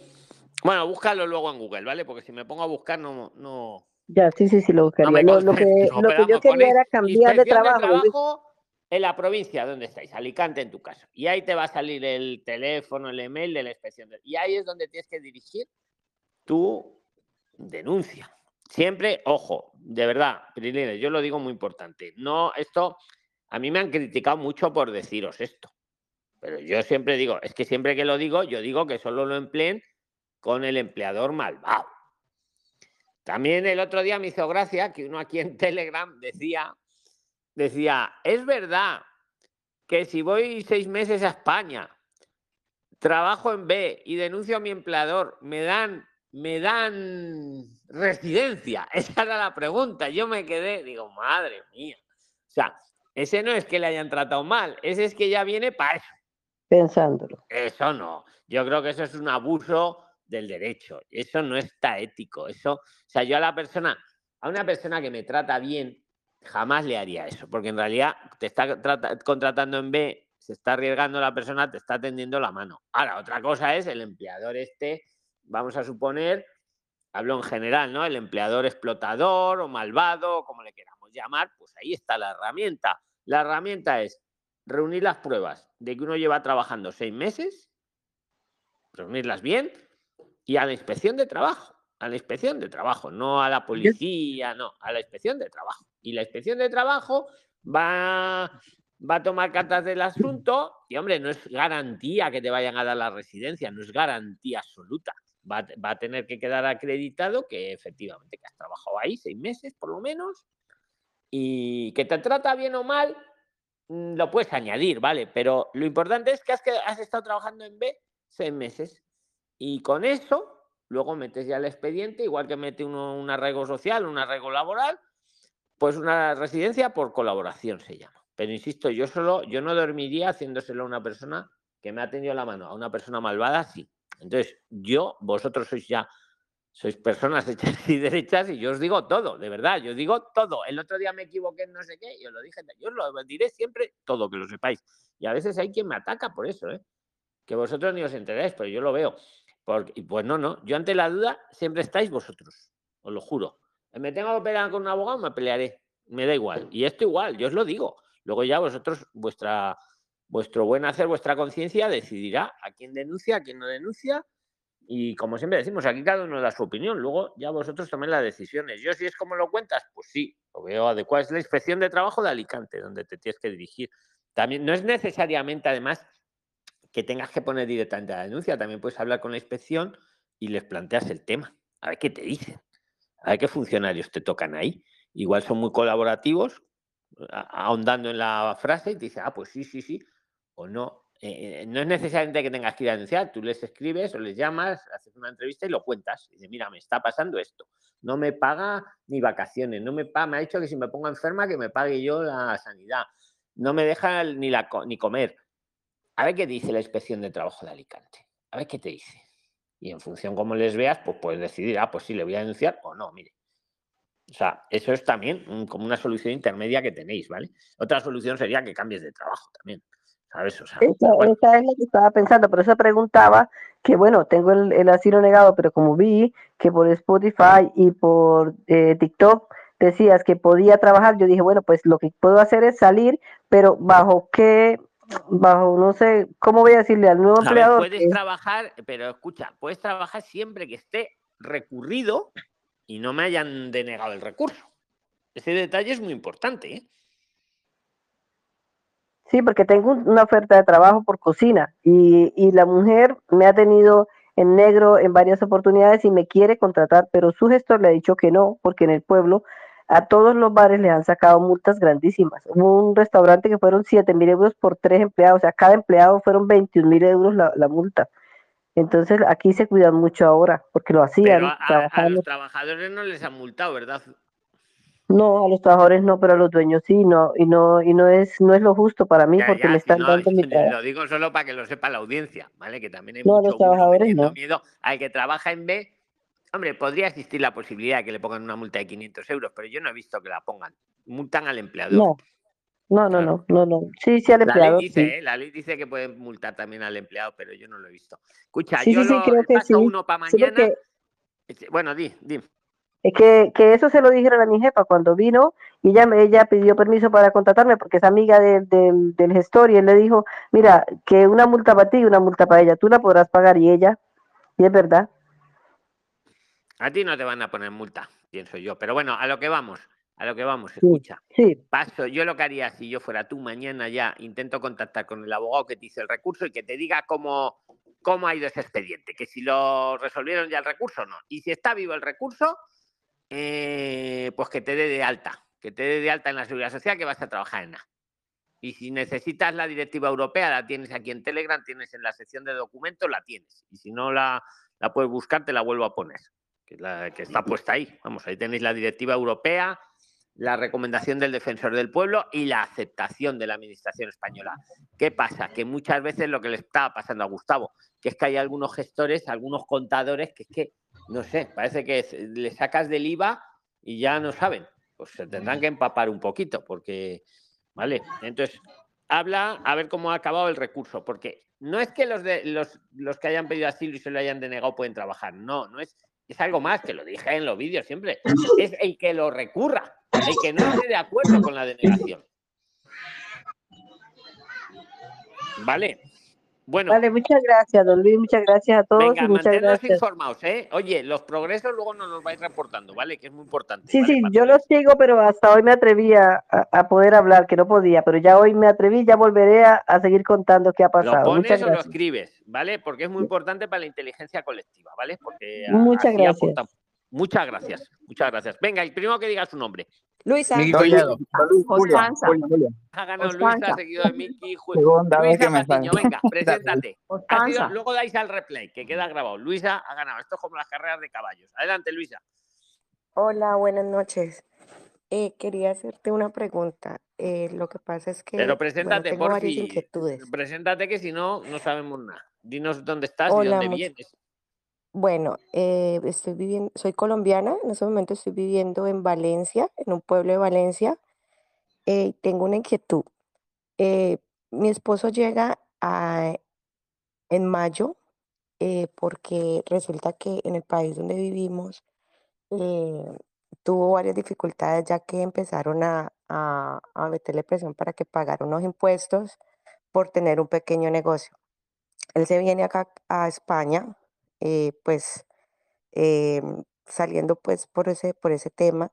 S1: bueno, búscalo luego en Google, ¿vale? Porque si me pongo a buscar, no. no
S16: Ya, sí, sí, sí, lo buscaría. Lo, que, lo que yo quería era cambiar de trabajo. Luis.
S1: trabajo en la provincia donde estáis, Alicante en tu caso. Y ahí te va a salir el teléfono, el email de la inspección. de- Y ahí es donde tienes que dirigir tu denuncia. Siempre, ojo, de verdad, Prilines, yo lo digo muy importante. No, esto, a mí me han criticado mucho por deciros esto. Pero yo siempre digo, es que siempre que lo digo, yo digo que solo lo empleen con el empleador malvado. También el otro día me hizo gracia que uno aquí en Telegram decía, decía, es verdad que si voy seis meses a España, trabajo en B y denuncio a mi empleador, me dan, me dan residencia. Esa era la pregunta. Yo me quedé, digo, madre mía. O sea, ese no es que le hayan tratado mal, ese es que ya viene para eso.
S16: Pensándolo.
S1: Eso no. Yo creo que eso es un abuso del derecho. Eso no está ético. Eso, o sea, yo a la persona, a una persona que me trata bien, jamás le haría eso, porque en realidad te está trata- contratando en B, se está arriesgando la persona, te está tendiendo la mano. Ahora, otra cosa es el empleador este, vamos a suponer, hablo en general, ¿no? El empleador explotador o malvado, como le queramos llamar, pues ahí está la herramienta. La herramienta es reunir las pruebas de que uno lleva trabajando seis meses, reunirlas bien, y a la inspección de trabajo, a la inspección de trabajo, no a la policía, no, a la inspección de trabajo. Y la inspección de trabajo va, va a tomar cartas del asunto y, hombre, no es garantía que te vayan a dar la residencia, no es garantía absoluta. Va, a te- va a tener que quedar acreditado que efectivamente que has trabajado ahí seis meses por lo menos y que te trata bien o mal, mm, lo puedes añadir, ¿vale? Pero lo importante es que has, que has estado trabajando en B seis meses. Y con eso, luego metes ya el expediente, igual que mete uno un arraigo social, un arraigo laboral, pues una residencia por colaboración se llama. Pero insisto, yo solo, yo no dormiría haciéndoselo a una persona que me ha tendido la mano, a una persona malvada, sí. Entonces, yo, vosotros sois ya, sois personas hechas y derechas y yo os digo todo, de verdad, yo digo todo. El otro día me equivoqué en no sé qué y os lo dije, yo os lo diré siempre todo, que lo sepáis. Y a veces hay quien me ataca por eso, ¿eh? que vosotros ni os enteráis, pero yo lo veo. Pues no, no. Yo ante la duda siempre estáis vosotros. Os lo juro. Me tengo que pelear con un abogado, me pelearé. Me da igual. Y esto igual, yo os lo digo. Luego ya vosotros, vuestra, vuestro buen hacer, vuestra conciencia decidirá a quién denuncia, a quién no denuncia. Y como siempre decimos, aquí cada uno da su opinión. Luego ya vosotros toméis las decisiones. Yo si es como lo cuentas, pues sí, lo veo adecuado. Es la inspección de trabajo de Alicante, donde te tienes que dirigir. También no es necesariamente, además, que tengas que poner directamente la denuncia. También puedes hablar con la inspección y les planteas el tema. A ver qué te dicen. A ver qué funcionarios te tocan ahí. Igual son muy colaborativos, ahondando en la frase y te dice, ah, pues sí, sí, sí, o no. Eh, no es necesariamente que tengas que ir a denunciar, tú les escribes o les llamas, haces una entrevista y lo cuentas. Y dices, mira, me está pasando esto. No me paga ni vacaciones, no me paga, me ha dicho que si me pongo enferma que me pague yo la sanidad. No me deja ni, la, ni comer. A ver qué dice la inspección de trabajo de Alicante. A ver qué te dice. Y en función como les veas, pues puedes decidir, ah, pues sí, le voy a denunciar o no, mire. O sea, eso es también como una solución intermedia que tenéis, ¿vale? Otra solución sería que cambies de trabajo también, ¿sabes? O sea,
S16: esa,
S1: bueno,
S16: esa es lo que estaba pensando, por eso preguntaba que, bueno, tengo el, el asilo negado, pero como vi que por Spotify y por eh, TikTok decías que podía trabajar, yo dije, bueno, pues lo que puedo hacer es salir, pero bajo qué, bajo, no sé, ¿cómo voy a decirle al nuevo
S1: ver,
S16: empleador?
S1: puedes
S16: que-
S1: trabajar, pero escucha, puedes trabajar siempre que esté recurrido y no me hayan denegado el recurso. Ese detalle es muy importante, ¿eh?
S16: Sí, porque tengo un- una oferta de trabajo por cocina y, y la mujer me ha tenido en negro en varias oportunidades y me quiere contratar, pero su gestor le ha dicho que no, porque en el pueblo a todos los bares les han sacado multas grandísimas. Hubo un restaurante que fueron 7 mil euros por tres empleados, o sea, cada empleado fueron 21 mil euros la, la multa. Entonces aquí se cuidan mucho ahora, porque lo hacían
S1: Pero a, a- a los trabajadores no les han multado, ¿verdad?
S16: No, a los trabajadores no, pero a los dueños sí, no, y no, y no es, no es lo justo para mí
S1: Ya,
S16: porque
S1: ya,
S16: me
S1: si
S16: están
S1: no,
S16: dando mi
S1: lo digo solo para que lo sepa la audiencia, ¿vale? Que también hay
S16: No, a
S1: mucho
S16: los
S1: bulo
S16: trabajadores no.
S1: miedo al que trabaja en B. Hombre, podría existir la posibilidad de que le pongan una multa de 500 euros, pero yo no he visto que la pongan. Multan al empleador.
S16: No, no, no, no, no, no. Sí, sí, al
S1: La ley
S16: empleador,
S1: dice,
S16: sí.
S1: ¿eh? La ley dice que pueden multar también al empleado, pero yo no lo he visto. Escucha,
S16: Sí,
S1: yo
S16: sí, sí,
S1: lo
S16: creo que
S1: paso
S16: sí.
S1: uno para mañana.
S16: porque
S1: Este, Bueno, di, di.
S16: es que, que eso se lo dijeron a mi jefa cuando vino y ella, ella pidió permiso para contratarme porque es amiga del, del, del gestor y él le dijo, mira, que una multa para ti y una multa para ella, tú la podrás pagar y ella, y es verdad.
S1: A ti no te van a poner multa, pienso yo. Pero bueno, a lo que vamos, a lo que vamos,
S16: Sí,
S1: escucha.
S16: sí,
S1: Paso, yo lo que haría si yo fuera tú mañana ya, intento contactar con el abogado que te hizo el recurso y que te diga cómo, cómo ha ido ese expediente, que si lo resolvieron ya el recurso o no. Y si está vivo el recurso, eh, pues que te dé de alta, que te dé de alta en la seguridad social que vas a trabajar en A. Y si necesitas la directiva europea, la tienes aquí en Telegram, tienes en la sección de documentos, la tienes. Y si no la, la puedes buscar, te la vuelvo a poner, que, está puesta ahí. Vamos, ahí tenéis la directiva europea, la recomendación del defensor del pueblo y la aceptación de la administración española. ¿Qué pasa? Que muchas veces lo que le está pasando a Gustavo, que es que hay algunos gestores, algunos contadores que es que, no sé, parece que es- le sacas del IVA y ya no saben. Pues se tendrán que empapar un poquito, porque, ¿vale? Entonces, habla a ver cómo ha acabado el recurso, porque no es que los, de, los, los que hayan pedido asilo y se lo hayan denegado pueden trabajar, no, no es, es algo más, que lo dije en los vídeos siempre, es el que lo recurra, el que no esté de acuerdo con la denegación. ¿Vale? Bueno,
S16: Vale, muchas gracias, don Luis, muchas gracias a todos
S1: venga,
S16: y muchas gracias.
S1: informados, ¿eh? Oye, los progresos luego nos los vais reportando, ¿vale? Que es muy importante.
S16: Sí,
S1: ¿vale?
S16: sí, yo lo sigo, pero hasta hoy me atreví a, poder hablar, que no podía, pero ya hoy me atreví, ya volveré a, a seguir contando qué ha
S1: Lo
S16: pasado. Muchas
S1: pones o lo
S16: gracias.
S1: escribes, ¿vale? Porque es muy importante para la inteligencia colectiva, ¿vale? Porque
S16: Muchas gracias.
S1: Muchas gracias, muchas gracias. Venga, el primero que diga su nombre.
S18: Luisa.
S19: Miki Collado. Julia, Julia, Julia.
S1: Ha ganado Luisa, seguido de Miki.
S19: Segunda vez que me
S1: Patiño, venga, preséntate. Sido- luego dais al replay, que queda grabado. Luisa ha ganado. Esto es como las carreras de caballos. Adelante, Luisa.
S20: Hola, buenas noches. Eh, quería hacerte una pregunta. Eh, lo que pasa es que,
S1: Pero
S20: bueno,
S1: preséntate,
S20: tengo
S1: por
S20: varias
S1: si.
S20: inquietudes.
S1: Preséntate, que si no, no sabemos nada. Dinos dónde estás y dónde vienes.
S20: Bueno, eh, estoy viviendo, soy colombiana, en este momento estoy viviendo en Valencia, en un pueblo de Valencia. Eh, y tengo una inquietud. Eh, mi esposo llega a- en mayo eh, porque resulta que en el país donde vivimos eh, tuvo varias dificultades ya que empezaron a, a, a meterle presión para que pagara unos impuestos por tener un pequeño negocio. Él se viene acá a España, eh, pues em, saliendo pues por ese, por ese tema.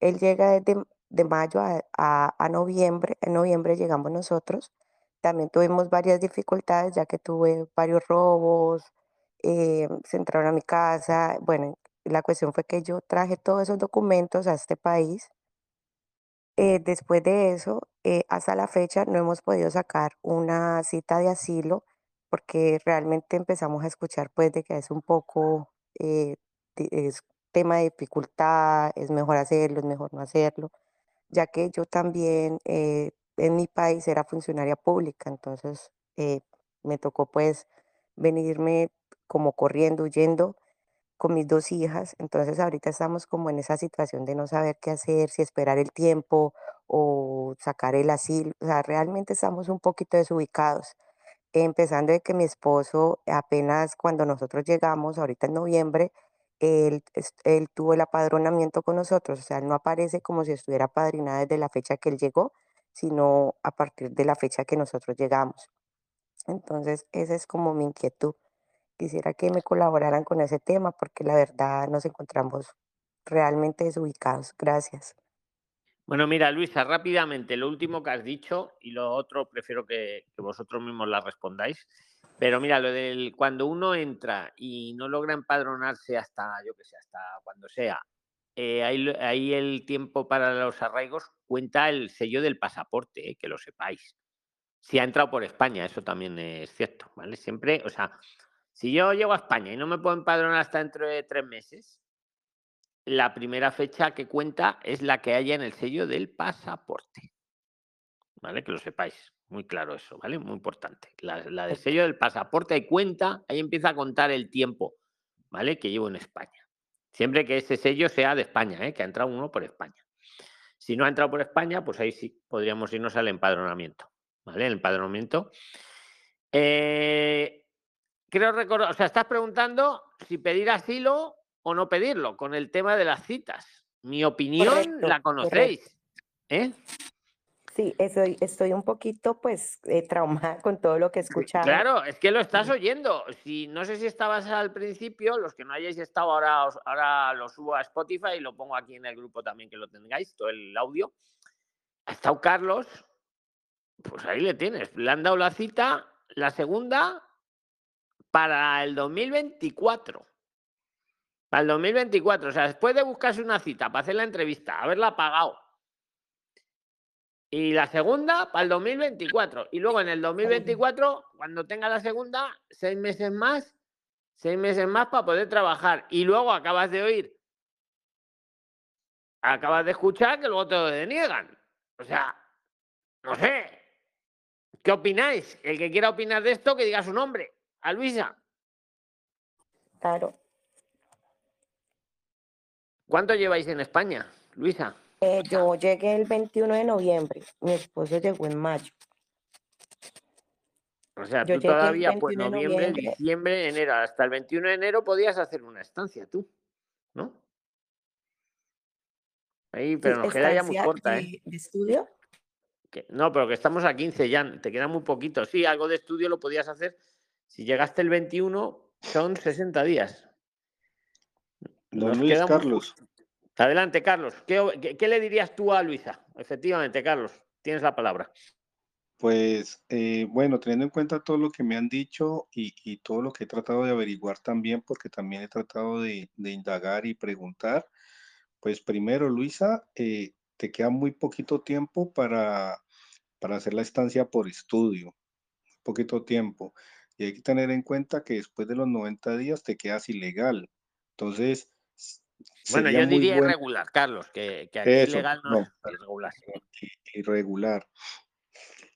S20: Él llega desde de mayo a, a- a noviembre, en noviembre llegamos nosotros. También tuvimos varias dificultades ya que tuve varios robos, eh, se entraron a mi casa. Bueno, la cuestión fue que yo traje todos esos documentos a este país. Eh, después de eso, eh, hasta la fecha no hemos podido sacar una cita de asilo porque realmente empezamos a escuchar pues de que es un poco, eh, es tema de dificultad, es mejor hacerlo, es mejor no hacerlo, ya que yo también eh, en mi país era funcionaria pública, entonces eh, me tocó pues venirme como corriendo, huyendo con mis dos hijas, entonces ahorita estamos como en esa situación de no saber qué hacer, si esperar el tiempo o sacar el asilo, o sea, realmente estamos un poquito desubicados, empezando de que mi esposo apenas cuando nosotros llegamos, ahorita en noviembre, él, él tuvo el apadronamiento con nosotros, o sea, él no aparece como si estuviera apadrinado desde la fecha que él llegó, sino a partir de la fecha que nosotros llegamos. Entonces, esa es como mi inquietud. Quisiera que me colaboraran con ese tema porque la verdad nos encontramos realmente desubicados. Gracias.
S1: Bueno, mira, Luisa, rápidamente, lo último que has dicho y lo otro prefiero que, vosotros mismos la respondáis. Pero mira, lo del cuando uno entra y no logra empadronarse hasta, yo que sé, hasta cuando sea, eh, ahí, ahí el tiempo para los arraigos cuenta el sello del pasaporte, eh, que lo sepáis. Si ha entrado por España, eso también es cierto, ¿vale? Siempre, o sea, si yo llego a España y no me puedo empadronar hasta dentro de tres meses, la primera fecha que cuenta es la que haya en el sello del pasaporte. ¿Vale? Que lo sepáis. Muy claro eso, ¿vale? Muy importante. La, la del sello del pasaporte ahí cuenta, ahí empieza a contar el tiempo, ¿vale? Que llevo en España. Siempre que ese sello sea de España, ¿eh? Que ha entrado uno por España. Si no ha entrado por España, pues ahí sí podríamos irnos al empadronamiento, ¿vale? El empadronamiento. Eh, creo recordar, o sea, estás preguntando si pedir asilo o no pedirlo con el tema de las citas. Mi opinión
S20: Correcto,
S1: la conocéis, ¿eh?
S20: Sí, estoy, estoy un poquito pues eh, traumada con todo lo que he escuchado.
S1: Claro, es que lo estás oyendo. Si no sé si estabas al principio, los que no hayáis estado ahora, os- ahora lo subo a Spotify y lo pongo aquí en el grupo también que lo tengáis, todo el audio. Ha estado Carlos, pues ahí le tienes. Le han dado la cita, la segunda, para el 2024. Para el 2024. O sea, después de buscarse una cita para hacer la entrevista, haberla pagado. Y la segunda para el 2024. Y luego en el 2024, cuando tenga la segunda, seis meses más, seis meses más para poder trabajar. Y luego acabas de oír, acabas de escuchar que luego te lo deniegan. O sea, no sé. ¿Qué opináis? El que quiera opinar de esto, que diga su nombre. A Luisa.
S20: Claro.
S1: ¿Cuánto lleváis en España, Luisa?
S20: Eh, yo llegué el 21 de noviembre, mi esposo llegó en mayo.
S1: O sea,
S20: Yo
S1: tú todavía, pues
S20: 21 de
S1: noviembre,
S20: noviembre.
S1: diciembre, enero, hasta el 21 de enero podías hacer una estancia tú, ¿no? Ahí, pero nos queda ya muy corta, ¿eh?
S20: de, de estudio.
S1: Que- no, pero que estamos a 15 ya, te queda muy poquito. Sí, algo de estudio lo podías hacer. Si llegaste el 21, son 60 días.
S3: Don
S1: Nos
S3: Luis
S1: queda muy
S3: Carlos.
S1: Adelante, Carlos. ¿Qué, o- qué- qué le dirías tú a Luisa? Efectivamente, Carlos, tienes la palabra.
S3: Pues eh, bueno, teniendo en cuenta todo lo que me han dicho y, y todo lo que he tratado de averiguar también, porque también he tratado de, de indagar y preguntar, pues primero, Luisa, eh, te queda muy poquito tiempo para, para hacer la estancia por estudio, poquito tiempo. Y hay que tener en cuenta que después de los 90 días te quedas ilegal. Entonces,
S1: Bueno, yo diría
S3: bueno.
S1: irregular, Carlos, que, que aquí
S3: Eso,
S1: legal no,
S3: no,
S1: es irregular.
S3: irregular.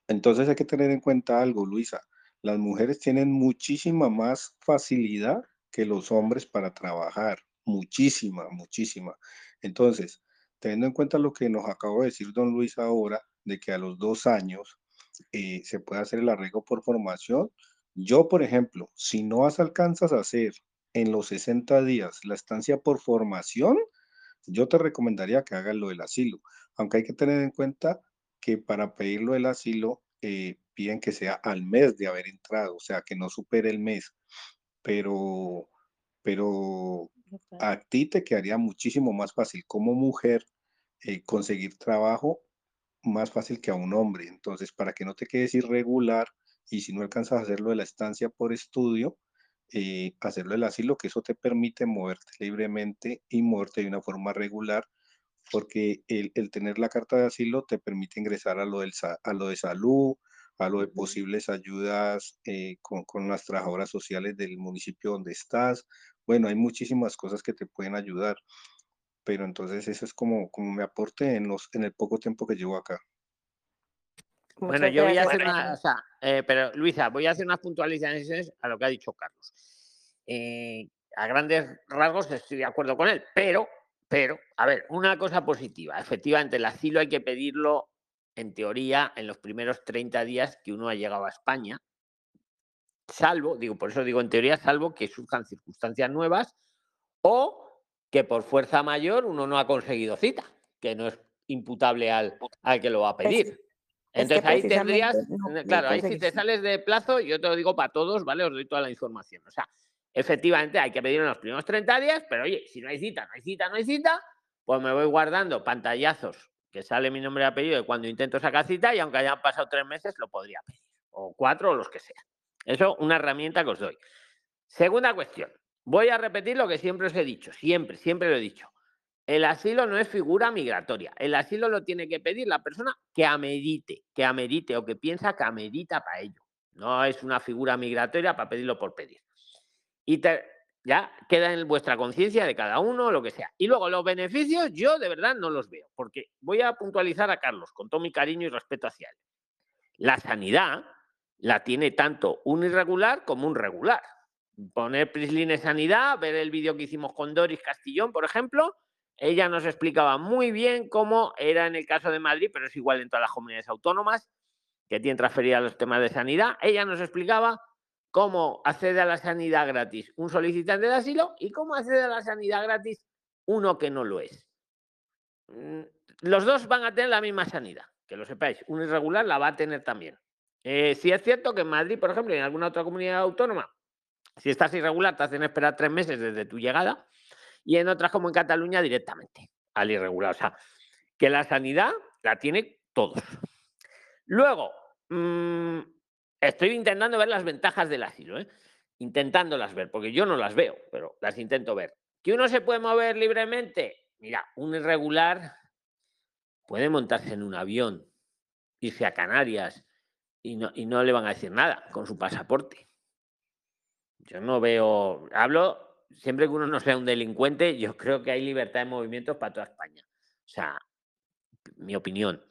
S3: Entonces hay que tener en cuenta algo, Luisa. Las mujeres tienen muchísima más facilidad que los hombres para trabajar. Muchísima, muchísima. Entonces, teniendo en cuenta lo que nos acabó de decir don Luis ahora, de que a los dos años eh, se puede hacer el arreglo por formación, Yo, por ejemplo, si no alcanzas a hacer en los 60 días la estancia por formación, yo te recomendaría que hagas lo del asilo, aunque hay que tener en cuenta que para pedirlo del asilo eh, piden que sea al mes de haber entrado, o sea, que no supere el mes, pero, pero a ti te quedaría muchísimo más fácil como mujer eh, conseguir trabajo más fácil que a un hombre. Entonces, para que no te quedes irregular y si no alcanzas a hacerlo de la estancia por estudio, eh, hacerlo del asilo, que eso te permite moverte libremente y moverte de una forma regular, porque el, tener la carta de asilo te permite ingresar a lo, del, a lo de salud, a lo de posibles ayudas eh, con, con las trabajadoras sociales del municipio donde estás. Bueno, hay muchísimas cosas que te pueden ayudar pero entonces eso es como, como me aporte en, los, en el poco tiempo que llevo acá.
S1: Bueno, yo voy a hacer una, o sea, eh, pero Luisa, voy a hacer unas puntualizaciones a lo que ha dicho Carlos. Eh, a grandes rasgos estoy de acuerdo con él, pero, pero, a ver, una cosa positiva. Efectivamente, el asilo hay que pedirlo, en teoría, en los primeros 30 días que uno ha llegado a España, salvo, digo, por eso digo en teoría, salvo que surjan circunstancias nuevas o que por fuerza mayor uno no ha conseguido cita, que no es imputable al, al que lo va a pedir. Entonces ahí tendrías, claro, ahí si te sales de plazo, yo te lo digo para todos, ¿vale? Os doy toda la información. O sea, efectivamente hay que pedir en los primeros 30 días, pero oye, si no hay cita, no hay cita, no hay cita, pues me voy guardando pantallazos que sale mi nombre y apellido de cuando intento sacar cita y aunque hayan pasado tres meses, lo podría pedir. O cuatro o los que sean. Eso, una herramienta que os doy. Segunda cuestión. Voy a repetir lo que siempre os he dicho, siempre, siempre lo he dicho. El asilo no es figura migratoria. El asilo lo tiene que pedir la persona que amerite, que amerite o que piensa que amerita para ello. No es una figura migratoria para pedirlo por pedir. Y ya queda en vuestra conciencia de cada uno, lo que sea. Y luego los beneficios yo de verdad no los veo, porque voy a puntualizar a Carlos con todo mi cariño y respeto hacia él. La sanidad la tiene tanto un irregular como un regular poner Prisline Sanidad, ver el vídeo que hicimos con Doris Castillón, por ejemplo. Ella nos explicaba muy bien cómo era en el caso de Madrid, pero es igual en todas las comunidades autónomas que tienen transferidas los temas de sanidad. Ella nos explicaba cómo accede a la sanidad gratis un solicitante de asilo y cómo accede a la sanidad gratis uno que no lo es. Mm, los dos van a tener la misma sanidad, que lo sepáis. Un irregular la va a tener también. Eh, si es cierto que en Madrid, por ejemplo, en alguna otra comunidad autónoma, si estás irregular, te hacen esperar tres meses desde tu llegada y en otras como en Cataluña directamente al irregular. O sea, que la sanidad la tiene todos. Luego, mm, estoy intentando ver las ventajas del asilo, ¿eh? intentándolas ver, porque yo no las veo, pero las intento ver. ¿Que uno se puede mover libremente? Mira, un irregular puede montarse en un avión, irse a Canarias y no, y no le van a decir nada con su pasaporte. Yo no veo, hablo, siempre que uno no sea un delincuente, yo creo que hay libertad de movimientos para toda España. O sea, mi opinión.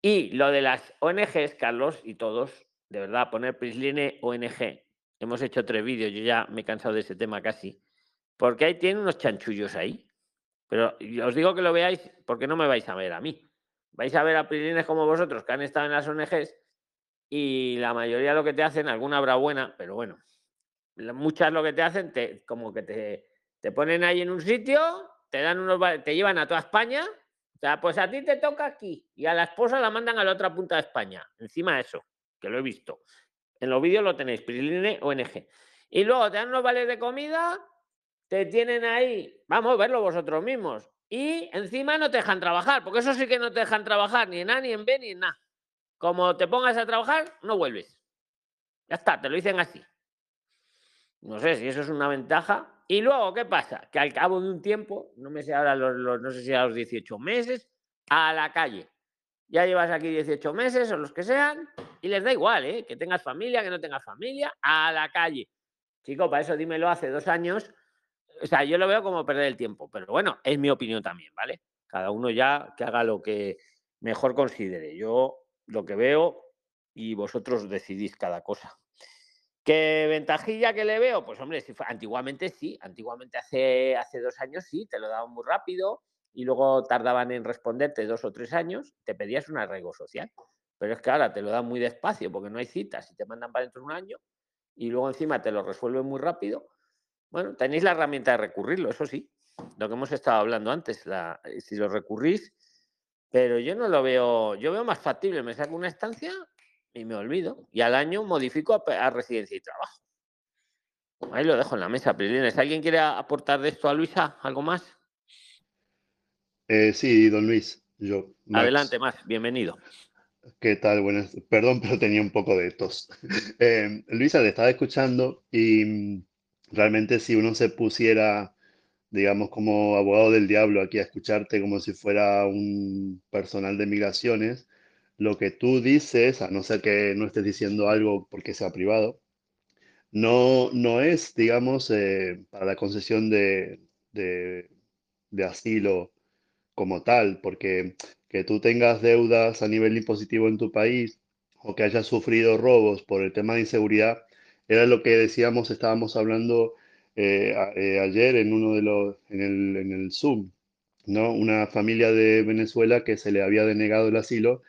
S1: Y lo de las ONGs, Carlos, y todos, de verdad, poner Prisline ONG. Hemos hecho tres vídeos, yo ya me he cansado de ese tema casi. Porque ahí tienen unos chanchullos ahí. Pero os digo que lo veáis porque no me vais a ver a mí. Vais a ver a Prislines como vosotros que han estado en las ONGs y la mayoría lo que te hacen, alguna habrá buena, pero bueno, muchas lo que te hacen, como que te, te ponen ahí en un sitio, te dan unos te llevan a toda España, o sea, pues a ti te toca aquí y a la esposa la mandan a la otra punta de España. Encima de eso, que lo he visto. En los vídeos lo tenéis, Prisline ONG. Y luego te dan unos vales de comida, te tienen ahí, vamos a verlo vosotros mismos. Y encima no te dejan trabajar, porque eso sí que no te dejan trabajar ni en A, ni en B, ni en A. Como te pongas a trabajar, no vuelves. Ya está, te lo dicen así. No sé si eso es una ventaja. Y luego, ¿qué pasa? Que al cabo de un tiempo, no me sé ahora, los, no sé si a los 18 meses, a la calle. Ya llevas aquí 18 meses o los que sean, y les da igual, ¿eh? Que tengas familia, que no tengas familia, a la calle. Chico, para eso dímelo hace dos años. O sea, yo lo veo como perder el tiempo, pero bueno, es mi opinión también, ¿vale? Cada uno ya que haga lo que mejor considere. Yo lo que veo y vosotros decidís cada cosa. ¿Qué ventajilla que le veo? Pues hombre, si antiguamente sí, antiguamente hace, hace dos años sí, te lo daban muy rápido y luego tardaban en responderte dos o tres años, te pedías un arraigo social. Pero es que ahora te lo dan muy despacio porque no hay citas y te mandan para dentro de un año y luego encima te lo resuelve muy rápido, bueno, tenéis la herramienta de recurrirlo, eso sí, lo que hemos estado hablando antes, la, eh, si lo recurrís, pero yo no lo veo, yo veo más factible, me saco una estancia y me olvido, y al año modifico a, a residencia y trabajo. Ahí lo dejo en la mesa, Prilines. ¿Alguien quiere aportar de esto a Luisa? ¿Algo más?
S18: Eh, sí, don Luis, yo. Max.
S1: Adelante, más, bienvenido.
S18: ¿Qué tal? Buenas. Perdón, pero tenía un poco de tos. Eh, Luisa, te estaba escuchando y mm, realmente si uno se pusiera, digamos, como abogado del diablo aquí a escucharte como si fuera un personal de migraciones, lo que tú dices, a no ser que no estés diciendo algo porque sea privado, no, no es, digamos, eh, para la concesión de, de, de asilo como tal, porque que tú tengas deudas a nivel impositivo en tu país o que hayas sufrido robos por el tema de inseguridad, era lo que decíamos, estábamos hablando eh, a- eh, ayer en uno de los, en el, en el Zoom, ¿no? Una familia de Venezuela que se le había denegado el asilo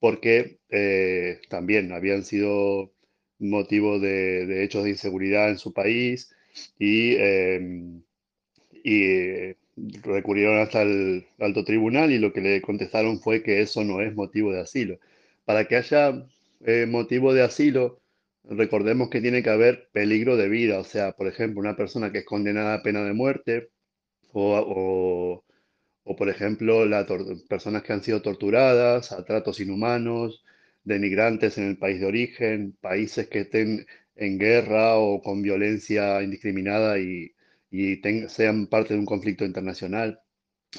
S18: porque eh, también habían sido motivo de, hechos de inseguridad en su país y, em, y recurrieron hasta el alto tribunal y lo que le contestaron fue que eso no es motivo de asilo. Para que haya eh, motivo de asilo, recordemos que tiene que haber peligro de vida, o sea, por ejemplo, una persona que es condenada a pena de muerte o- o, por ejemplo, las personas que han sido torturadas, a tratos inhumanos, denigrantes en el país de origen, países que estén en guerra o con violencia indiscriminada y, y ten- sean parte de un conflicto internacional.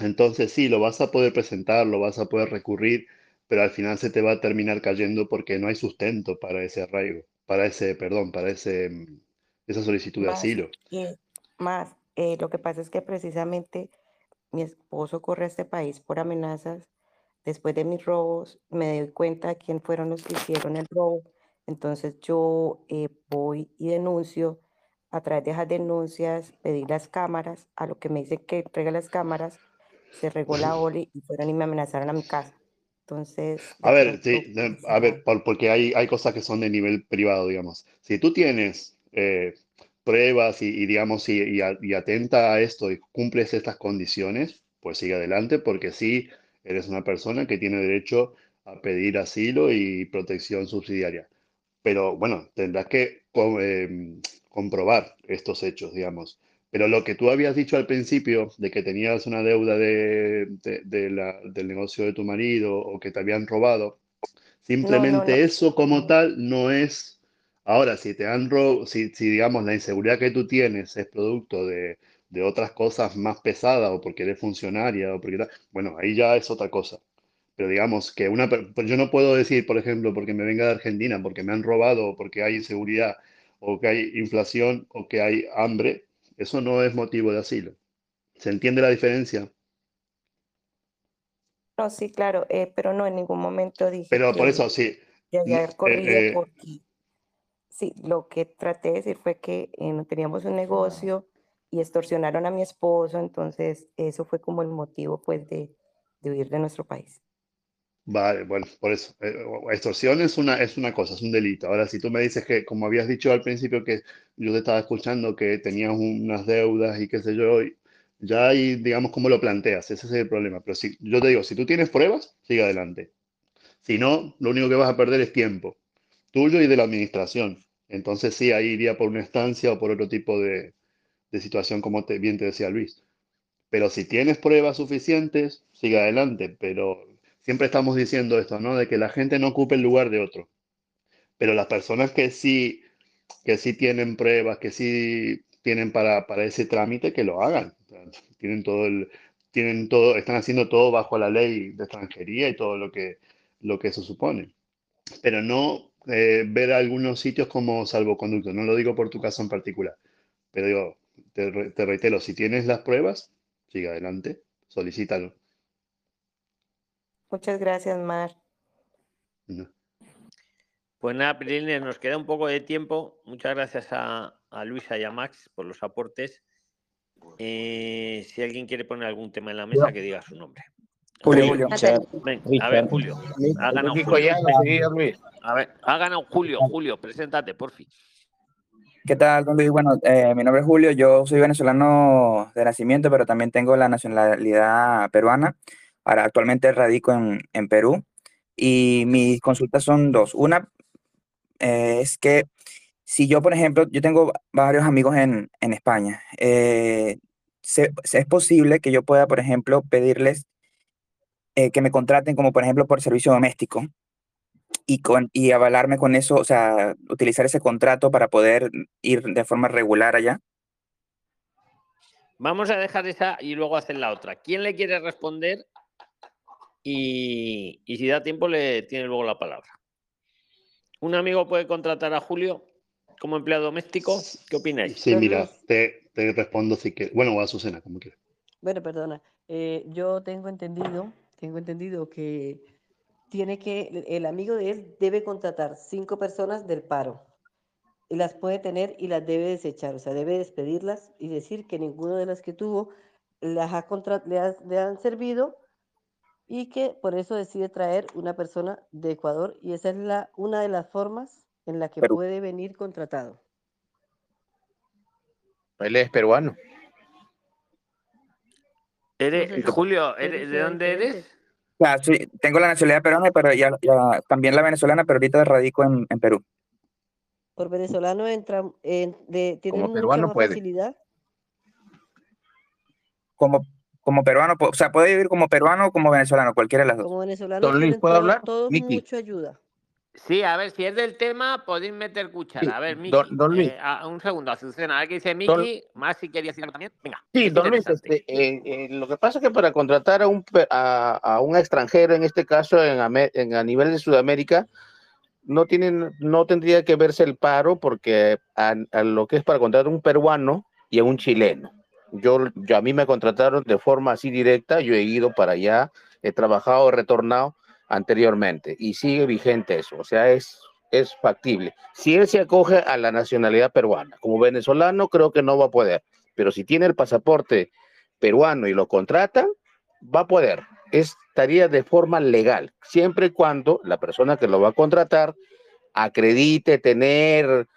S18: Entonces sí, lo vas a poder presentar, lo vas a poder recurrir, pero al final se te va a terminar cayendo porque no hay sustento para ese arraigo, para ese, perdón, para ese, esa solicitud de asilo.
S20: y más, eh, lo que pasa es que precisamente mi esposo corre a este país por amenazas. Después de mis robos, me doy cuenta de quién fueron los que hicieron el robo. Entonces yo eh, voy y denuncio. A través de esas denuncias, pedí las cámaras. A lo que me dicen que entregue las cámaras, se regó la OLI y fueron y me amenazaron a mi casa. Entonces,
S18: A ver, sí, de- a ver, por- porque hay, hay cosas que son de nivel privado, digamos. Si tú tienes eh, pruebas y, y, digamos, y, y a- y atenta a esto y cumples estas condiciones, pues sigue adelante, porque sí, eres una persona que tiene derecho a pedir asilo y protección subsidiaria. Pero bueno, tendrás que em, comprobar estos hechos, digamos. Pero lo que tú habías dicho al principio, de que tenías una deuda de, de- de la- del negocio de tu marido o que te habían robado,
S20: no, no,
S18: simplemente
S20: no.
S18: eso como tal no es... Ahora, si te han robado, si, si digamos la inseguridad que tú tienes es producto de, de otras cosas más pesadas o porque eres funcionaria o porque tal, bueno, ahí ya es otra cosa. Pero digamos que una, pues yo no puedo decir, por ejemplo, porque me venga de Argentina, porque me han robado, o porque hay inseguridad, o que hay inflación, o que hay hambre, eso no es motivo de asilo. ¿Se entiende la diferencia?
S20: No, sí, claro, eh, pero no en ningún momento dije
S18: Pero por eso, sí. eh, eh,
S20: porque sí, lo que traté de decir fue que eh, teníamos un negocio y extorsionaron a mi esposo, entonces eso fue como el motivo pues de, de huir de nuestro país.
S18: Vale, bueno, por eso. eh, extorsión es una, es una cosa, es un delito. Ahora, si tú me dices que, como habías dicho al principio, que yo te estaba escuchando que tenías unas deudas y qué sé yo, y ya ahí, digamos, cómo lo planteas, ese es el problema. Pero si yo te digo, si tú tienes pruebas, sigue adelante. Si no, lo único que vas a perder es tiempo, tuyo y de la administración. Entonces sí, ahí iría por una estancia o por otro tipo de, situación, como te, bien te decía Luis. Pero si tienes pruebas suficientes, sigue adelante. Pero siempre estamos diciendo esto, ¿no? De que la gente no ocupe el lugar de otro. Pero las personas que sí, que sí tienen pruebas, que sí tienen para, para ese trámite, que lo hagan. Tienen todo el, tienen todo, están haciendo todo bajo la ley de extranjería y todo lo que, lo que eso supone. Pero no eh, ver algunos sitios como salvoconducto. No lo digo por tu caso en particular. Pero digo, te, re- te reitero, si tienes las pruebas, sigue adelante, solicítalo.
S20: Muchas gracias, Mar.
S18: No.
S1: Pues nada, Prilines, nos queda un poco de tiempo. Muchas gracias a, a Luisa y a Max por los aportes. Eh, si alguien quiere poner algún tema en la mesa, que diga su nombre.
S13: Julio,
S1: Julio. A ver. Julio. Ha ganado Julio.
S13: Collado, enseguida, Luis.
S1: A ver, ha ganado Julio. Julio, preséntate, por fin.
S21: ¿Qué tal, don Luis? Bueno, eh, mi nombre es Julio, yo soy venezolano de nacimiento, pero también tengo la nacionalidad peruana. Ahora, actualmente radico en, en Perú y mis consultas son dos. Una eh, es que si yo, por ejemplo, yo tengo varios amigos en, en España, eh, se- se- es posible que yo pueda, por ejemplo, pedirles eh, que me contraten como, por ejemplo, por servicio doméstico y, con, y avalarme con eso, o sea, utilizar ese contrato para poder ir de forma regular allá.
S1: Vamos a dejar esa y luego hacer la otra. ¿Quién le quiere responder? Y, y si da tiempo, le tiene luego la palabra. ¿Un amigo puede contratar a Julio como empleado doméstico? ¿Qué opináis?
S18: Sí, mira, te, te respondo si quieres. Bueno, o a Azucena, como quieras.
S16: Bueno, perdona. eh, yo tengo entendido, tengo entendido que tiene que, el- amigo de él debe contratar cinco personas del paro. Y las puede tener y las debe desechar, o sea, debe despedirlas y decir que ninguna de las que tuvo las ha contra- le, ha- le han servido y que por eso decide traer una persona de Ecuador y esa es la, una de las formas en la que puede venir contratado.
S13: Él es peruano.
S1: Eres-
S16: No sé si-
S1: Julio,
S16: puede
S1: ¿eres- ¿de dónde eres?
S21: Claro, sí, tengo la nacionalidad peruana, pero ya, ya- también la venezolana, pero ahorita radico en, en Perú.
S16: Por venezolano entra, en- de, tienen mucha
S21: peruano
S16: más
S21: puede.
S16: facilidad.
S21: Como, como peruano, o sea, puede vivir como peruano o como venezolano, cualquiera de las dos.
S16: Como venezolanos
S21: Don Luis, ¿puedo
S16: todo-
S21: hablar?
S16: todos
S21: Miki.
S16: mucha ayuda.
S1: Sí, a ver, si es del tema, podéis meter cuchara. A ver, Miki.
S13: don- don Luis.
S1: eh, a- un segundo, Azucena. A ver qué dice Miki. Más si quería decir algo también. Venga.
S13: Sí,
S1: es
S13: don Luis, este, eh, eh, lo que pasa es que para contratar a un, a, a un extranjero, en este caso en, en- a nivel de Sudamérica, no tienen, no tendría que verse el paro porque a, a lo que es para contratar a un peruano y a un chileno. Yo, yo a mí me contrataron de forma así directa, yo he ido para allá, he trabajado, he retornado anteriormente y sigue vigente eso, o sea, es, es factible. Si él se acoge a la nacionalidad peruana, como venezolano creo que no va a poder, pero si tiene el pasaporte peruano y lo contrata, va a poder. Estaría de forma legal, siempre y cuando la persona que lo va a contratar acredite tener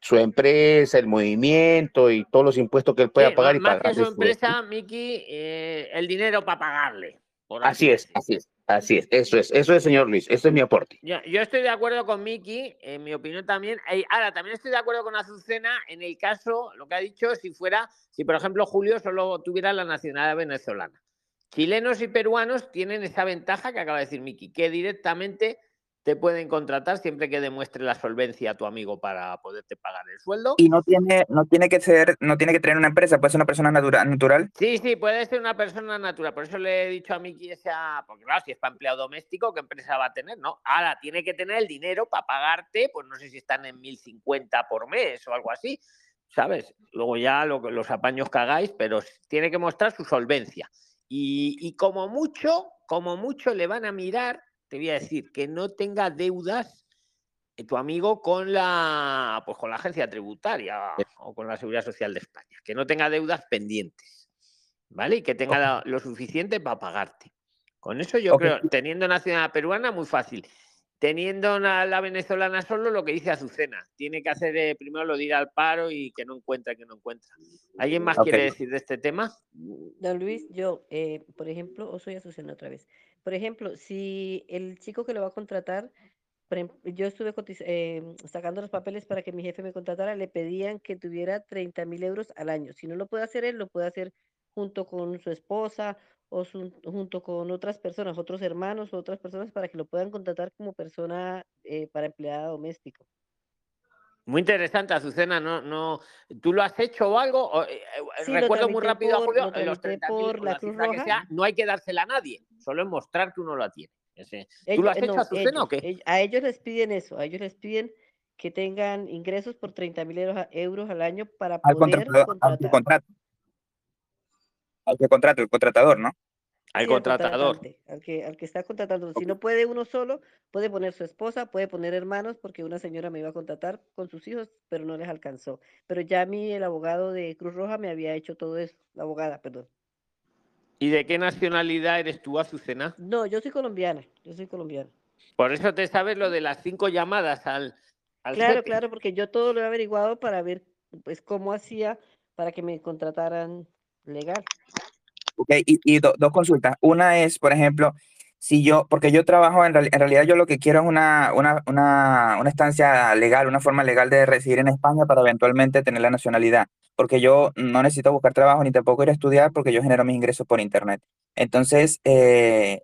S13: su empresa, el movimiento y todos los impuestos que él pueda pagar y
S1: más que
S13: pagar.
S1: su empresa, Miki, eh, el dinero para pagarle. Por
S13: Así es, así es, así es, eso es, eso es, señor Luis, eso es mi aporte.
S1: Yo, yo estoy de acuerdo con Miki, en mi opinión también. Ahora, también estoy de acuerdo con Azucena en el caso, lo que ha dicho, si fuera, si por ejemplo Julio solo tuviera la nacionalidad venezolana. Chilenos y peruanos tienen esa ventaja que acaba de decir Miki, que directamente te pueden contratar siempre que demuestre la solvencia a tu amigo para poderte pagar el sueldo.
S21: Y no tiene, no tiene que ser, no tiene que tener una empresa, puede ser una persona natura- natural.
S1: Sí, sí, puede ser una persona natural. Por eso le he dicho a Miki esa. Porque claro, si es para empleado doméstico, ¿qué empresa va a tener? No. Ahora tiene que tener el dinero para pagarte, pues no sé si están en 1050 por mes o algo así, ¿sabes? Luego ya lo, los apaños que hagáis, pero tiene que mostrar su solvencia. Y, y como mucho, como mucho le van a mirar, te voy a decir, que no tenga deudas eh, tu amigo con la pues con la agencia tributaria o con la seguridad social de España, que no tenga deudas pendientes, ¿vale? Y que tenga lo suficiente para pagarte. Con eso yo creo, teniendo nacionalidad peruana, muy fácil. Teniendo na- la venezolana solo, lo que dice Azucena, tiene que hacer eh, primero lo de ir al paro y que no encuentra, que no encuentra. ¿Alguien más quiere decir de este tema?
S16: Don Luis, yo, eh, por ejemplo, o soy Azucena otra vez. Por ejemplo, si el chico que lo va a contratar, yo estuve eh, sacando los papeles para que mi jefe me contratara, le pedían que tuviera 30 mil euros al año. Si no lo puede hacer él, lo puede hacer junto con su esposa o su- junto con otras personas, otros hermanos o otras personas para que lo puedan contratar como persona eh, para empleada doméstico.
S1: Muy interesante, Azucena. No, no, ¿Tú lo has hecho o algo? O, eh, eh,
S16: Sí,
S1: recuerdo muy rápido a Julio,
S16: lo
S1: los
S16: tramité
S1: 30.000
S16: por la Cruz
S1: que sea, no hay que dársela a nadie, solo es mostrar que uno la tiene. Ese- ¿Tú
S16: Ellos,
S1: lo has hecho,
S16: no,
S1: Azucena, o qué?
S16: a ellos les piden eso, a ellos les piden que tengan ingresos por 30 mil euros, al año para
S21: Al
S16: poder
S21: contratador,
S16: contratar.
S21: contrata. Al que contrata, el contratador, ¿no?
S1: Al contratador.
S16: al que, al que está contratando. Si no puede uno solo, puede poner su esposa, puede poner hermanos, porque una señora me iba a contratar con sus hijos, pero no les alcanzó. Pero ya a mí el abogado de Cruz Roja me había hecho todo eso, la abogada, perdón.
S1: ¿Y de qué nacionalidad eres tú, Azucena?
S16: No, yo soy colombiana, yo soy colombiana.
S1: Por eso te sabes lo de las cinco llamadas al, al
S16: Claro, claro, porque yo todo lo he averiguado para ver
S9: pues cómo hacía para que me contrataran legal.
S21: Ok, y, y do- dos consultas. Una es, por ejemplo, si yo, porque yo trabajo, en, real- en realidad yo lo que quiero es una, una, una, una estancia legal, una forma legal de residir en España para eventualmente tener la nacionalidad, porque yo no necesito buscar trabajo ni tampoco ir a estudiar porque yo genero mis ingresos por internet. Entonces, eh,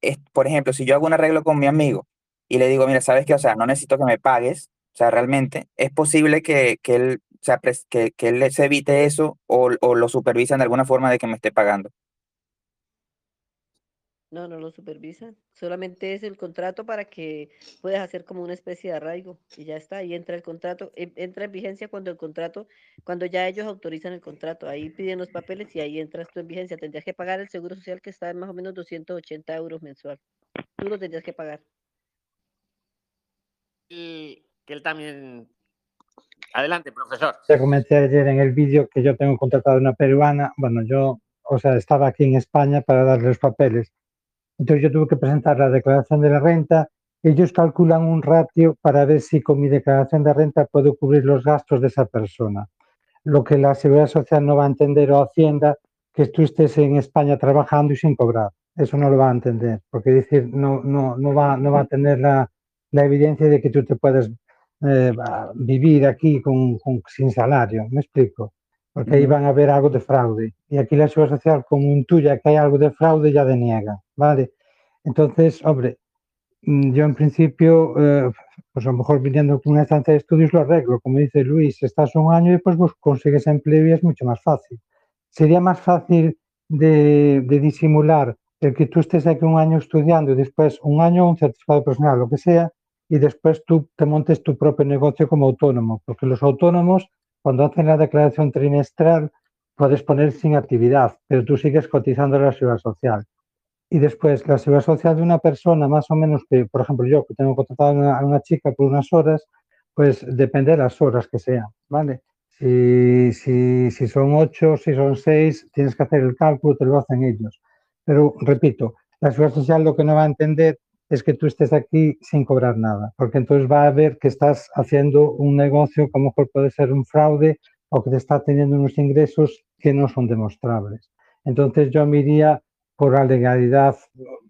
S21: es- por ejemplo, si yo hago un arreglo con mi amigo y le digo, mira, ¿sabes qué? O sea, no necesito que me pagues, o sea, realmente es posible que, que él, sea, pres- que, que él se evite eso o, o lo supervisa de alguna forma de que me esté pagando.
S9: No, no lo supervisan. Solamente es el contrato para que puedas hacer como una especie de arraigo y ya está. Ahí entra el contrato, en- entra en vigencia cuando el contrato, cuando ya ellos autorizan el contrato. Ahí piden los papeles y ahí entras tú en vigencia. Tendrías que pagar el seguro social que está en más o menos 280 euros mensual. Tú lo tendrías que pagar.
S1: Y que él también. Adelante, profesor.
S22: Te comenté ayer en el vídeo que yo tengo contratado una peruana. Bueno, yo, o sea, estaba aquí en España para darle los papeles. Entonces yo tuve que presentar la declaración de la renta. Ellos calculan un ratio para ver si con mi declaración de renta puedo cubrir los gastos de esa persona. Lo que la Seguridad Social no va a entender o Hacienda, que tú estés en España trabajando y sin cobrar. Eso no lo va a entender, porque decir, no, no, no, va, no va a tener la, la evidencia de que tú te puedes eh, vivir aquí con, con- sin salario. ¿Me explico? Porque ahí van a ver algo de fraude. Y aquí la Seguridad Social, como intuya que hay algo de fraude, ya deniega. ¿Vale? Entonces, hombre, mm, yo en principio, eh, pues a lo mejor viniendo con una estancia de estudios lo arreglo. Como dice Luis, estás un año y pues, pues consigues empleo y es mucho más fácil. Sería más fácil de, de disimular el que tú estés aquí un año estudiando y después un año un certificado profesional, lo que sea, y después tú te montes tu propio negocio como autónomo, porque los autónomos, cuando hacen la declaración trimestral, puedes poner sin actividad, pero tú sigues cotizando la seguridad social. Y después, la seguridad social de una persona, más o menos que, por ejemplo, yo que tengo contratado a una, a una chica por unas horas, pues depende de las horas que sean, ¿vale? Si, si, si son ocho, si son seis, tienes que hacer el cálculo, te lo hacen ellos. Pero repito, la seguridad social lo que no va a entender es que tú estés aquí sin cobrar nada, porque entonces va a ver que estás haciendo un negocio mejor puede ser un fraude o que te está teniendo unos ingresos que no son demostrables. Entonces yo me iría por la legalidad,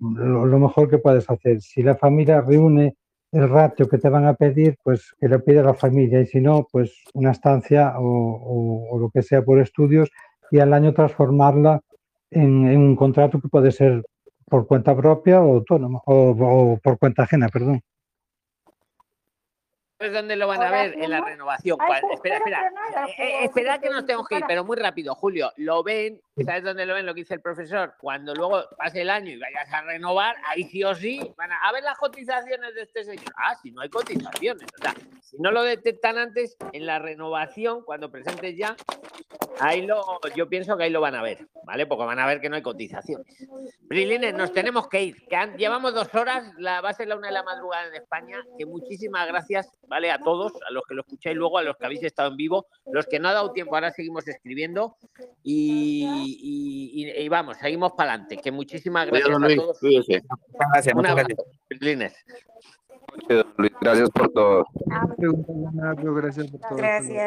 S22: lo, mejor que puedes hacer. Si la familia reúne el ratio que te van a pedir, pues que lo pida la familia y si no, pues una estancia o, o- o lo que sea por estudios y al año transformarla en, en un contrato que puede ser por cuenta propia o autónoma o, o por cuenta ajena, perdón.
S1: ¿Sabes dónde lo van a ver? En la renovación. Cual- espera, espera. Eh, eh, espera que nos tengo que ir, pero muy rápido, Julio. Lo ven, ¿sabes dónde lo ven? Lo que dice el profesor. Cuando luego pase el año y vayas a renovar, ahí sí o sí van a, a ver las cotizaciones de este señor. Ah, si no hay cotizaciones. O sea, si no lo detectan antes, en la renovación, cuando presentes ya, ahí lo, yo pienso que ahí lo van a ver, ¿vale? Porque van a ver que no hay cotizaciones. Brilines, nos tenemos que ir. Que han- llevamos dos horas, la, va a ser la una de la madrugada en España. Que muchísimas gracias, ¿vale? A todos, a los que lo escucháis luego, a los que habéis estado en vivo, los que no ha dado tiempo, ahora seguimos escribiendo. Y, y- y- y vamos, seguimos para adelante. Que muchísimas gracias a
S2: Luis,
S1: todos.
S2: cuídese.
S21: Muchas gracias, muchas gracias.
S1: Brilines.
S2: Luis, Gracias por todo.
S23: Gracias por todo.
S20: Gracias.